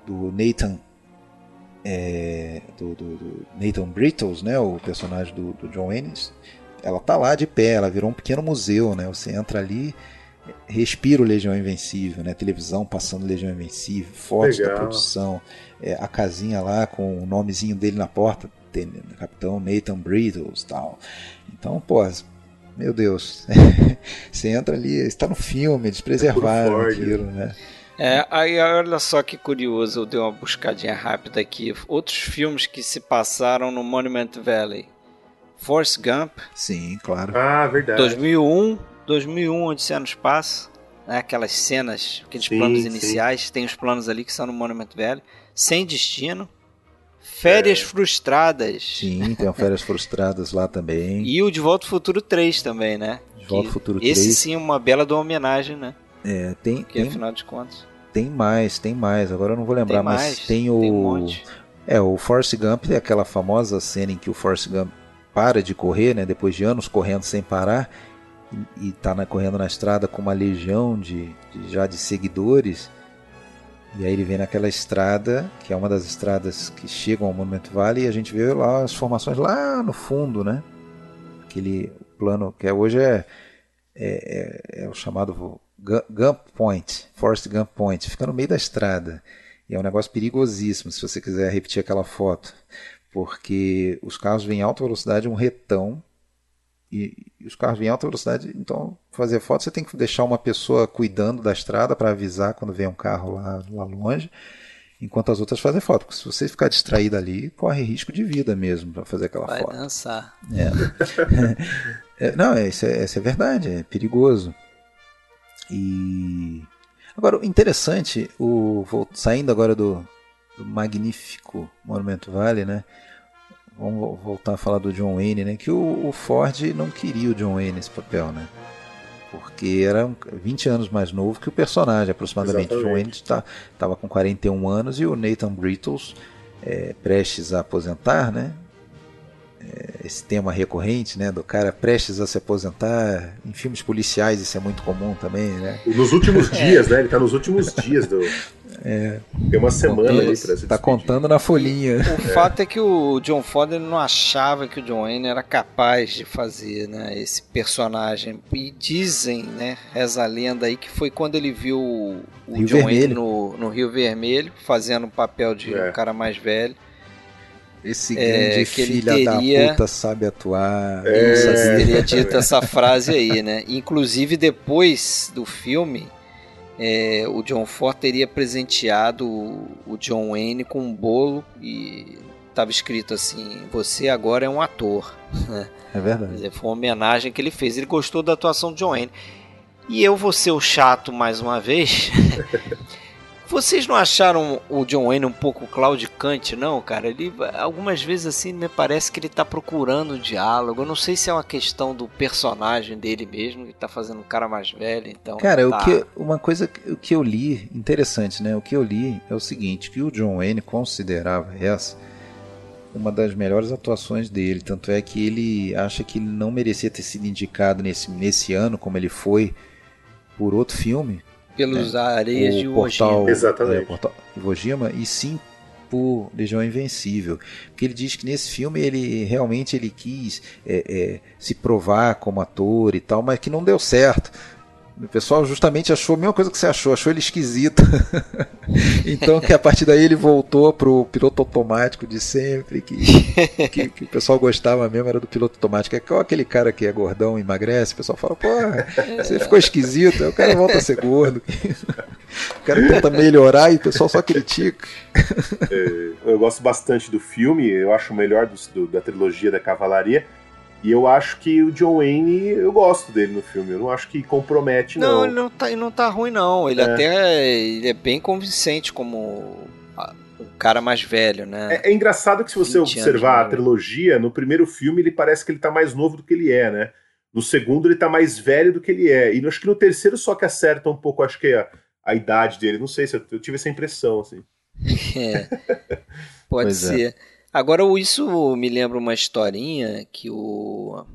do Nathan é, do, do, do, Nathan Brittles, né, o personagem do, do John Ennis, ela tá lá de pé, ela virou um pequeno museu, né? Você entra ali, respira o Legião Invencível, né? Televisão passando Legião Invencível, fotos Legal. da produção, é, a casinha lá com o nomezinho dele na porta, tem, Capitão Nathan Brittles tal. Então, pô, meu Deus, você entra ali, está no filme, eles preservaram Ford. aquilo, né? É, aí olha só que curioso, eu dei uma buscadinha rápida aqui. Outros filmes que se passaram no Monument Valley. Forrest Gump, Sim, claro. Ah, verdade. 2001, 2001, Odisseia no Espaço, né, aquelas cenas, aqueles Sim, planos sim. iniciais, tem os planos ali que são no Monument Valley. Sem Destino, Férias É. Frustradas Sim, tem Férias Frustradas lá também. e o De Volta ao Futuro 3 também, né? De Volta ao Futuro Esse 3. sim é uma bela de uma homenagem, né? É, tem, Porque tem, afinal de contas, tem mais, tem mais. Agora eu não vou lembrar, tem mas mais, tem o. tem um monte. É, o Forrest Gump é aquela famosa cena em que o Forrest Gump para de correr, né? Depois de anos correndo sem parar e, e tá na- correndo na estrada com uma legião de, de- já de seguidores. E aí ele vem naquela estrada, que é uma das estradas que chegam ao Monument Valley, e a gente vê lá as formações lá no fundo, né? Aquele plano que é, hoje é, é, é- é o chamado Gump Point, Forrest Gump Point, fica no meio da estrada. E é um negócio perigosíssimo se você quiser repetir aquela foto, porque os carros vêm em alta velocidade, um retão, e, os carros vêm em alta velocidade, então fazer foto você tem que deixar uma pessoa cuidando da estrada para avisar quando vem um carro lá, lá longe, enquanto as outras fazem foto, porque se você ficar distraído ali, corre risco de vida mesmo para fazer aquela Vai foto. dançar. É, não, é, isso, é, isso é verdade, é perigoso. E agora o interessante, o saindo agora do, do magnífico Monumento Valley, né? Vamos vo- voltar a falar do John Wayne, né? Que o, o Ford não queria o John Wayne nesse papel, né? Porque era um- 20 anos mais novo que o personagem, aproximadamente. O John Wayne estava com 41 anos e o Nathan Brittles, é, prestes a aposentar, né? Esse tema recorrente, né, do cara prestes a se aposentar. Em filmes policiais isso é muito comum também, né? Nos últimos dias, né? Ele tá nos últimos dias do. Tem uma semana Contando- ali pra se tá despedir. contando na folhinha. O fato é que o John Ford ele não achava que o John Wayne era capaz de fazer né, esse personagem. E dizem, né, reza a lenda aí, que foi quando ele viu o Rio John Wayne Vermelho. no, no Rio Vermelho, fazendo o papel de É. um cara mais velho. Esse É, grande que ele filha teria- da puta sabe atuar. É. Isso, Sabe- teria dito essa frase aí, né? Inclusive, depois do filme, é, o John Ford teria presenteado o, John Wayne com um bolo e estava escrito assim: Você agora é um ator. É Quer verdade. dizer, foi uma homenagem que ele fez. Ele gostou da atuação do John Wayne. E eu vou ser o chato mais uma vez. Vocês não acharam o John Wayne um pouco claudicante, não, cara? Ele algumas vezes assim me parece que ele tá procurando diálogo. Eu não sei se é uma questão do personagem dele mesmo, que tá fazendo um cara mais velho, então. Cara, tá. o que, uma coisa que- o que eu li, interessante, né? O que eu li é o seguinte, que o John Wayne considerava essa uma das melhores atuações dele, tanto é que ele acha que ele não merecia ter sido indicado nesse, nesse ano, como ele foi, por outro filme, pelos areias de portal, Jima. Exatamente. É, o portal Iwo Jima, e sim por Legião Invencível. Porque ele diz que nesse filme ele realmente ele quis é, é, se provar como ator e tal, mas que não deu certo. O pessoal justamente achou a mesma coisa que você achou, achou ele esquisito. então que a partir daí ele voltou pro piloto automático de sempre, que, que, que o pessoal gostava mesmo era do piloto automático. É igual aquele cara que é gordão, emagrece, o pessoal fala, porra, você ficou esquisito, aí o cara volta a ser gordo. o cara tenta melhorar e o pessoal só critica. É, eu gosto bastante do filme, eu acho o melhor dos- do- da trilogia da Cavalaria. E eu acho que o John Wayne, eu gosto dele no filme. Eu não acho que compromete, Não, não. ele não tá, ele não tá ruim, não. Ele É. até ele é bem convincente como um cara mais velho, né? É, é engraçado que se você 20 anos, observar a trilogia, no primeiro filme ele parece que ele tá mais novo do que ele é, né? No segundo ele tá mais velho do que ele é. E acho que no terceiro só que acerta um pouco, acho que a, a idade dele. Não sei se eu, eu tive essa impressão, assim. É. Pode Pois é. Agora, isso me lembra uma historinha que o.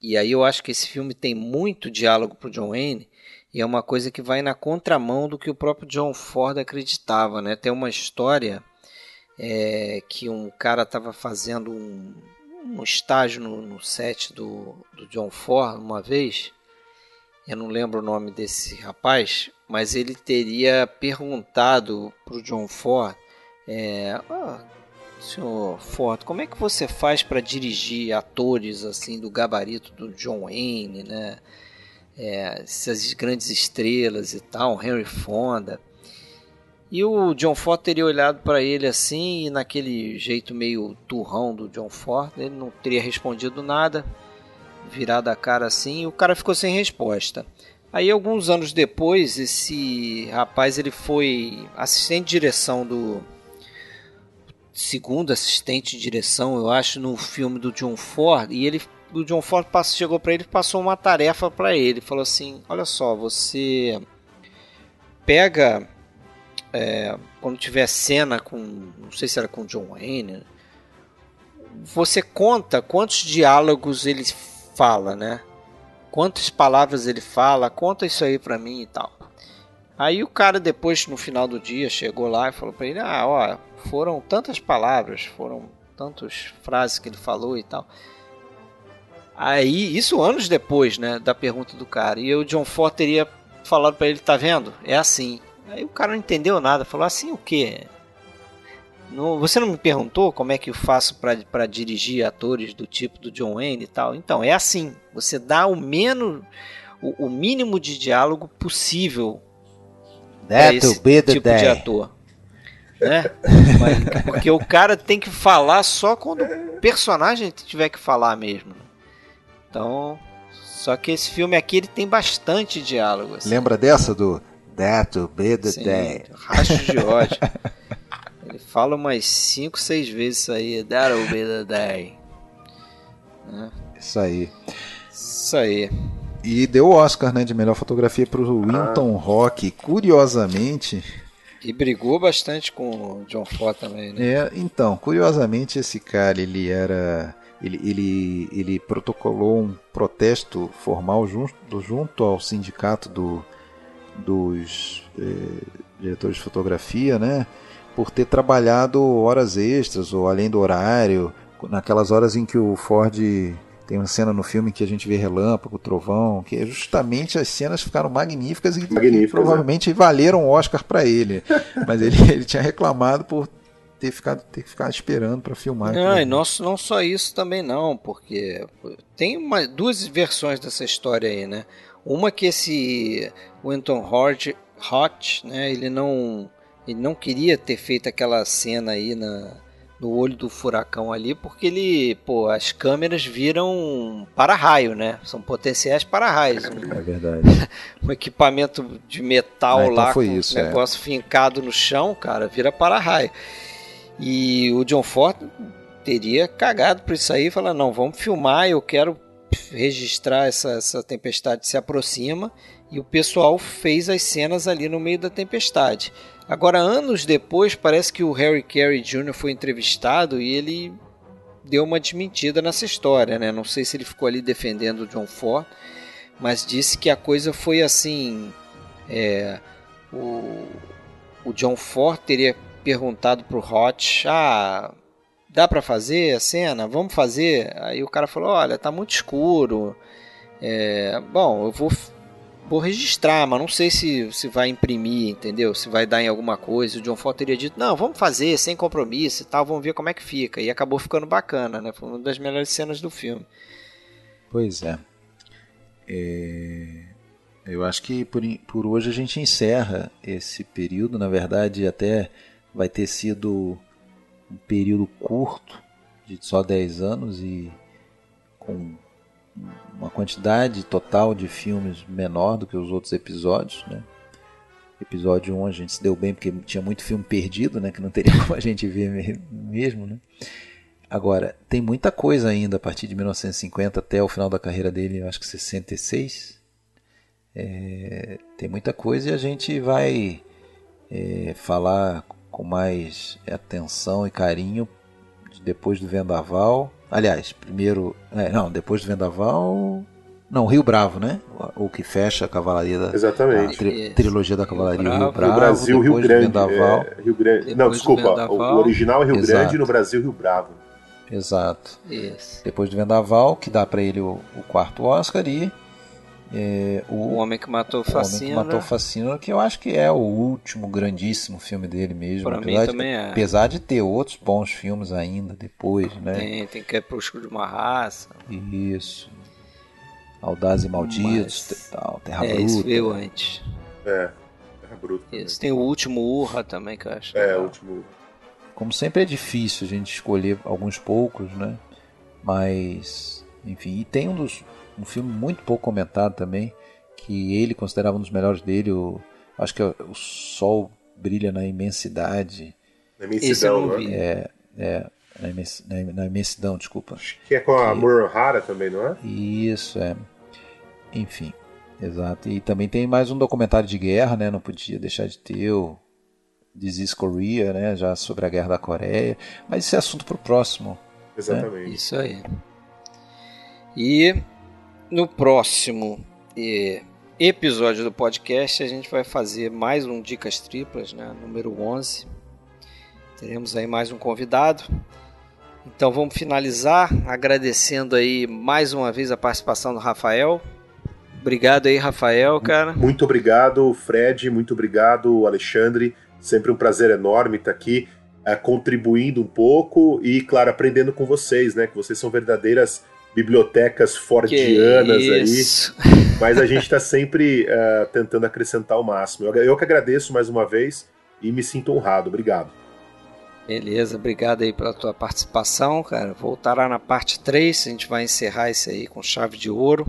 E aí eu acho que esse filme tem muito diálogo pro John Wayne. E é uma coisa que vai na contramão do que o próprio John Ford acreditava, né? Tem uma história é, que um cara estava fazendo um, um estágio no, no set do, do John Ford uma vez. eu não lembro o nome desse rapaz, mas ele teria perguntado para o John Ford, é, oh, senhor Ford, como é que você faz para dirigir atores assim do gabarito do John Wayne, né? É, essas grandes estrelas e tal, Henry Fonda. E o John Ford teria olhado para ele assim, e naquele jeito meio turrão do John Ford, ele não teria respondido nada, virado a cara assim, e o cara ficou sem resposta. Aí alguns anos depois, esse rapaz ele foi assistente de direção do segundo assistente de direção, eu acho, no filme do John Ford, e ele o John Ford chegou para ele e passou uma tarefa para ele, falou assim: "Olha só, você pega é, quando tiver cena com, não sei se era com John Wayne, você conta quantos diálogos ele fala, né? Quantas palavras ele fala, conta isso aí pra mim e tal. Aí o cara depois, no final do dia, chegou lá e falou pra ele, ah, ó, foram tantas palavras, foram tantas frases que ele falou e tal. Aí, isso anos depois, né, da pergunta do cara. E o John Ford teria falado para ele, tá vendo? É assim. Aí o cara não entendeu nada, falou assim o quê? Você não me perguntou como é que eu faço para dirigir atores do tipo do John Wayne e tal? Então, é assim. Você dá o menos o, o mínimo de diálogo possível para esse tipo day. de ator. Né? porque o cara tem que falar só quando o personagem tiver que falar mesmo. Então, só que esse filme aqui ele tem bastante diálogo. Assim. Lembra dessa do That will be the Sim, day. Racho de ódio. Ele fala umas 5, 6 vezes isso aí. That will be the day. Né? Isso aí. Isso aí. E deu o Oscar né, de melhor fotografia para o Winton ah. Rock. Curiosamente. E brigou bastante com o John Ford também, né? É, então, curiosamente esse cara, ele era. Ele, ele, ele protocolou um protesto formal junto, junto ao sindicato do, dos eh, diretores de fotografia, né? Por ter trabalhado horas extras ou além do horário, naquelas horas em que o Ford tem uma cena no filme que a gente vê relâmpago, trovão, que é justamente as cenas ficaram magníficas e, magníficas, provavelmente é. valeram Oscar para ele. Mas ele, ele tinha reclamado por ter ficado, ter ficado esperando para filmar. Não, e não, não só isso também não, porque tem uma, duas versões dessa história aí, né? Uma que esse Winton Hodge, Hot, né, ele não ele não queria ter feito aquela cena aí na, no olho do furacão ali, porque ele, pô, as câmeras viram para-raio, né? São potenciais para-raios. Um, é verdade. um equipamento de metal ah, então lá com isso, um é. negócio é. fincado no chão, cara, vira para-raio. E o John Ford teria cagado por isso aí e falar, não, vamos filmar, eu quero registrar essa, essa tempestade se aproxima e o pessoal fez as cenas ali no meio da tempestade. Agora, anos depois, parece que o Harry Carey Jr. foi entrevistado e ele deu uma desmentida nessa história, né? Não sei se ele ficou ali defendendo o John Ford, mas disse que a coisa foi assim: é, o, o John Ford teria perguntado para o Hotch, ah, dá para fazer a cena? Vamos fazer? Aí o cara falou, olha, tá muito escuro. É, bom, eu vou, vou registrar, mas não sei se, se vai imprimir, entendeu? Se vai dar em alguma coisa. O John Ford teria dito, não, vamos fazer, sem compromisso e tal, vamos ver como é que fica. E acabou ficando bacana, né? Foi uma das melhores cenas do filme. Pois é. é... Eu acho que por, por hoje a gente encerra esse período. Na verdade, até vai ter sido um período curto, de só 10 anos e com uma quantidade total de filmes menor do que os outros episódios, né? Episódio 1 a gente se deu bem porque tinha muito filme perdido, né? Que não teria como a gente ver mesmo, né? Agora, tem muita coisa ainda a partir de 1950 até o final da carreira dele, acho que 66. É, tem muita coisa e a gente vai é, falar com mais atenção e carinho depois do Vendaval. Aliás, primeiro. É, não, depois do Vendaval. Não, Rio Bravo, né? O que fecha a Cavalaria da. Exatamente. A tri, trilogia da Cavalaria Rio Bravo. Rio, Bravo, Brasil, Rio Grande. Vendaval. É, Rio Grande. não, desculpa. O original é Rio Exato. Grande e no Brasil Rio Bravo. Exato. Isso. Depois do Vendaval, que dá para ele o, o, quarto Oscar, e É, o, O Homem que Matou o O Homem que Facina. Matou o Facina, que eu acho que é o último grandíssimo filme dele mesmo. Pra mim apesar, também de, é. apesar de ter outros bons filmes ainda depois, né? Tem, tem Crepúsculo de uma Raça. Isso. Audaz e Malditos, Mas- e tal, Terra é, Bruta. isso veio antes. É, Terra Bruta. também. Isso. Tem o último Urra também, que eu acho. É, o último. Como sempre é difícil a gente escolher alguns poucos, né? Mas, enfim, e tem um dos um filme muito pouco comentado também, que ele considerava um dos melhores dele, o, acho que é o Sol Brilha na Imensidade. Na imensidão, não né? É, é na, imensi- na- na imensidão, desculpa. Que é com a Que- Murray Hara também, não é? Isso, é. Enfim, exato. E também tem mais um documentário de guerra, né? Não podia deixar de ter o This is Korea, né? Já sobre a guerra da Coreia. Mas esse é assunto para o próximo. Exatamente. Isso aí. E no próximo eh, episódio do podcast a gente vai fazer mais um Dicas Triplas, né? Número 11. Teremos aí mais um convidado. Então vamos finalizar agradecendo aí mais uma vez a participação do Rafael. Obrigado aí, Rafael, cara. Muito obrigado, Fred. Muito obrigado, Alexandre. Sempre um prazer enorme estar aqui eh, contribuindo um pouco e, claro, aprendendo com vocês, né? Que vocês são verdadeiras bibliotecas fordianas aí. isso. Mas a gente está sempre eh, tentando acrescentar o máximo. Eu, eu que agradeço mais uma vez e me sinto honrado. Obrigado. Beleza, obrigado aí pela tua participação, cara. Voltará na parte 3, a gente vai encerrar isso aí com chave de ouro.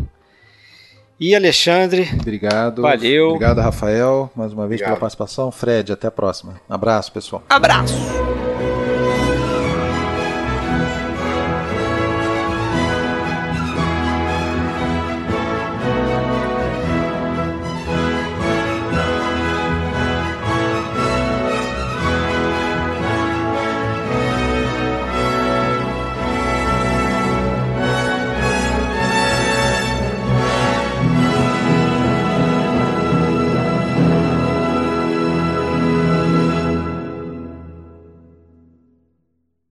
E Alexandre, Obrigado. Valeu. Obrigado, Rafael, mais uma vez Obrigado. pela participação. Fred, até a próxima. Abraço, pessoal. abraço!